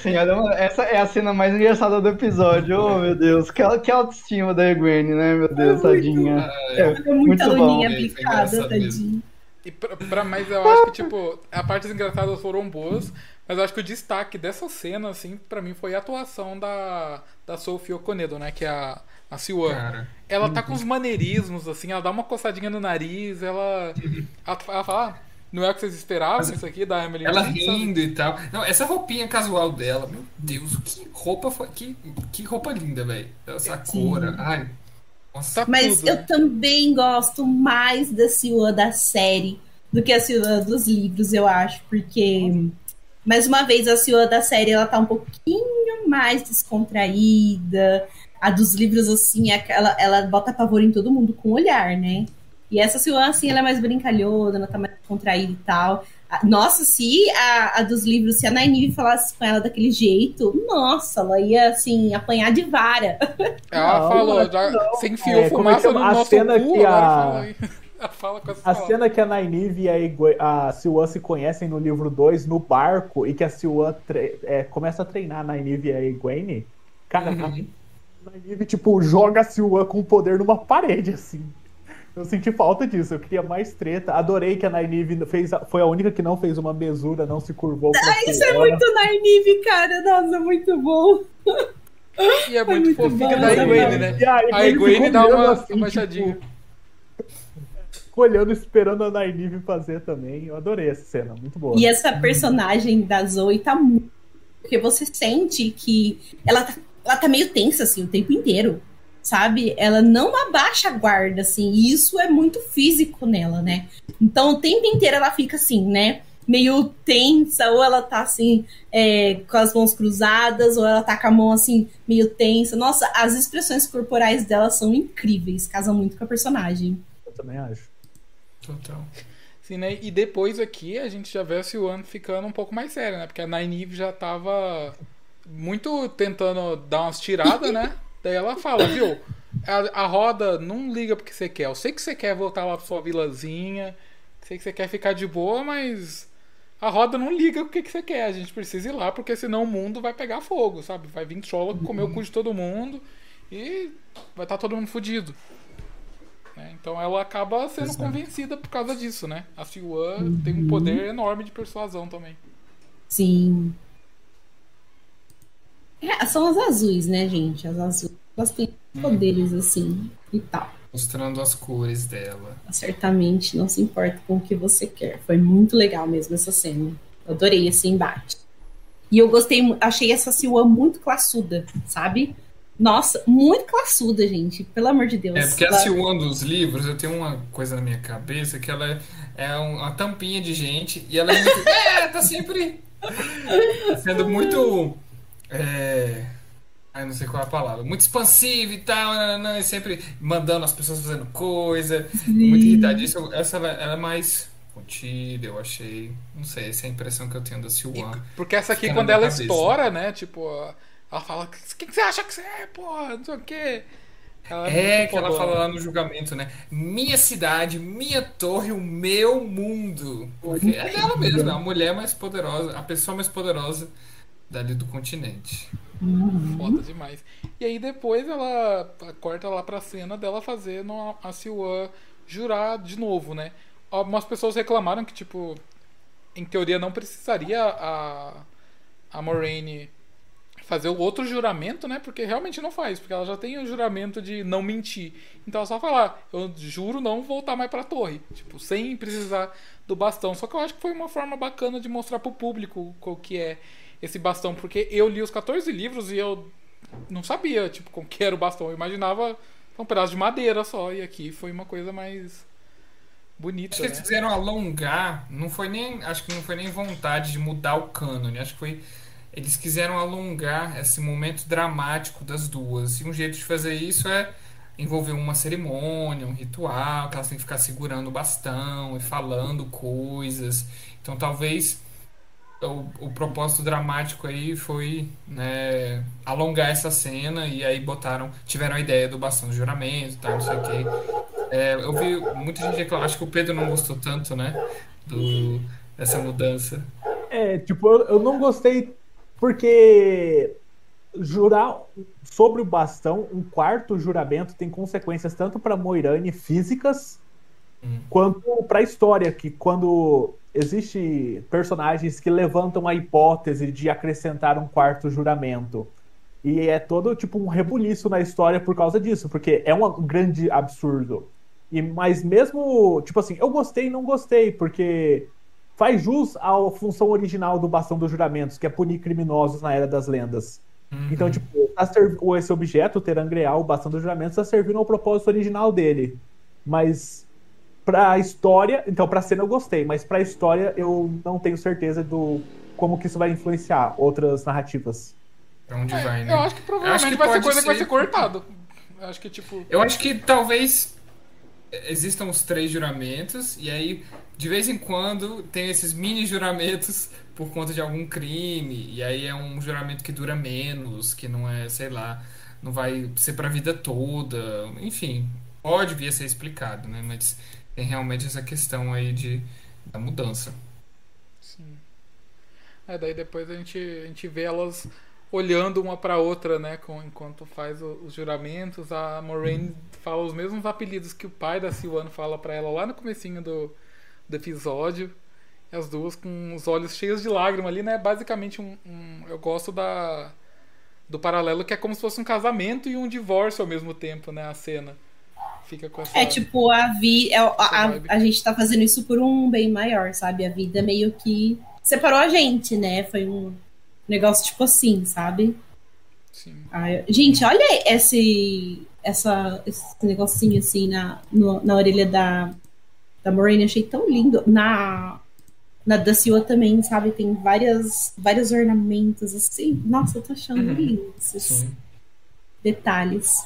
D: senhora, essa é a cena mais engraçada do episódio. Oh, meu Deus, que, que autoestima da Gwen, né, meu Deus,
A: É muito
D: tadinha.
B: Ah,
D: É,
A: É muita
D: muito bom.
A: luninha
B: É,
A: aplicada,
B: mesmo.
A: tadinho.
C: E pra, pra mais, eu acho que, tipo, a parte engraçadas foram boas, mas eu acho que o destaque dessa cena, assim, pra mim foi a atuação da, da Sophie Okonedo, né? Que é a, a Siwan. Ela tá com os maneirismos, assim, ela dá uma coçadinha no nariz, ela. Ela, ela fala, não é o que vocês esperavam isso aqui da Emily
B: Ela
C: Dickinson?"
B: rindo e tal. Não, essa roupinha casual dela, meu Deus, que roupa foi. Que, que roupa linda, velho. Essa
A: Sim.
B: cor. Ai. Nossa.
C: Tá
A: Mas
C: tudo.
A: eu também gosto mais da Silva da série do que a Silva dos livros, eu acho, porque mais uma vez a Silva da série ela tá um pouquinho mais descontraída. A dos livros, assim, é ela, ela bota pavor em todo mundo com o olhar, né? E essa Silva, assim, ela é mais brincalhona, ela tá mais contraída e tal. Nossa, se a, a dos livros, se a Nynaeve falasse com ela daquele jeito, nossa, ela ia, assim, apanhar de vara.
C: Ela
E: Não,
C: falou,
E: não,
C: já,
E: não.
C: você enfiou
E: É, é
C: fumaça no
E: chama? A
C: nosso
E: cena
C: cu,
E: que a- A cena que a Nynaeve e a, a Siwan se conhecem no livro 2 no barco e que a Siwan tre- é, começa a treinar a Nynaeve e a Egwene, cara,
C: Uhum.
E: a Nynaeve, tipo, joga a Siwan com poder numa parede, assim. Eu senti falta disso, eu queria mais treta. Adorei que a Nynaeve fez, a- foi a única que não fez uma mesura, não se curvou pra
A: Isso é muito Nynaeve, cara. Nossa, muito bom.
C: E é muito,
A: muito
C: fofinha da
A: é
C: Egwene, né?
E: E a Egwene
C: dá
E: olhando
C: uma
E: assim, tipo, ficou olhando, esperando a Nynaeve fazer também. Eu adorei essa cena, muito boa.
A: E essa personagem da Zoe tá muito. Porque você sente que ela tá, ela tá meio tensa, assim, o tempo inteiro. Sabe? Ela não abaixa a guarda, assim. E isso é muito físico nela, né? Então o tempo inteiro ela fica assim, né? Meio tensa, ou ela tá assim, é, com as mãos cruzadas, ou ela tá com a mão assim, meio tensa. Nossa, as expressões corporais dela são incríveis, casam muito com a personagem.
E: Eu também acho.
B: Total.
C: Sim, né? E depois aqui a gente já vê a Siwan ficando um pouco mais séria, né? Porque a Nynaeve já tava muito tentando dar umas tiradas, né? Daí ela fala, viu? A, a roda não liga porque você quer. Eu sei que você quer voltar lá pra sua vilazinha. Sei que você quer ficar de boa, mas a roda não liga o que, que você quer. A gente precisa ir lá, porque senão o mundo vai pegar fogo, sabe? Vai vir Trolloc comer o cu de todo mundo e vai estar todo mundo fudido. né? Então ela acaba sendo
B: Exato.
C: convencida por causa disso, né? A Siwan tem um poder enorme de persuasão também.
A: Sim. É, são as azuis, né, gente? As azuis. Elas têm poderes assim e tal.
B: Mostrando as cores dela.
A: Certamente não se importa com o que você quer. Foi muito legal mesmo essa cena. Eu adorei esse embate. E eu gostei, achei essa Siwan muito classuda, sabe? Nossa, muito classuda, gente. Pelo amor de Deus.
B: É, porque
A: Ela-
B: a Siwan dos livros, eu tenho uma coisa na minha cabeça que ela é, é um- uma tampinha de gente e ela é muito. é, tá sempre sendo muito. É. Ai, não sei qual é a palavra. Muito expansiva e tal, nananã, e sempre mandando as pessoas fazendo coisa. Muito irritadíssima. Essa ela, é mais contida, eu achei. Não sei, essa é a impressão que eu tenho da Siwan.
C: Porque essa aqui, quando ela
B: cabeça.
C: estoura, né? Tipo, ela fala: Quem que você acha que você é, porra? Não sei o quê. Ela
B: É,
C: muito
B: que ela fala lá no julgamento, né? Minha cidade, minha torre, o meu mundo. Porque é dela mesma, a mulher mais poderosa, a pessoa mais poderosa dali do continente.
C: Foda demais. E aí depois ela corta lá pra cena dela fazendo a, a Siwan jurar de novo, né? Algumas pessoas reclamaram que, tipo, em teoria não precisaria a, a Moraine fazer o outro juramento, né? Porque realmente não faz, porque ela já tem o juramento de não mentir. Então ela só falar, eu juro não voltar mais pra torre. Tipo, sem precisar do bastão. Só que eu acho que foi uma forma bacana de mostrar pro público o que é esse bastão, porque eu li os 14 livros e eu não sabia, tipo, como que era o bastão. Eu imaginava um pedaço de madeira só. E aqui foi uma coisa mais bonita.
B: Acho que
C: né?
B: eles quiseram alongar, não foi nem. Acho que não foi nem vontade de mudar o cânone. Acho que foi. Eles quiseram alongar esse momento dramático das duas. E um jeito de fazer isso é envolver uma cerimônia, um ritual, que elas têm que ficar segurando o bastão e falando coisas. Então talvez o, o propósito dramático aí foi né, alongar essa cena e aí botaram, tiveram a ideia do bastão do juramento, tá, não sei o quê. É, eu vi muita gente reclamar, acho que o Pedro não gostou tanto, né, do, dessa mudança.
E: É, tipo, eu, eu não gostei porque jurar sobre o bastão, um quarto juramento tem consequências tanto para Moirane físicas hum. quanto para a história, que quando existe personagens que levantam a hipótese de acrescentar um quarto juramento. E é todo tipo um rebuliço na história por causa disso, porque é um grande absurdo. E mas mesmo, tipo assim, eu gostei e não gostei, porque faz jus à função original do bastão dos juramentos, que é punir criminosos na era das lendas. Uhum. Então, tipo, tá esse objeto, o Terangreal, o bastão dos juramentos, está servindo ao propósito original dele. Mas pra história, então pra cena eu gostei, mas pra história eu não tenho certeza do como que isso vai influenciar outras narrativas.
B: Pra onde é, vai, né?
C: Eu acho que provavelmente acho que vai ser coisa ser... que vai ser cortado. Eu acho que tipo.
B: Eu acho que talvez existam os três juramentos, e aí, de vez em quando, tem esses mini juramentos por conta de algum crime, e aí é um juramento que dura menos, que não é, sei lá, não vai ser pra vida toda, enfim, pode vir a ser explicado, né? Mas tem realmente essa questão aí de, da mudança.
C: Sim. É, daí depois a gente, a gente vê elas olhando uma para outra, né, com, enquanto faz o, os juramentos. A Moraine fala os mesmos apelidos que o pai da Siwan fala para ela lá no comecinho do, do episódio. As duas com os olhos cheios de lágrimas ali, né? Basicamente um, um, eu gosto da do paralelo que é como se fosse um casamento e um divórcio ao mesmo tempo, né, a cena. Fica com essa
A: É tipo a vi é, a, a, a gente tá fazendo isso por um bem maior, sabe? A vida meio que separou a gente, né? Foi um negócio tipo assim, sabe?
C: Sim.
A: Ai, gente, olha esse, essa, esse negocinho assim na, no, na orelha da, da Moraine, achei tão lindo. Na, na da Silva também, sabe? Tem várias, vários ornamentos assim. Nossa, eu tô achando uhum. lindo esses Sim. detalhes.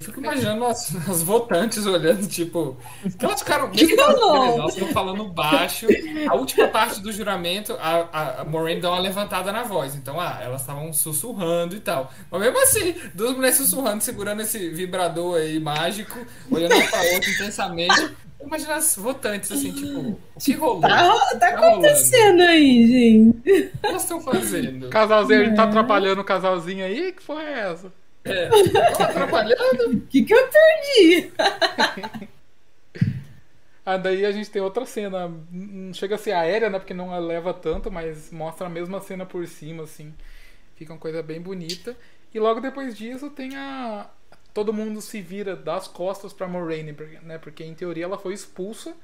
B: Fico imaginando as, as votantes olhando, tipo. Elas ficaram. Mesmo elas estão falando baixo. A última parte do juramento, a, a, a Maureen dá uma levantada na voz. Então, ah, elas estavam sussurrando e tal. Mas mesmo assim, duas mulheres sussurrando, segurando esse vibrador aí mágico, olhando uma pra outra intensamente. Imagina as votantes assim, tipo, que rolou?
A: Tá, tá, tá acontecendo rolando? aí, gente. O que
B: elas estão fazendo?
C: Casalzinho, a gente tá é. atrapalhando o casalzinho aí? Que porra é essa?
B: É, tá atrapalhando?
A: O que, que eu perdi?
C: ah, daí a gente tem outra cena. Não chega a ser aérea, né? Porque não leva tanto, mas mostra a mesma cena por cima, assim. Fica uma coisa bem bonita. E logo depois disso tem a. Todo mundo se vira das costas pra Moraine, né? Porque em teoria ela foi expulsa.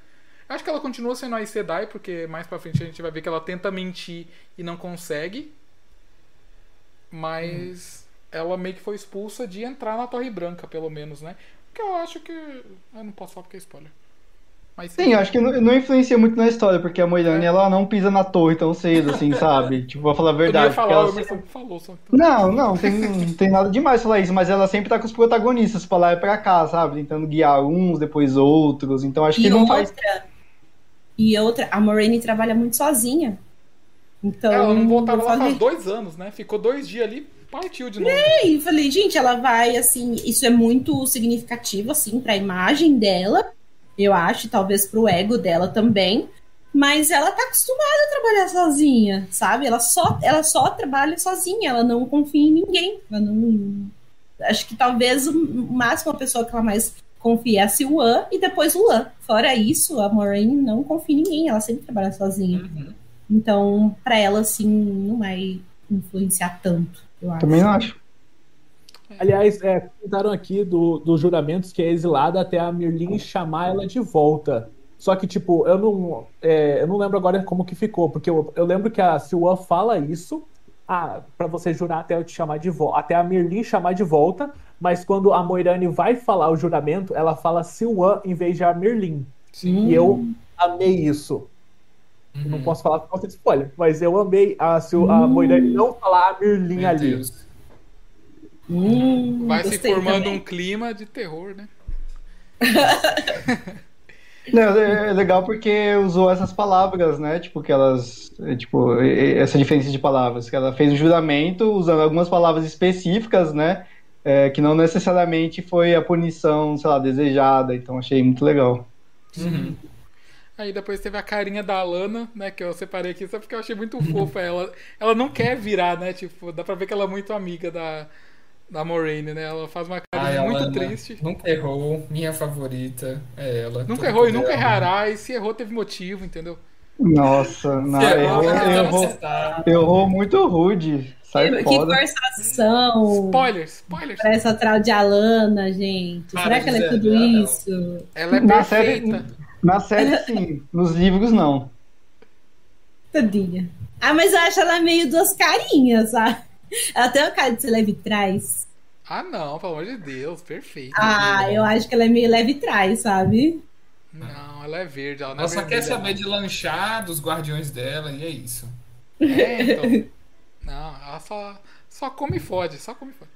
C: Acho que ela continua sendo a Sedai, porque mais pra frente a gente vai ver que ela tenta mentir e não consegue. Mas. Hum ela meio que foi expulsa de entrar na Torre Branca, pelo menos, né? Porque eu acho que. Eu não posso falar porque é spoiler.
D: Mas, sim, sim, acho que não, não, influencia muito na história, porque a Moirane, é. ela não pisa na torre tão cedo, assim, sabe? tipo, vou falar a verdade.
C: Falar,
D: ela...
C: sempre... falou, só...
D: Não, não, tem, não tem nada demais falar isso, mas ela sempre tá com os protagonistas pra lá e pra cá, sabe? Tentando guiar uns, depois outros, então acho que e não outra, faz...
A: E outra, a Moraine trabalha muito sozinha. Então...
C: Ela não voltava lá faz dois anos, né? Ficou dois dias ali, partiu de novo.
A: É, e falei, gente, ela vai, assim, isso é muito significativo, assim, pra imagem dela, eu acho, talvez pro ego dela também. Mas ela tá acostumada a trabalhar sozinha, sabe? Ela só, ela só trabalha sozinha, ela não confia em ninguém. Ela não. Acho que talvez o máximo a pessoa que ela mais confia é a Siwan e depois o Lan. Fora isso, a Maureen não confia em ninguém, ela sempre trabalha sozinha. Uhum. Então, para ela, assim, não vai influenciar tanto. Eu acho.
D: Também não acho.
E: Aliás, é, comentaram aqui do, dos juramentos que é exilada até a Mirlin chamar ela de volta. Só que, tipo, eu não, é, eu não lembro agora como que ficou, porque eu, eu lembro que a Siwan fala isso, ah, para você jurar até eu te chamar de volta, até a Merlin chamar de volta, mas quando a Moirane vai falar o juramento, ela fala Silwan em vez de a Merlin. Sim. E eu amei isso. Uhum. Não posso falar por causa de spoiler, mas eu amei a, Sil a Moirane não falar a Merlin Meu ali. Deus.
C: Hum, vai se formando também. um clima de terror, né?
D: Não, é, é legal porque usou essas palavras, né? Tipo, que elas. É, tipo, essa diferença de palavras. Que ela fez o juramento usando algumas palavras específicas, né? É, que não necessariamente foi a punição, sei lá, desejada. Então achei muito legal.
C: Uhum. Aí depois teve a carinha da Alana, né? Que eu separei aqui só porque eu achei muito fofa. Ela, ela não quer virar, né? Tipo, dá pra ver que ela é muito amiga da, da Moraine, né? Ela faz uma cara Ai, muito Alana, triste.
B: Nunca errou, minha favorita é ela.
C: Nunca errou e nunca errará, e se errou teve motivo, entendeu?
D: Nossa, não, errou, errou, errou, errou muito rude. Sai que,
A: que forçação.
C: Spoilers, spoilers.
A: Pra essa trau de Alana, gente. Para Será que ela é tudo isso?
C: Ela é na
D: Série, na série, sim. Nos livros, não.
A: Tadinha. Ah, mas eu acho ela meio duas carinhas, sabe? Ela tem uma cara de ser leve trás.
C: Ah, não, pelo amor de Deus, perfeito.
A: Ah, eu acho que ela é meio leve trás, sabe?
C: Não, ela é verde. Ela,
B: ela é só quer saber de lanchar dos guardiões dela e é isso.
C: É, então. não, ela só, só come e fode, só come e fode.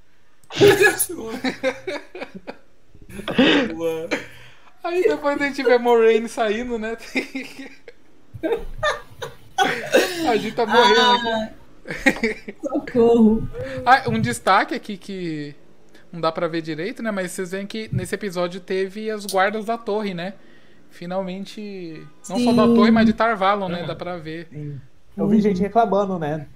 C: Aí depois a gente vê a Moraine saindo, né? a gente tá morrendo ah. aqui.
A: Socorro.
C: Ah, um destaque aqui que não dá para ver direito, né? Mas vocês veem que nesse episódio teve as guardas da torre, né? Finalmente, não Sim. só da torre, mas de Tarvalon, né? Dá pra ver.
E: Sim. Eu vi gente reclamando, né?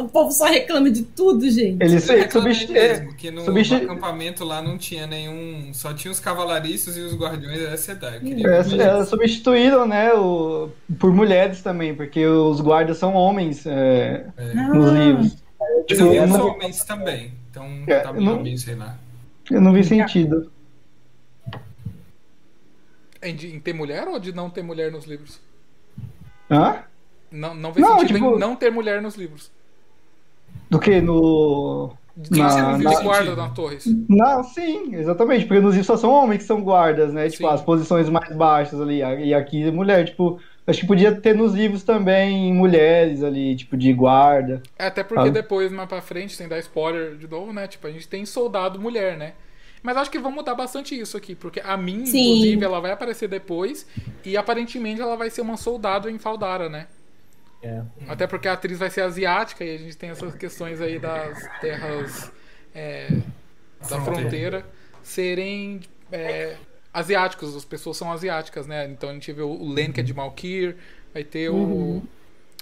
A: O povo só reclama de tudo, gente.
B: Eles substituíram. Porque no, no, acampamento lá não tinha nenhum. Só tinha os cavalariços e os guardiões da cidade.
D: É, substituíram, né? O, por mulheres também, porque os guardas são homens é, é. nos livros.
B: Tipo, eu não... homens também. Então é, tá
D: não,
B: bem, sei lá.
D: Eu não vi sentido.
C: Em, em ter mulher ou de não ter mulher nos livros?
D: Hã?
C: Não, não vê não, sentido tipo... em não ter mulher nos livros.
D: Do que no.
C: De na, na, guarda na torre.
D: Não, sim, exatamente. Porque nos livros só são homens que são guardas, né? Tipo, sim. as posições mais baixas ali. E aqui mulher, tipo. Acho que podia ter nos livros também mulheres ali, tipo, de guarda.
C: É, até porque depois, mais pra frente, sem dar spoiler de novo, né? Tipo, a gente tem soldado mulher, né? Mas acho que vão mudar bastante isso aqui, porque a Min, inclusive, ela vai aparecer depois e aparentemente ela vai ser uma soldado em Faldara, né? É. Até porque a atriz vai ser asiática e a gente tem essas questões aí das terras é, da fronteira serem é, asiáticos, as pessoas são asiáticas, né? Então a gente vê o Len, que é de Malkir, vai ter uhum. o.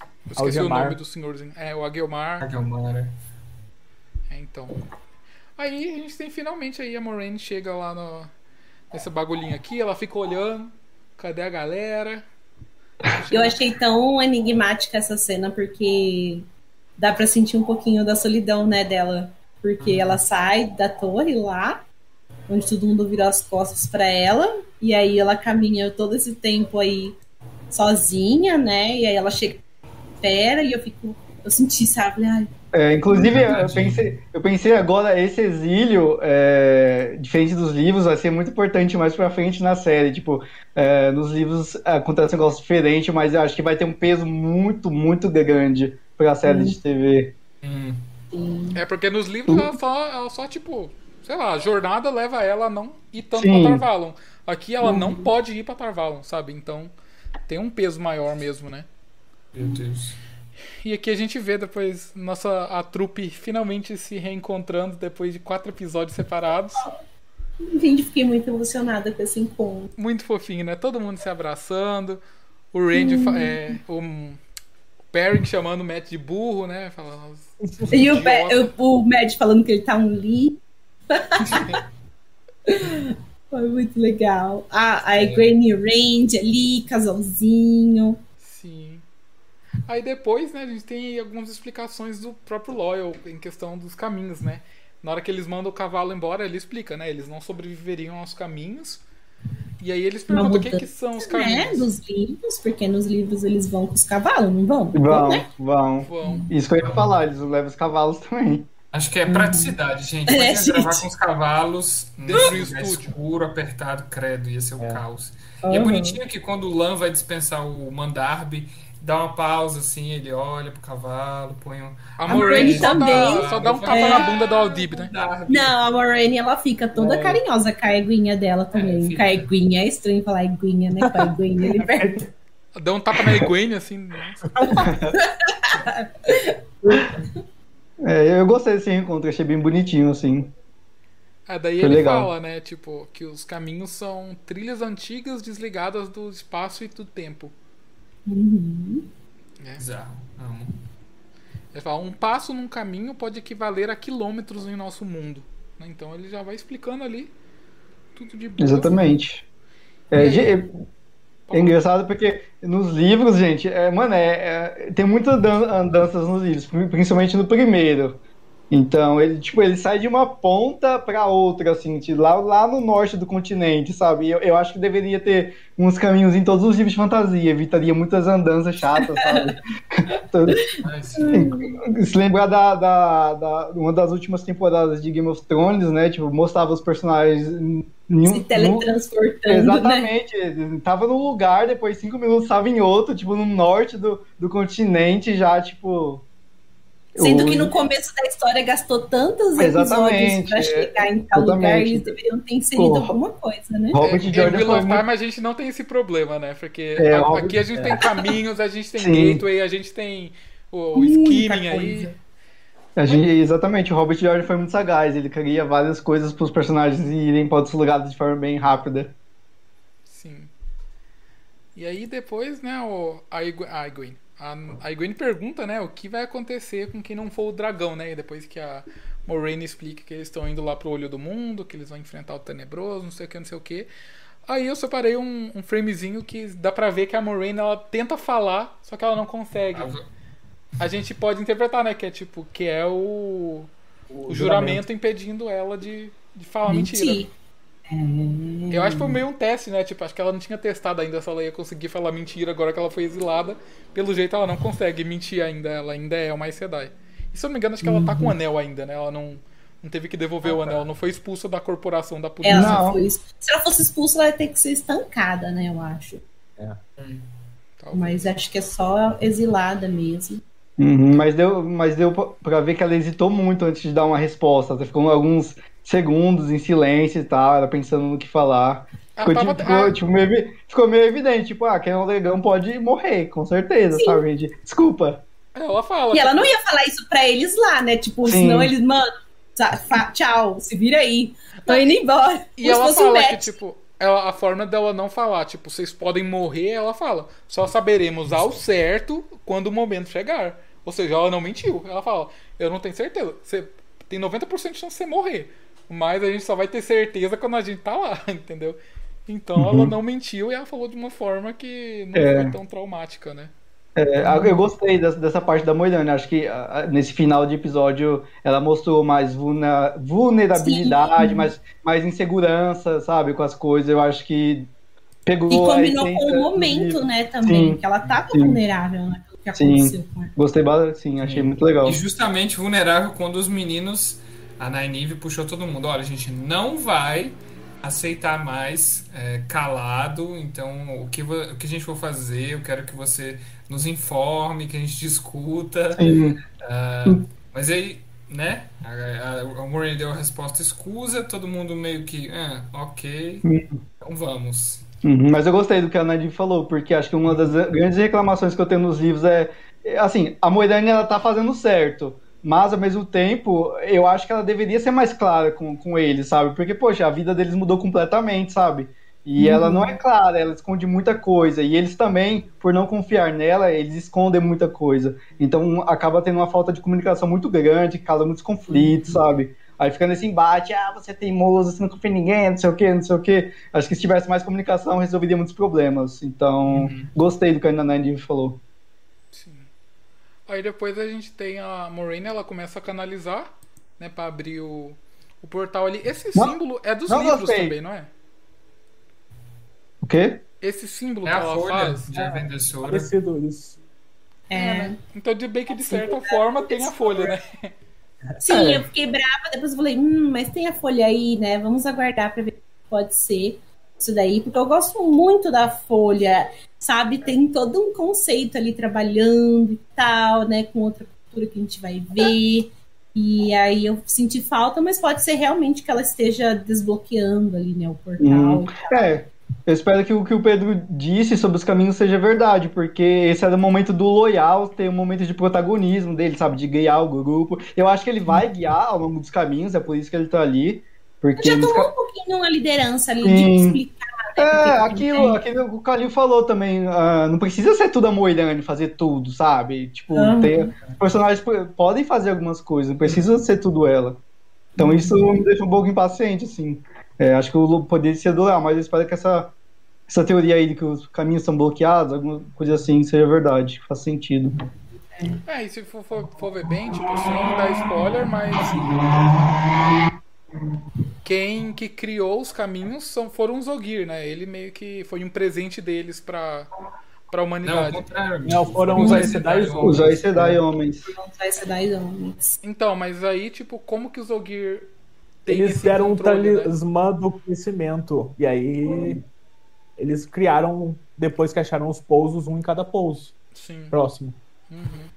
C: Eu esqueci Algemar. o nome do senhorzinho. É, o Aguilmar.
B: Aguilmar, é.
C: é. então. Aí a gente tem finalmente aí a Moraine chega lá no, nesse bagulhinho aqui, ela fica olhando. Cadê a galera?
A: Eu achei tão enigmática essa cena porque dá para sentir um pouquinho da solidão, né, dela, porque uhum. ela sai da torre lá, onde todo mundo virou as costas para ela, e aí ela caminha todo esse tempo aí sozinha, né? E aí ela chega pera e eu fico eu senti, sabe? Ai,
D: é, inclusive, eu pensei, eu pensei agora, esse exílio, é, diferente dos livros, vai ser muito importante mais pra frente na série. Tipo, é, nos livros acontece um negócio diferente, mas eu acho que vai ter um peso muito, muito grande pra série hum. de TV.
C: Hum. É porque nos livros ela só, ela só, tipo, sei lá, a jornada leva ela a não ir tanto Sim. pra Tarvalon. Aqui ela hum. não pode ir pra Tarvalon, sabe? Então tem um peso maior mesmo, né?
B: Meu Deus.
C: E aqui a gente vê depois nossa a trupe finalmente se reencontrando depois de quatro episódios separados.
A: Gente, fiquei muito emocionada com esse encontro.
C: Muito fofinho, né? Todo mundo se abraçando. O Randy, hum. é, o Perry chamando o Matt de burro, né? Falando,
A: e o, o, Matt falando que ele tá um li. Foi muito legal. Ah, a Granny Range ali, casalzinho.
C: Aí depois, né, a gente tem algumas explicações do próprio Loyal em questão dos caminhos, né? Na hora que eles mandam o cavalo embora, ele explica, né? Eles não sobreviveriam aos caminhos. E aí eles perguntam o que, que são os caminhos.
A: Né, dos livros, porque nos livros eles vão com os cavalos, não vão?
D: Vão,
A: né?
D: vão.
C: Vão.
D: Isso que eu ia falar, eles levam os cavalos também.
B: Acho que é praticidade, gente.
A: É,
B: Imagina gravar
A: gente.
B: com os cavalos
C: do
B: lugar
C: estúdio.
B: escuro, apertado, credo, ia ser um
E: É.
B: caos. E é
A: Aham.
B: bonitinho que quando o Lan vai dispensar o Mandarby, dá uma pausa assim, ele olha pro cavalo, põe um.
C: A
A: Moraine
C: Moraine só dá,
A: também.
C: só dá um tapa
A: É.
C: na bunda do Aldib, né?
A: Não, a Moraine, ela fica toda
E: É.
A: carinhosa com a eguinha dela também.
B: fica.
A: com a eguinha, é estranho falar eguinha, né? Com a eguinha ali perto.
C: Dá um tapa na Egwene, assim.
D: É, eu gostei desse encontro, achei bem bonitinho, assim.
C: Ah, daí
D: Foi
C: ele
D: legal.
C: fala, né, tipo, que os caminhos são trilhas antigas desligadas do espaço e do tempo.
A: Uhum.
B: Bizarro. Amo.
C: Ele fala, um passo num caminho pode equivaler a quilômetros em nosso mundo. né? Então ele já vai explicando ali tudo de boa.
D: Exatamente. É, é- é engraçado porque nos livros, gente, é, mano, é, é- tem muitas dan- andanças nos livros, pri- principalmente no primeiro. Então, ele, tipo, ele sai de uma ponta pra outra, assim, de lá, lá no norte do continente, sabe? Eu, eu acho que deveria ter uns caminhos em todos os livros de fantasia, evitaria muitas andanças chatas, sabe? Se lembrar da, da, da- uma das últimas temporadas de Game of Thrones, né? Tipo, mostrava os personagens um-
A: Se
D: no-
A: teletransportando, né?
D: Exatamente. Tava num lugar, depois cinco minutos estava em outro, tipo, no norte do, do continente, já, tipo.
A: Sendo que no começo da história gastou tantos
D: Exatamente,
A: episódios pra
D: é,
A: chegar em tal lugar,
D: exatamente.
A: eles deveriam ter inserido
D: Porra.
A: alguma coisa, né?
D: Robert
C: É, em
D: Jordan foi muito...
C: Time a gente não tem esse problema, né? Porque
D: É,
C: a- aqui a gente tem caminhos, a gente tem
D: Sim.
C: gateway, a gente tem o, o skimming aí.
D: gente- Exatamente, o Robert Jordan foi muito sagaz. Ele cria várias coisas para os personagens irem para outros lugares de forma bem rápida.
C: Sim. E aí depois, né, o, a a, a, Egwene pergunta, né, o que vai acontecer com quem não for o dragão, né? E depois que a Moraine explica que eles estão indo lá pro olho do mundo, que eles vão enfrentar o tenebroso, não sei o que, não sei o que. Aí eu separei um, um framezinho que dá pra ver que a Moraine ela tenta falar, só que ela não consegue. A gente pode interpretar, né, que é tipo, que é o, o juramento impedindo ela de, de falar mentira. Eu acho que foi meio um teste, né? Tipo, acho que ela não tinha testado ainda se ela ia conseguir falar mentira agora que ela foi exilada. Pelo jeito ela não consegue mentir ainda, ela ainda é uma Sedai. E se eu não me engano, acho que ela tá com o anel ainda, né? Ela não, não teve que devolver o anel, ela não foi expulsa da corporação da polícia.
A: Ela
D: Não.
A: foi. Se ela fosse expulsa, ela ia ter que ser estancada, né? Eu acho.
C: Talvez.
A: Mas acho que é só exilada mesmo.
D: Uhum, mas deu, mas deu pra- pra ver que ela hesitou muito antes de dar uma resposta. Ficou alguns segundos em silêncio e tal, ela pensando no que falar. Ficou,
C: tava-
D: tipo, ficou,
C: ah,
D: tipo, meio, ficou meio evidente, tipo, ah, quem é um dragão pode morrer, com certeza, sabe, gente? Desculpa.
C: ela fala.
A: E ela não ia falar isso pra eles lá, né? Tipo,
D: Sim.
A: senão eles, mano, tá, tchau, se vira aí. Tô indo embora.
C: E ela
A: um
C: fala que, tipo, ela, a forma dela não falar, tipo, vocês podem morrer, ela fala. Só saberemos ao certo quando o momento chegar. Ou seja, ela não mentiu. Ela fala, eu não tenho certeza. Você tem 90% de chance de você morrer. Mas a gente só vai ter certeza quando a gente tá lá, entendeu? Então ela não mentiu e ela falou de uma forma que não
D: Uhum. É.
C: foi tão traumática, né?
D: É, eu gostei dessa, dessa parte da Moirane. Acho que nesse final de episódio ela mostrou mais vulna- vulnerabilidade, mais, mais insegurança, sabe, com as coisas. Eu acho que pegou.
A: E
D: a
A: combinou com o momento,
D: livro.
A: né, também.
D: Sim,
A: Que ela tava
D: sim.
A: vulnerável, né? Pelo que
D: Sim.
A: aconteceu.
D: Gostei bastante, sim, achei muito legal.
B: E justamente vulnerável quando os meninos, a Nainive puxou todo mundo. Olha, a gente não vai aceitar mais é, calado. Então, o que, o que a gente for fazer, eu quero que você nos informe, que a gente discuta. Ah, mas aí, né? A, a, a Warren deu a resposta escusa, todo mundo meio que, ah, ok, então vamos.
D: Uhum, mas eu gostei do que a Nadine falou, porque acho que uma das grandes reclamações que eu tenho nos livros é, é, assim, a Moirane ela tá fazendo certo, mas ao mesmo tempo eu acho que ela deveria ser mais clara com, com eles, sabe? Porque, poxa, a vida deles mudou completamente, sabe? E ela não é clara, ela esconde muita coisa. E eles também, por não confiar nela, eles escondem muita coisa. Então acaba tendo uma falta de comunicação muito grande, causa muitos conflitos, sabe? Aí fica nesse embate, ah, você é teimoso, você não confia em ninguém, não sei o que, não sei o que. Acho que se tivesse mais comunicação, resolveria muitos problemas. Então, gostei do que a Nanandi falou.
C: Aí depois a gente tem a Moraine, ela começa a canalizar, né, pra abrir o, o portal ali. Esse
D: Não-
C: símbolo é dos livros
D: gostei.
C: também, não é?
D: O quê?
C: Esse símbolo
B: É
C: que
B: a
C: ela
B: folha
C: faz.
B: de vendessora.
E: Parecido isso.
A: É.
C: Então, de bem que de certa forma tem a folha, né?
A: Sim,
D: É.
A: eu fiquei brava, depois eu falei, hum, mas tem a folha aí, né? Vamos aguardar pra ver o que pode ser isso daí, porque eu gosto muito da folha, sabe? Tem todo um conceito ali trabalhando e tal, né? Com outra cultura que a gente vai ver. E aí eu senti falta, mas pode ser realmente que ela esteja desbloqueando ali, né? O portal.
D: Hum, é, eu espero que o que o Pedro disse sobre os caminhos seja verdade, porque esse era o momento do loyal, ter um momento de protagonismo dele, sabe, de guiar o grupo. Eu acho que ele vai guiar ao longo dos caminhos, é por isso que ele tá ali. Porque
A: Já
D: eles-
A: tomou um pouquinho a liderança ali de
D: Sim.
A: explicar. né,
D: É,
A: que
D: aquilo, aquilo que o Calil falou também, ah, não precisa ser tudo a Moirane fazer tudo, sabe? Tipo,
A: Aham.
D: tem, os personagens podem fazer algumas coisas, não precisa ser tudo ela. Então isso me deixa um pouco impaciente, assim. É, acho que o poderia ser do Léo, mas eu espero que essa, essa teoria aí de que os caminhos são bloqueados, alguma coisa assim, seja verdade, faz sentido.
C: É, e se for, for- for ver bem, tipo, sem dar spoiler, mas. Quem que criou os caminhos são, foram os Ogir, né? Ele meio que foi um presente deles pra, pra
B: Não, ao
C: humanidade.
B: contrário.
E: Não, foram
B: Os Aes
E: Sedai
B: Sedai
D: Os Sedai homens.
A: Ser das homens.
C: Então, mas aí, tipo, como que os Ogir
E: Eles deram um
C: né?
E: talismã do conhecimento. E aí eles criaram, depois que acharam os pousos, um em cada pouso
C: Sim.
E: próximo.
C: Uhum.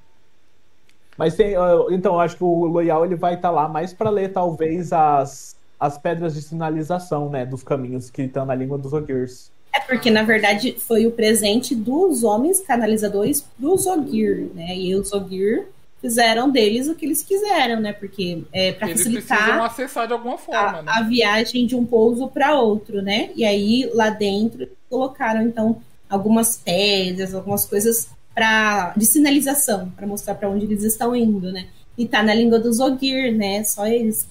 E: Mas tem, então, eu acho que o Loyal ele vai estar lá mais para ler, talvez, as, as pedras de sinalização, né? Dos caminhos que estão na língua dos Ogirs.
A: É porque, na verdade, foi o presente dos homens canalizadores dos Ogir, né? E os Ogir fizeram deles o que eles quiseram, né? Porque é para facilitar
C: acessar de alguma forma,
A: a,
C: né?
A: a viagem de um pouso para outro, né? E aí lá dentro eles colocaram então algumas pedras, algumas coisas para de sinalização para mostrar para onde eles estão indo, né? E tá na língua dos Ogir, né? Só eles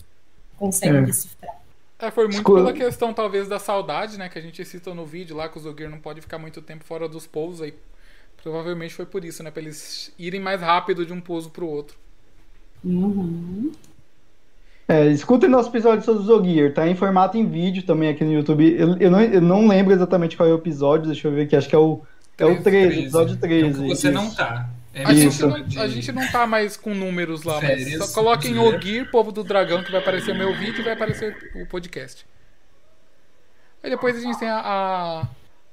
A: conseguem
D: É.
A: decifrar.
C: É, foi muito pela questão, talvez, da saudade, né? Que a gente citou no vídeo lá, que os Ogir não pode ficar muito tempo fora dos pousos. Aí provavelmente foi por isso, né? Pra eles irem mais rápido de um pouso pro outro.
A: Uhum.
D: É, escutem nosso episódio sobre os Ogier, tá em formato em vídeo também aqui no YouTube. Eu, eu não, eu não lembro exatamente qual é o episódio, deixa eu ver aqui, acho que é o, é o 13, episódio 13.
B: É o que você não
D: isso.
B: tá. É
C: A gente,
D: Isso.
C: não, a gente não tá mais com números lá, mas
B: Férias,
C: só coloquem
B: zoeira.
C: Ogir, Povo do Dragão, que vai aparecer o meu vídeo e vai aparecer o podcast. Aí depois a gente tem a, a,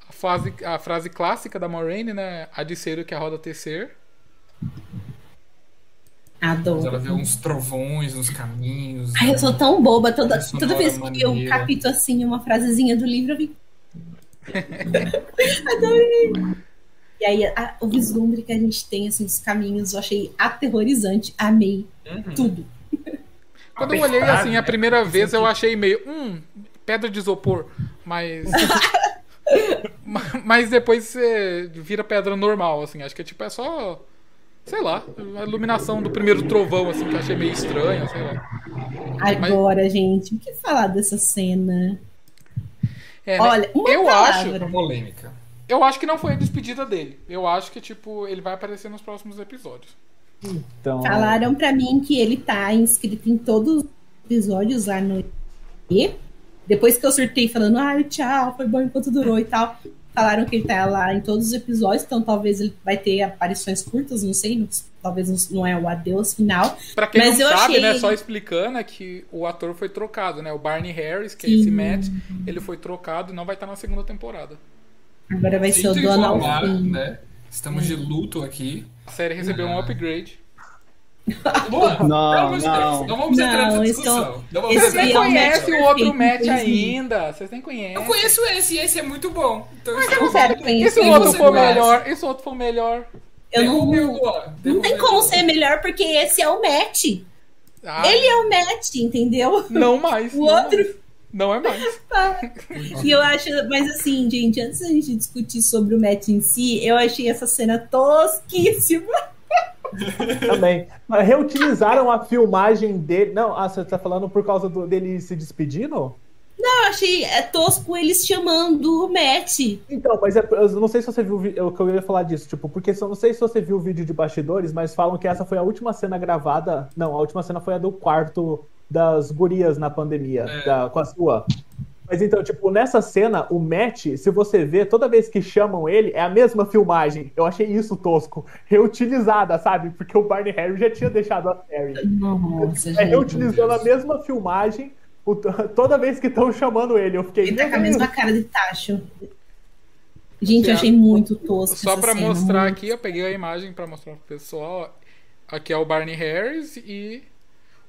C: a frase, a frase clássica da Moraine, né? A de ser o que a roda tecer.
A: Adoro.
B: Ela vê uns trovões nos caminhos.
A: Ai, eu sou tão boba. Toda, toda vez que eu capito assim uma frasezinha do livro, eu fico. Adorei. E aí, a- o vislumbre que a gente tem assim, dos caminhos, eu achei aterrorizante. Amei
B: Uhum.
A: tudo.
C: Quando eu olhei assim
B: né?
C: a primeira vez, eu achei meio. Hum, pedra de isopor. Mas. Ma- mas depois você vira pedra normal, assim. Acho que tipo, é só. Sei lá, a iluminação do primeiro trovão, assim, que eu achei meio estranha, sei lá.
A: Agora, gente, o que falar dessa cena?
C: É, né?
A: Olha, uma
C: eu acho.
A: palavra.
B: Polêmica.
C: Eu acho que não foi a despedida dele. Eu acho que, tipo, ele vai aparecer nos próximos episódios.
E: Então,
A: Falaram pra mim que ele tá inscrito em todos os episódios lá no E. Depois que eu surtei falando, ai, tchau, foi bom enquanto durou e tal. Falaram que ele tá lá em todos os episódios, então talvez ele vai ter aparições curtas, não sei, não- talvez não é o adeus final.
C: Pra quem
A: Mas
C: não
A: eu
C: sabe,
A: achei-
C: né, só explicando é que o ator foi trocado, né? O Barney Harris, que é
A: Sim.
C: esse Matt, ele foi trocado e não vai estar na segunda temporada.
A: Agora vai ser o
B: Sinto
A: Donald
B: né? Estamos de luto aqui.
C: A série recebeu um upgrade.
D: Não,
B: Deus,
D: não.
B: não vamos entrar
A: Não,
B: nessa
A: é
B: discussão. Não vamos
A: esse
B: entrar
A: é
B: nessa
A: o
C: outro
A: infelizmente.
C: ainda. Vocês nem conhecem.
B: Eu conheço esse, e esse é muito bom. Então,
A: Eu não quero
C: E se
A: conhecer.
C: o outro for
B: conhece?
C: melhor? E se o outro for melhor?
A: Eu não, não, não tem como ser melhor, porque esse é o Matt.
C: Ah,
A: Ele é o Matt, entendeu?
C: Não mais.
A: O
C: não
A: outro-
C: mais. Não é mais.
A: E eu acho, mas assim, gente, antes da gente discutir sobre o Matt em si, eu achei essa cena tosquíssima.
E: também. Mas reutilizaram a filmagem dele. Não, ah, você tá falando por causa do- dele se despedindo?
A: Eu achei é, tosco eles chamando o Matt.
E: Então, mas é- eu não sei se você viu o vi- eu, que eu ia falar disso, tipo, porque eu não sei se você viu o vídeo de bastidores, mas falam que essa foi a última cena gravada. Não, a última cena foi a do quarto das gurias na pandemia,
B: É.
E: da, com a sua. Mas então, tipo, nessa cena, o Matt, se você vê, toda vez que chamam ele, é a mesma filmagem. Eu achei isso tosco. Reutilizada, sabe? Porque o Barney Harry já tinha deixado a série.
A: Nossa,
E: É
A: gente.
E: reutilizando a mesma filmagem o- toda vez que estão chamando ele. Eu fiquei.
A: Ele tá
E: "Meu
A: com a
E: Deus".
A: mesma cara de tacho. Gente, eu achei muito tosco.
C: Só pra
A: cena,
C: mostrar
A: muito.
C: aqui, eu peguei a imagem pra mostrar pro pessoal. Aqui é o Barney Harris e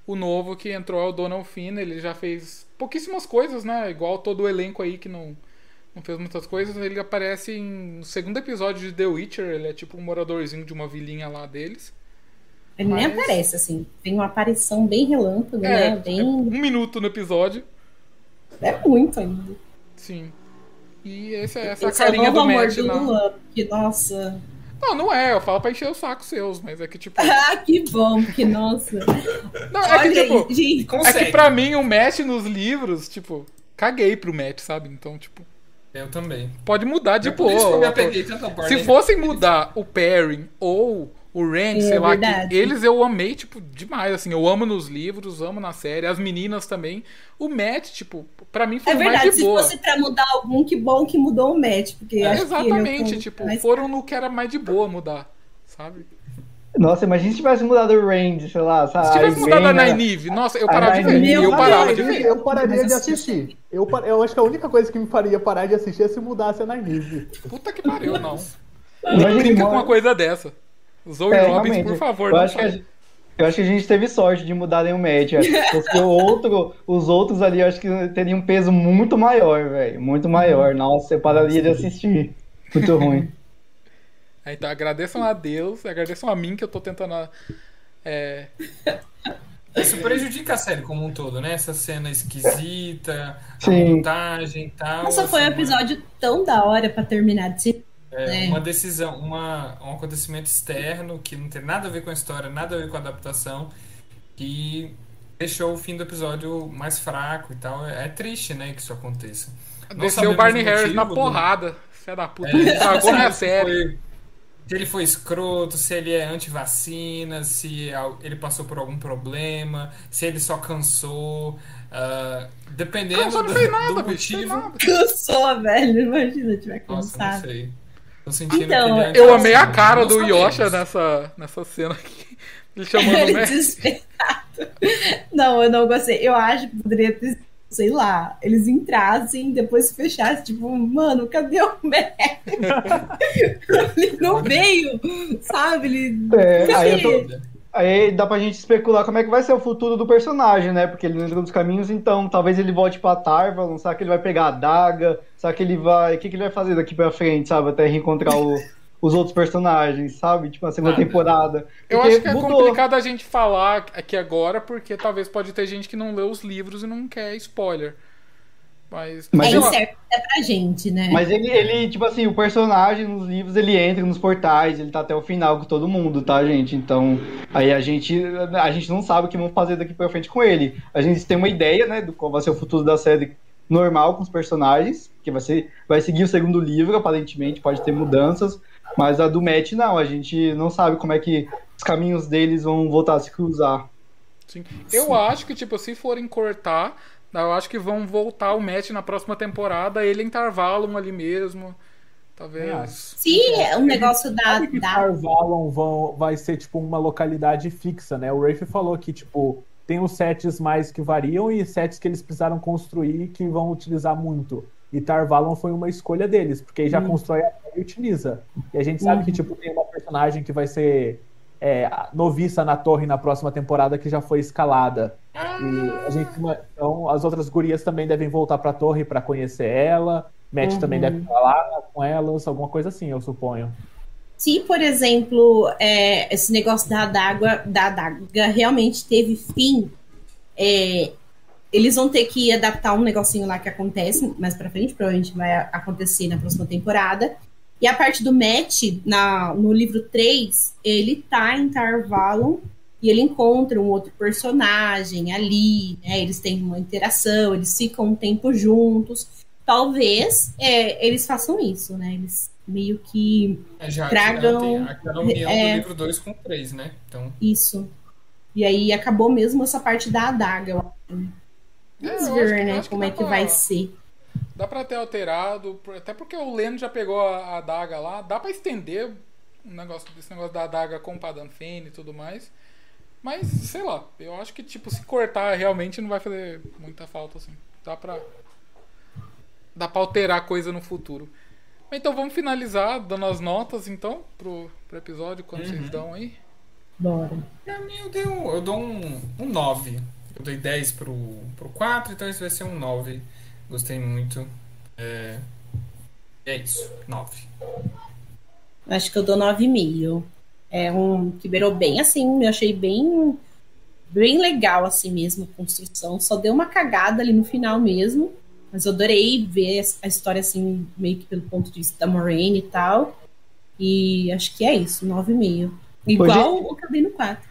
C: o novo que entrou é o Donald Finn. Ele já fez pouquíssimas coisas, né? Igual todo o elenco aí que não, não fez muitas coisas. Ele aparece em, no segundo episódio de The Witcher. Ele é tipo um moradorzinho de uma vilinha lá deles.
A: Ele nem
C: Mas-
A: aparece, assim. Tem uma aparição bem relâmpago,
C: É,
A: né? Bem.
C: é um minuto no episódio.
A: É muito ainda.
C: Sim. E esse, essa
A: Esse é o
C: carinha
A: novo
C: do
A: amor
C: Matt
A: do. Luan. Porque, nossa.
C: Não, não é. Eu falo pra encher o saco seus, mas é que tipo...
A: Ah, que bom, porque, nossa.
C: Não, é que tipo...
A: aí, gente.
C: É que pra mim o Matt nos livros, tipo, caguei pro Matt, sabe? Então, tipo,
B: Eu também.
C: pode mudar de
B: que
C: boa.
B: Barney.
C: Se fossem mudar o Perrin ou o Randy,
A: É
C: sei lá, que
A: verdade.
C: eles eu amei, tipo, demais, assim. Eu amo nos livros, amo na série, as meninas também. O Matt, tipo, pra mim foi
A: É
C: o mais
A: verdade,
C: de
A: se
C: boa.
A: fosse pra mudar algum, que bom que mudou o match. Porque
C: É,
A: é
C: exatamente,
A: que-
C: tipo,
A: mas-
C: foram no que era mais de boa mudar, sabe?
D: Nossa, imagina se tivesse mudado o Range, sei lá. sabe?
C: Se tivesse mudado a
D: né?
C: Nynaeve, nossa, eu parava de ver. Eu parava de ver.
E: Eu pararia de assistir. Eu, par- eu acho que a única coisa que me faria parar de assistir é se mudasse a Nynaeve.
C: Puta que pariu, não.
D: Imagina
C: Brinca com uma coisa dessa. Zoe
D: É,
C: Robbins,
D: realmente.
C: por favor,
D: eu acho, a, gente- eu acho que a gente teve sorte de mudarem o match. acho. Porque o outro, os outros ali, eu acho que teriam um peso muito maior, velho. Muito maior. Nossa, eu pararia de assistir. Muito ruim.
C: É, Então agradeçam a Deus, agradeçam a mim que eu tô tentando. É,
B: Isso prejudica a série como um todo, né? Essa cena esquisita, a
D: Sim.
B: montagem e tal.
A: Nossa, foi um episódio tão da hora pra terminar de
B: É,
A: né?
B: uma decisão, uma, um acontecimento externo que não tem nada a ver com a história, nada a ver com a adaptação, que deixou o fim do episódio mais fraco e tal. É, é triste, né, que isso aconteça. Não
C: desceu o Barney Harris na
B: do-
C: porrada. Filha da puta.
B: É,
C: Ele minha
B: se
C: série.
B: Se ele foi escroto, se ele é anti-vacina, se ele passou por algum problema, se ele só cansou. ah, dependendo
C: Não, só não
B: do,
C: fez nada,
B: do motivo.
C: nada.
A: Cansou, velho. Imagina se tiver
B: Nossa, não
A: cansado.
B: sei. Tô sentindo
A: Então,
B: é
C: Eu amei a cara do. Yosha nessa, nessa cena aqui. Ele chamando o
A: Ele desesperado. Não, eu não gostei. Eu acho que poderia ter, sei lá, eles entrassem, depois fechassem, tipo, mano, cadê o Mac? ele não veio, sabe? Ele.
D: É, aí, eu
A: Cadê?
D: tô- aí dá pra gente especular como é que vai ser o futuro do personagem, né? Porque ele não entrou nos caminhos, então talvez ele volte pra Tarvalon, será que ele vai pegar a daga? Será que ele vai. O que, que ele vai fazer daqui pra frente, sabe? Até reencontrar o- os outros personagens, sabe? Tipo, a segunda
B: Nada.
D: temporada.
C: Eu
D: Porque
C: acho que é
D: mudou.
C: complicado a gente falar aqui agora, porque talvez pode ter gente que não lê os livros e não quer spoiler. Mas,
D: Mas
A: é incerto até pra gente, né?
D: Mas ele, ele, tipo assim, o personagem nos livros, ele entra nos portais, ele tá até o final com todo mundo, tá, gente? Então, aí a gente, a gente não sabe o que vão fazer daqui pra frente com ele. A gente tem uma ideia, né, do qual vai ser o futuro da série normal com os personagens, que vai ser, vai seguir o segundo livro, aparentemente, pode ter mudanças, mas a do Matt não, a gente não sabe como é que os caminhos deles vão voltar a se cruzar.
C: sim. eu acho que, tipo, se forem cortar, eu acho que vão voltar o Matt na próxima temporada, ele em Tarvalon ali mesmo. Talvez.
A: Se o negócio da.
E: Sabe que
A: da...
E: Tarvalon vão, vai ser tipo uma localidade fixa, né? O Rafe falou que tipo tem os sets mais que variam e sets que eles precisaram construir que vão utilizar muito. E Tarvalon foi uma escolha deles, porque aí já constrói a e utiliza. E a gente sabe que tipo tem uma personagem que vai ser é, noviça na torre na próxima temporada que já foi escalada. E a gente, então as outras gurias também devem voltar pra torre para conhecer ela. Matt
A: Uhum.
E: também deve falar com elas, alguma coisa assim, eu suponho.
A: Se, por exemplo, é, esse negócio da adaga, da adaga realmente teve fim, é, eles vão ter que adaptar um negocinho lá que acontece mais pra frente, provavelmente vai acontecer na próxima temporada. E a parte do Matt, na, no livro 3, ele tá em Tarvalon e ele encontra um outro personagem ali, né? Eles têm uma interação, eles ficam um tempo juntos. Talvez é, eles façam isso, né? Eles meio que
B: É, já
A: Tragam-
B: tem aquela união
A: é.
B: do livro 2 com o 3, né? Então,
A: Isso. E aí acabou mesmo essa parte da adaga. acho.
C: É,
A: Vamos ver, né? Como é que vai ser.
C: Dá pra ter alterado, até porque o Leno já pegou a, a daga lá, dá pra estender um negócio, esse negócio da daga com o Padan Fane e tudo mais. Mas, sei lá, eu acho que tipo, se cortar realmente não vai fazer muita falta assim. Dá pra. Dá pra alterar coisa no futuro. Então vamos finalizar dando as notas então pro, pro episódio, quando uhum. vocês dão aí.
A: Bora.
B: Pra mim eu, dei um, eu dou um, um 9. Eu dei 10 pro, pro 4, então esse vai ser um 9. Gostei muito. É, é isso, 9.
A: Acho que eu dou 9,5. É um que beirou bem assim, eu achei bem bem legal assim mesmo a construção. Só deu uma cagada ali no final mesmo. Mas eu adorei ver a história assim, meio que pelo ponto de vista da Moraine e tal. E acho que é isso, 9,5. Igual o que eu dei no 4.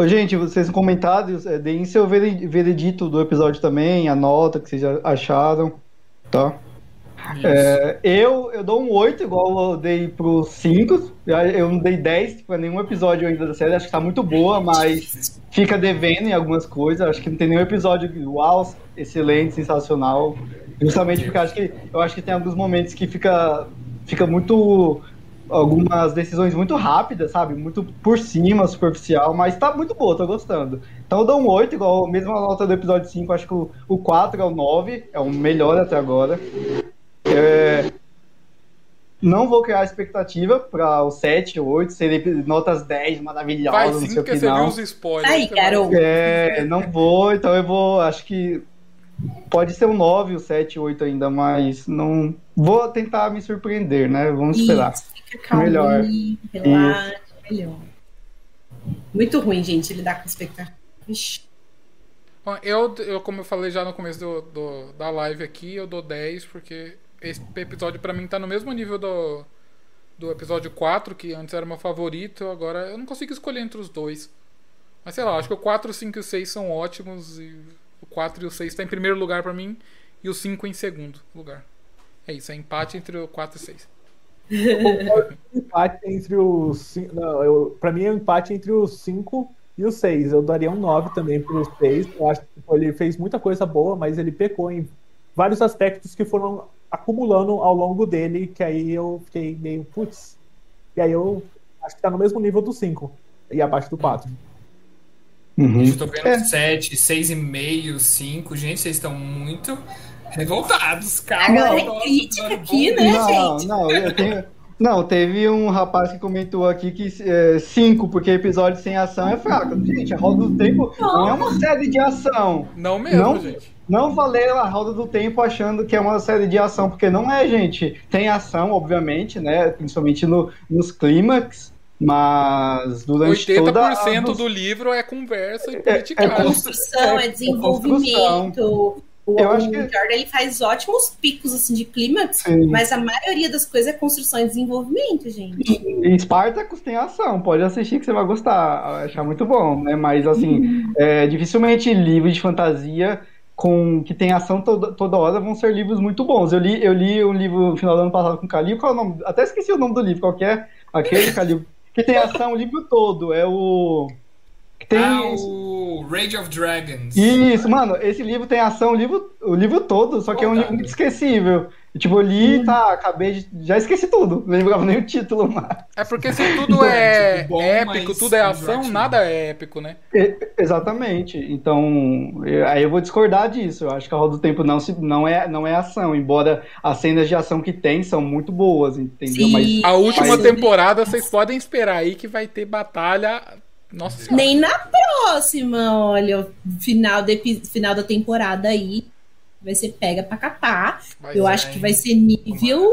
D: Ô, gente, vocês comentários, é, deem seu veredito do episódio também, a nota que vocês acharam, tá? É, eu, eu dou um 8, igual eu dei pro 5. Eu não dei 10 para nenhum episódio ainda da série. Acho que tá muito boa, mas fica devendo em algumas coisas. Acho que não tem nenhum episódio uau, excelente, sensacional. Justamente porque acho que, eu acho que tem alguns momentos que fica, fica muito algumas decisões muito rápidas, sabe? Muito por cima, superficial, mas tá muito boa, tô gostando. Então eu dou um 8, igual a mesma nota do episódio 5, acho que o, o 4 é o 9, é o melhor até agora. É, não vou criar expectativa para o 7 ou 8 serem notas 10 maravilhosas Vai, sim, no seu
C: porque
D: final.
C: Você viu os spoilers,
A: Aí, garoto.
D: É, não vou, então eu vou, acho que pode ser um 9, o 7, 8 ainda, mas não vou tentar me surpreender, né? Vamos esperar.
A: Fica calmo, melhor. Relaxa, melhor. Muito ruim, gente, lidar com expectativa.
C: Eu, eu, como eu falei já no começo do, do, da live aqui, eu dou 10, porque esse episódio para mim tá no mesmo nível do, do episódio 4, que antes era meu favorito, agora eu não consigo escolher entre os dois. Mas sei lá, acho que o 4, o 5 e o 6 são ótimos, e o 4 e o 6 tá em primeiro lugar para mim, e o 5 em segundo lugar. É isso, é empate entre o 4 e o 6.
E: Empate entre os. Não, eu, pra mim é um empate entre os 5 e o 6. Eu daria um 9 também pro 6. Eu acho que ele fez muita coisa boa, mas ele pecou em vários aspectos que foram acumulando ao longo dele, que aí eu fiquei meio, putz. E aí eu acho que tá no mesmo nível do 5 e abaixo do 4.
B: Uhum. Eu tô vendo é. 7, 6,5, 5. Gente, vocês estão muito revoltados, calma.
A: Agora é crítica aqui, né,
D: não, gente? Não, eu tenho. Não, teve um rapaz que comentou aqui que 5, é, porque episódio sem ação é fraco. Gente, a Roda do Tempo não, não é uma série de ação.
C: Não mesmo, não, gente.
D: Não valeu a Roda do Tempo achando que é uma série de ação, porque não é, gente. Tem ação, obviamente, né? Principalmente no, nos clímax. Mas durante 80% toda
C: a... do livro é conversa e politicagem.
A: É, é construção, é, é desenvolvimento. O, eu acho que... Jordan ele faz ótimos picos assim de clímax, mas a maioria das coisas é construção e desenvolvimento, gente.
D: E Spartacus tem ação, pode assistir que você vai gostar, achar muito bom, né? Mas assim, uhum. é, dificilmente livro de fantasia com que tem ação toda, toda hora vão ser livros muito bons. Eu li, eu li um livro no final do ano passado com o Calil, qual é o nome? Até esqueci o nome do livro, qual que é? Aquele Calil, que tem ação o livro todo, é o
B: tem... Ah, o Rage of Dragons.
D: Isso, mano, esse livro tem ação o livro, o livro todo, só que oh, é um livro muito esquecível. Tipo, eu li, hum. tá, acabei de. Já esqueci tudo. Não lembrava nem o título mais.
C: É porque se tudo é tipo, bom, épico, tudo é ação, nada é épico, né?
D: É, exatamente. Então, aí eu vou discordar disso. Eu acho que a Roda do Tempo não, se, não, é, não é ação, embora as cenas de ação que tem são muito boas, entendeu?
C: Sim, mas, a última mas... temporada vocês podem esperar aí que vai ter batalha nossa senhora.
A: Nem na próxima, olha, final, de, final da temporada aí vai ser pega pra capar. Mas Eu é, acho que vai ser nível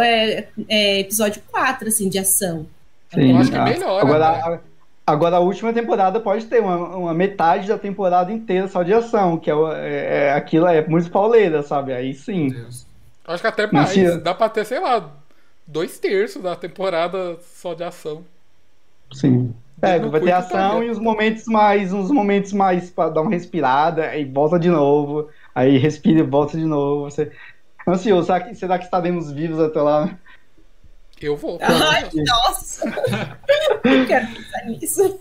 A: é, é, episódio 4, assim, de ação.
C: Sim, Eu acho que é melhor.
D: Agora, né? agora, a última temporada pode ter uma, uma, metade da temporada inteira só de ação, que é, é, é aquilo é muito pauleira, sabe? Aí sim.
C: Acho que até mais. Mentira. Dá pra ter, sei lá, dois terços da temporada só de ação.
D: Sim. É, vai ter ação e os momentos mais, uns momentos mais para dar uma respirada e volta de novo. Aí respira e volta de novo. Você... Ansioso, será que, será que estaremos vivos até lá?
C: Eu vou.
A: Ai, nossa! Eu quero pensar nisso.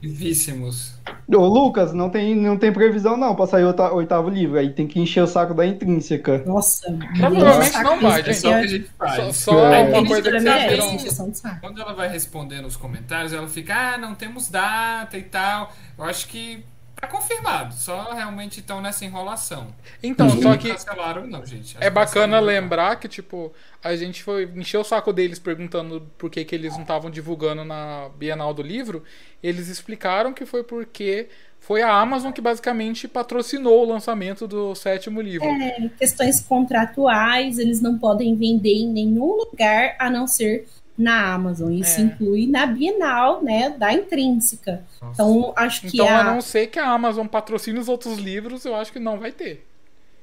B: Vivíssimos.
D: Ô, Lucas, não tem, não tem previsão não pra sair o oitavo livro. Aí tem que encher o saco da intrínseca.
A: Nossa,
C: Provavelmente não vai,
B: É
C: gente.
B: só o que a gente faz.
C: Só, só
D: É.
C: uma coisa que vocês viram.
A: de saco.
B: Quando ela vai responder nos comentários, ela fica, ah, não temos data e tal. Eu acho que tá confirmado. Só realmente estão nessa enrolação.
C: Então, só que
B: cancelaram, não, gente.
C: É bacana lembrar que, tipo, a gente foi encher o saco deles perguntando por que, que eles não estavam divulgando na Bienal do Livro. Eles explicaram que foi porque foi a Amazon que basicamente patrocinou o lançamento do sétimo livro.
A: É, questões contratuais, eles não podem vender em nenhum lugar a não ser na Amazon. Isso
C: É.
A: inclui na Bienal, né, da intrínseca.
B: Nossa.
A: Então, acho que
C: Então,
A: a...
C: a não ser que a Amazon patrocine os outros livros, eu acho que não vai ter.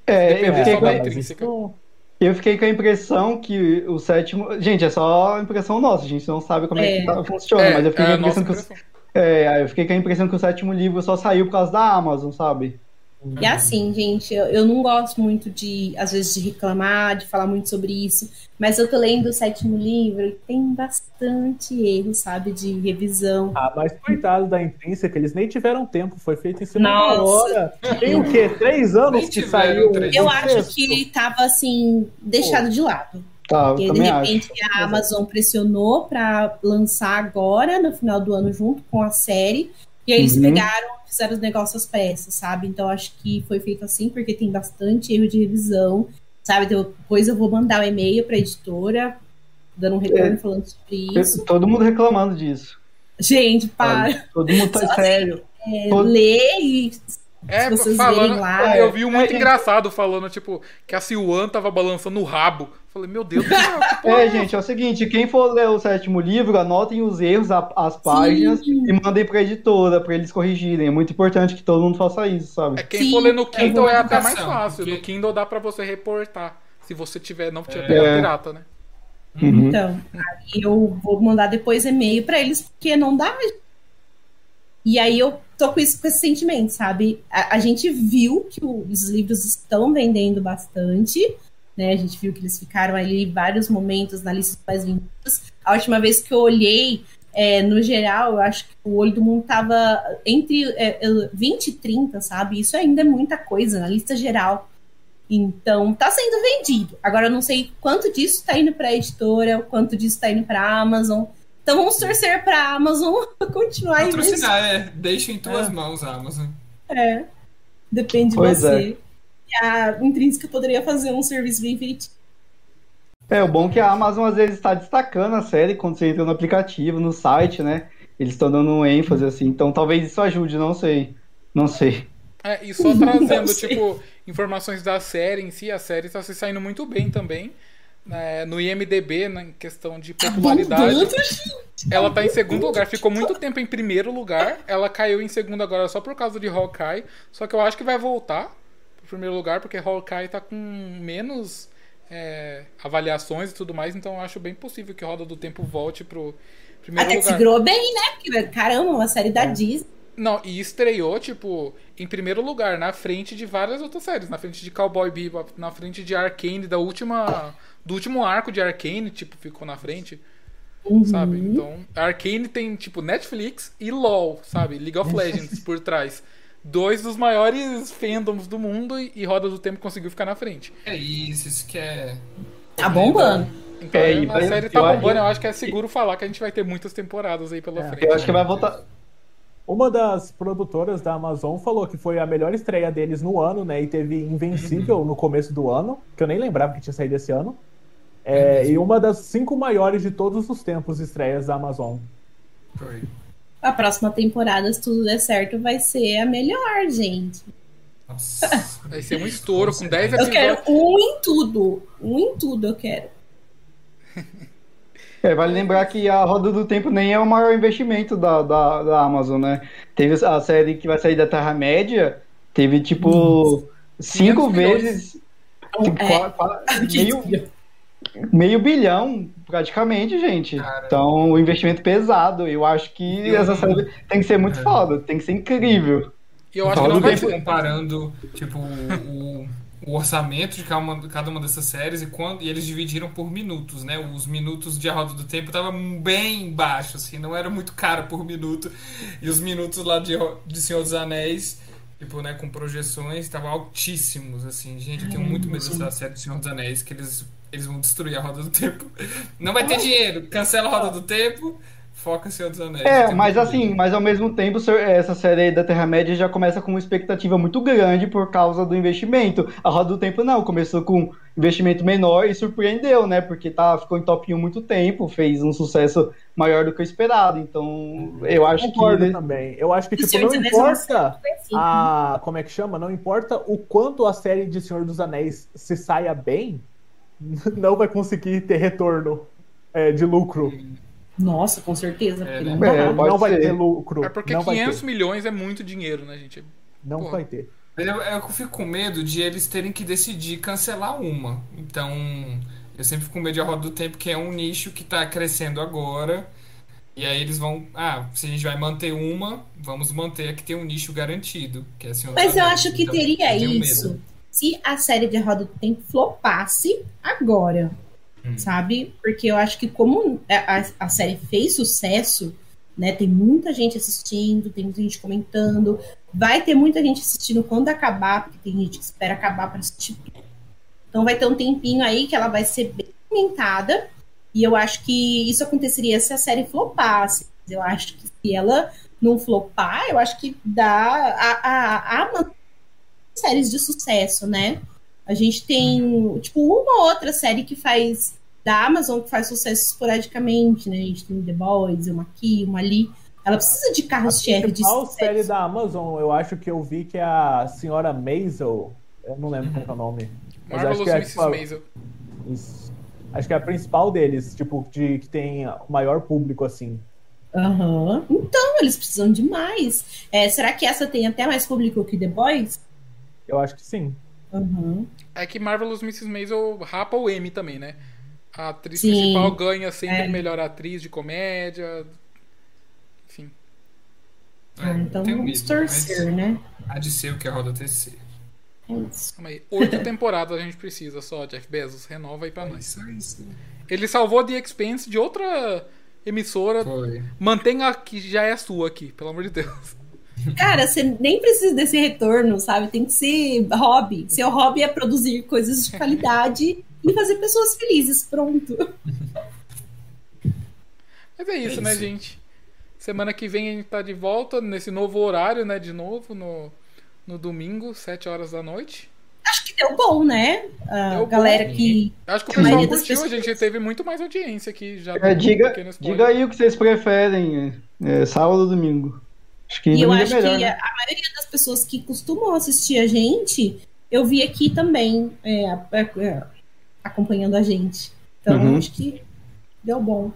D: É, eu fiquei,
C: só
D: com,
C: intrínseca.
E: isso-
D: eu fiquei com a impressão que o sétimo. Gente, é só impressão nossa, a gente não sabe como é,
A: É.
D: que tá- funciona,
C: É,
D: mas eu fiquei,
C: é
D: com
C: a
D: a impressão
C: nossa
D: que o,
C: impressão.
D: é, eu fiquei com a impressão que o sétimo livro só saiu por causa da Amazon, sabe?
A: E assim, gente, eu, eu não gosto muito de, às vezes, de reclamar, de falar muito sobre isso, mas eu tô lendo o sétimo livro e tem bastante erro, sabe, de revisão.
E: Ah, mas coitado da intrínseca, eles nem tiveram tempo, foi feito em cima da
A: Nossa.
E: hora. Tem o quê? Três anos
B: Nem
E: que saiu.
A: Eu acho que ele tava, assim, deixado de lado.
D: Tá,
A: E aí, de repente,
D: acho.
A: a Amazon pressionou para lançar agora, no final do ano, junto com a série. E aí eles
D: Uhum.
A: pegaram, fizeram os negócios às peças, sabe? Então acho que foi feito assim, porque tem bastante erro de revisão, sabe? Depois eu vou mandar o um e-mail para a editora, dando um retorno
D: É.
A: falando sobre isso.
D: Todo mundo reclamando disso.
A: Gente, para.
D: Olha, todo mundo tá
A: Só
D: sério.
A: É,
D: todo-
A: ler e
C: É, falando,
A: lá.
C: eu vi um muito
D: É,
C: engraçado falando, tipo, que a Siwan tava balançando o rabo. Falei, meu Deus do céu, que porra
D: É, gente, é o seguinte, quem for ler o sétimo livro, anotem os erros, a- as páginas e mandem pra editora pra eles corrigirem. É muito importante que todo mundo faça isso, sabe?
C: É quem
A: Sim,
C: for ler no
A: é
C: Kindle
B: boa
C: é até mais fácil.
B: porque-
C: No Kindle dá pra você reportar. Se você tiver, não tiver
B: É.
C: pegado pirata, né?
D: Uhum.
A: Então, aí eu vou mandar depois e-mail pra eles, porque não dá. E aí eu tô com, isso, com esse sentimento, sabe? A, a gente viu que o- os livros estão vendendo bastante, né? A gente viu que eles ficaram ali vários momentos na lista dos mais vendidos. A última vez que eu olhei, é, no geral, eu acho que o olho do mundo tava entre é, é, 20 e 30, sabe? Isso ainda é muita coisa na lista geral. Então, tá sendo vendido. Agora, eu não sei quanto disso tá indo pra editora, o quanto disso tá indo pra Amazon. Então, vamos torcer pra Amazon continuar investindo.
B: Patrocinar, é. Deixa em tuas
C: É.
B: mãos, Amazon.
A: É. Depende de
D: Pois
A: você. E a Intrínseca poderia fazer um serviço bem feito.
D: É, o bom é que a Amazon às vezes está destacando a série quando você entra no aplicativo, no site, né? Eles estão dando um ênfase assim, então talvez isso ajude, não sei. Não sei.
C: É, e só trazendo, tipo, informações da série em si, a série tá se saindo muito bem também. Né? no IMDB, na questão de popularidade,
A: Bombando, gente.
C: ela tá em segundo lugar. Ficou muito tempo em primeiro lugar. Ela caiu em segundo agora só por causa de Hawkeye. Só que eu acho que vai voltar pro primeiro lugar, porque Hawkeye tá com menos é, avaliações e tudo mais. Então eu acho bem possível que Roda do Tempo volte pro primeiro
A: Até
C: lugar.
A: segurou bem, né? Porque, caramba, uma série da Disney.
C: Não, e estreou, tipo, em primeiro lugar, na frente de várias outras séries. Na frente de Cowboy Bebop, na frente de Arcane, da última... Do último arco de Arcane, tipo, ficou na frente,
A: Uhum.
C: sabe? Então, Arcane tem, tipo, Netflix e LoL, sabe? League of Legends por trás. Dois dos maiores fandoms do mundo e, e Roda do Tempo conseguiu ficar na frente.
B: É isso, isso que é.
A: Tá bombando.
C: Então,
D: É, e
C: a
D: vai-
C: série tá bombando, eu acho que é seguro falar que a gente vai ter muitas temporadas aí pela
E: É.
C: frente.
D: Eu acho que vai voltar.
E: Uma das produtoras da Amazon falou que foi a melhor estreia deles no ano, né? E teve Invencível no começo do ano, que eu nem lembrava que tinha saído esse ano. É, e uma das cinco maiores de todos os tempos estreias da Amazon.
B: Foi.
A: A próxima temporada, se tudo der certo, vai ser a melhor, gente.
B: Nossa.
C: Vai ser um estouro com 10
A: Eu
C: episódios.
A: quero um em tudo. Um em tudo eu quero.
D: É, vale lembrar que a Roda do Tempo nem é o maior investimento da, da, da Amazon, né? Teve a série que vai sair da Terra-média, teve tipo cinco
B: 500 milhões.
D: vezes.
A: É.
D: qua- qua- meio, meio bilhão, praticamente, gente. Então, o investimento pesado. Eu acho que
B: Eu-
D: essa série tem que ser muito
B: É.
D: foda, tem que ser incrível.
C: E eu acho que não vai ser.
B: comparando, tipo, o, o orçamento de cada uma, cada uma dessas séries e quando e eles dividiram por minutos, né? Os minutos de A Roda do Tempo estavam bem baixo, assim, não era muito caro por minuto. E os minutos lá de, de Senhor dos Anéis, tipo, né, com projeções, estavam altíssimos, assim. Gente, eu tenho muito medo dessa série do Senhor dos Anéis, que eles, eles vão destruir a Roda do Tempo. Não vai ter dinheiro, cancela a Roda do Tempo foca Senhor dos Anéis.
D: É, mas assim, mas ao mesmo tempo, essa série da Terra-média já começa com uma expectativa muito grande por causa do investimento. A Roda do Tempo não, começou com investimento menor e surpreendeu, né? Porque tá, ficou em top 1 muito tempo, fez um sucesso maior do que o esperado. Então, eu acho
E: Concordo
D: que.
E: também. Eu acho que, tipo, não importa a. Como é que chama? Não importa o quanto a série de Senhor dos Anéis se saia bem, não vai conseguir ter retorno é, de lucro.
A: Nossa, com certeza.
B: É,
A: não,
B: né?
E: não, não vai ter lucro.
C: É porque
E: não
C: 500 milhões é muito dinheiro, né, gente?
E: Não Pô. vai ter.
B: Eu, eu fico com medo de eles terem que decidir cancelar uma. Então, eu sempre fico com medo de a roda do tempo, que é um nicho que está crescendo agora. E aí eles vão. Ah, se a gente vai manter uma, vamos manter a que tem um nicho garantido. Que é
A: Mas eu acho que então, teria isso medo. se a série de Roda do Tempo flopasse agora. Hum. sabe? Porque eu acho que como a, a, série fez sucesso, né? Tem muita gente assistindo, tem muita gente comentando, vai ter muita gente assistindo quando acabar, porque tem gente que espera acabar para assistir. Então vai ter um tempinho aí que ela vai ser bem comentada. E eu acho que isso aconteceria se a série flopasse. Eu acho que se ela não flopar, eu acho que dá a, a, a séries de sucesso, né? A gente tem, tipo, uma outra série que faz da Amazon que faz sucesso esporadicamente, né? A gente tem The Boys, uma aqui, uma ali. Ela precisa de carros-chefe de
E: sucesso. A série da Amazon, eu acho que eu vi que é a senhora Maisel, eu não lembro uhum. qual é o nome.
C: Mas Marvelous acho que é, Mrs. Tipo, Maisel.
E: Isso. Acho que é a principal deles, tipo, de que tem o maior público, assim.
A: Aham. Uhum. Então, eles precisam de mais. É, será que essa tem até mais público que The Boys?
E: Eu acho que sim.
A: Uhum.
C: É que Marvelous Mrs. Maisel rapa o M também, né? A atriz Sim, principal ganha sempre é. melhor atriz de comédia. Enfim.
A: Ah, então vamos torcer, né?
B: Há de ser o que a roda TC.
A: É isso.
C: Aí, oito temporadas a gente precisa só, Jeff Bezos. Renova aí pra nós. Ele salvou The Expense de outra emissora.
B: Foi.
C: Mantenha a que já é sua aqui, pelo amor de Deus.
A: Cara, você nem precisa desse retorno, sabe? Tem que ser hobby. Seu hobby é produzir coisas de qualidade e fazer pessoas felizes. Pronto.
C: Mas é isso, é né, isso, né, gente? Semana que vem a gente tá de volta nesse novo horário, né? De novo, no, no domingo, 7 horas da noite.
A: Acho que deu bom, né? A galera bom. que.
C: Acho que o pessoal curtiu, pessoas... a gente teve muito mais audiência aqui já.
D: É, diga, diga aí o que vocês preferem, é, sábado ou domingo.
A: Acho que e eu é acho melhor, que né? a, maioria das pessoas que costumam assistir a gente, eu vi aqui também é, é, acompanhando a gente. Então uhum. acho que deu bom.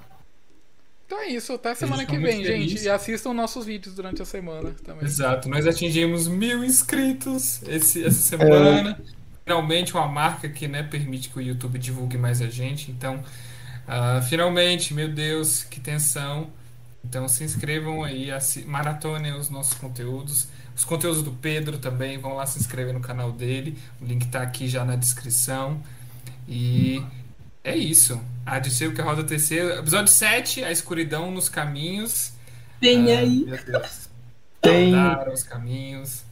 C: Então é isso, até semana que vem, gente. E assistam nossos vídeos durante a semana também.
B: Exato, nós atingimos mil inscritos esse, essa semana. É. Finalmente uma marca que né, permite que o YouTube divulgue mais a gente. Então, uh, finalmente, meu Deus, que tensão. Então se inscrevam aí, maratonem os nossos conteúdos. Os conteúdos do Pedro também, vão lá se inscrever no canal dele. O link está aqui já na descrição. E é isso. Há de ser o que a roda TC. Episódio 7, a escuridão nos caminhos.
A: Vem ah, aí.
B: Meu Deus.
D: Tem.
B: os caminhos.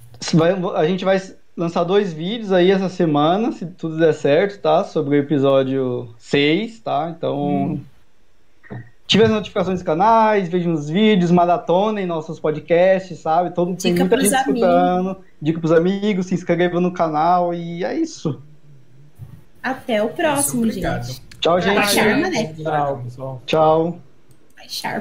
D: a gente vai lançar dois vídeos aí essa semana, se tudo der certo, tá? Sobre o episódio 6, tá? Então. Hum Tive as notificações dos canais, vejam os vídeos, maratona em nossos podcasts, sabe? Todo tem muita gente amigos. escutando. Dica pros amigos, se inscreva no canal e é isso.
A: Até o próximo, gente.
D: Tchau, gente.
A: Tchau,
E: Tchau, pessoal.
D: Tchau.
A: Vai, Sharp.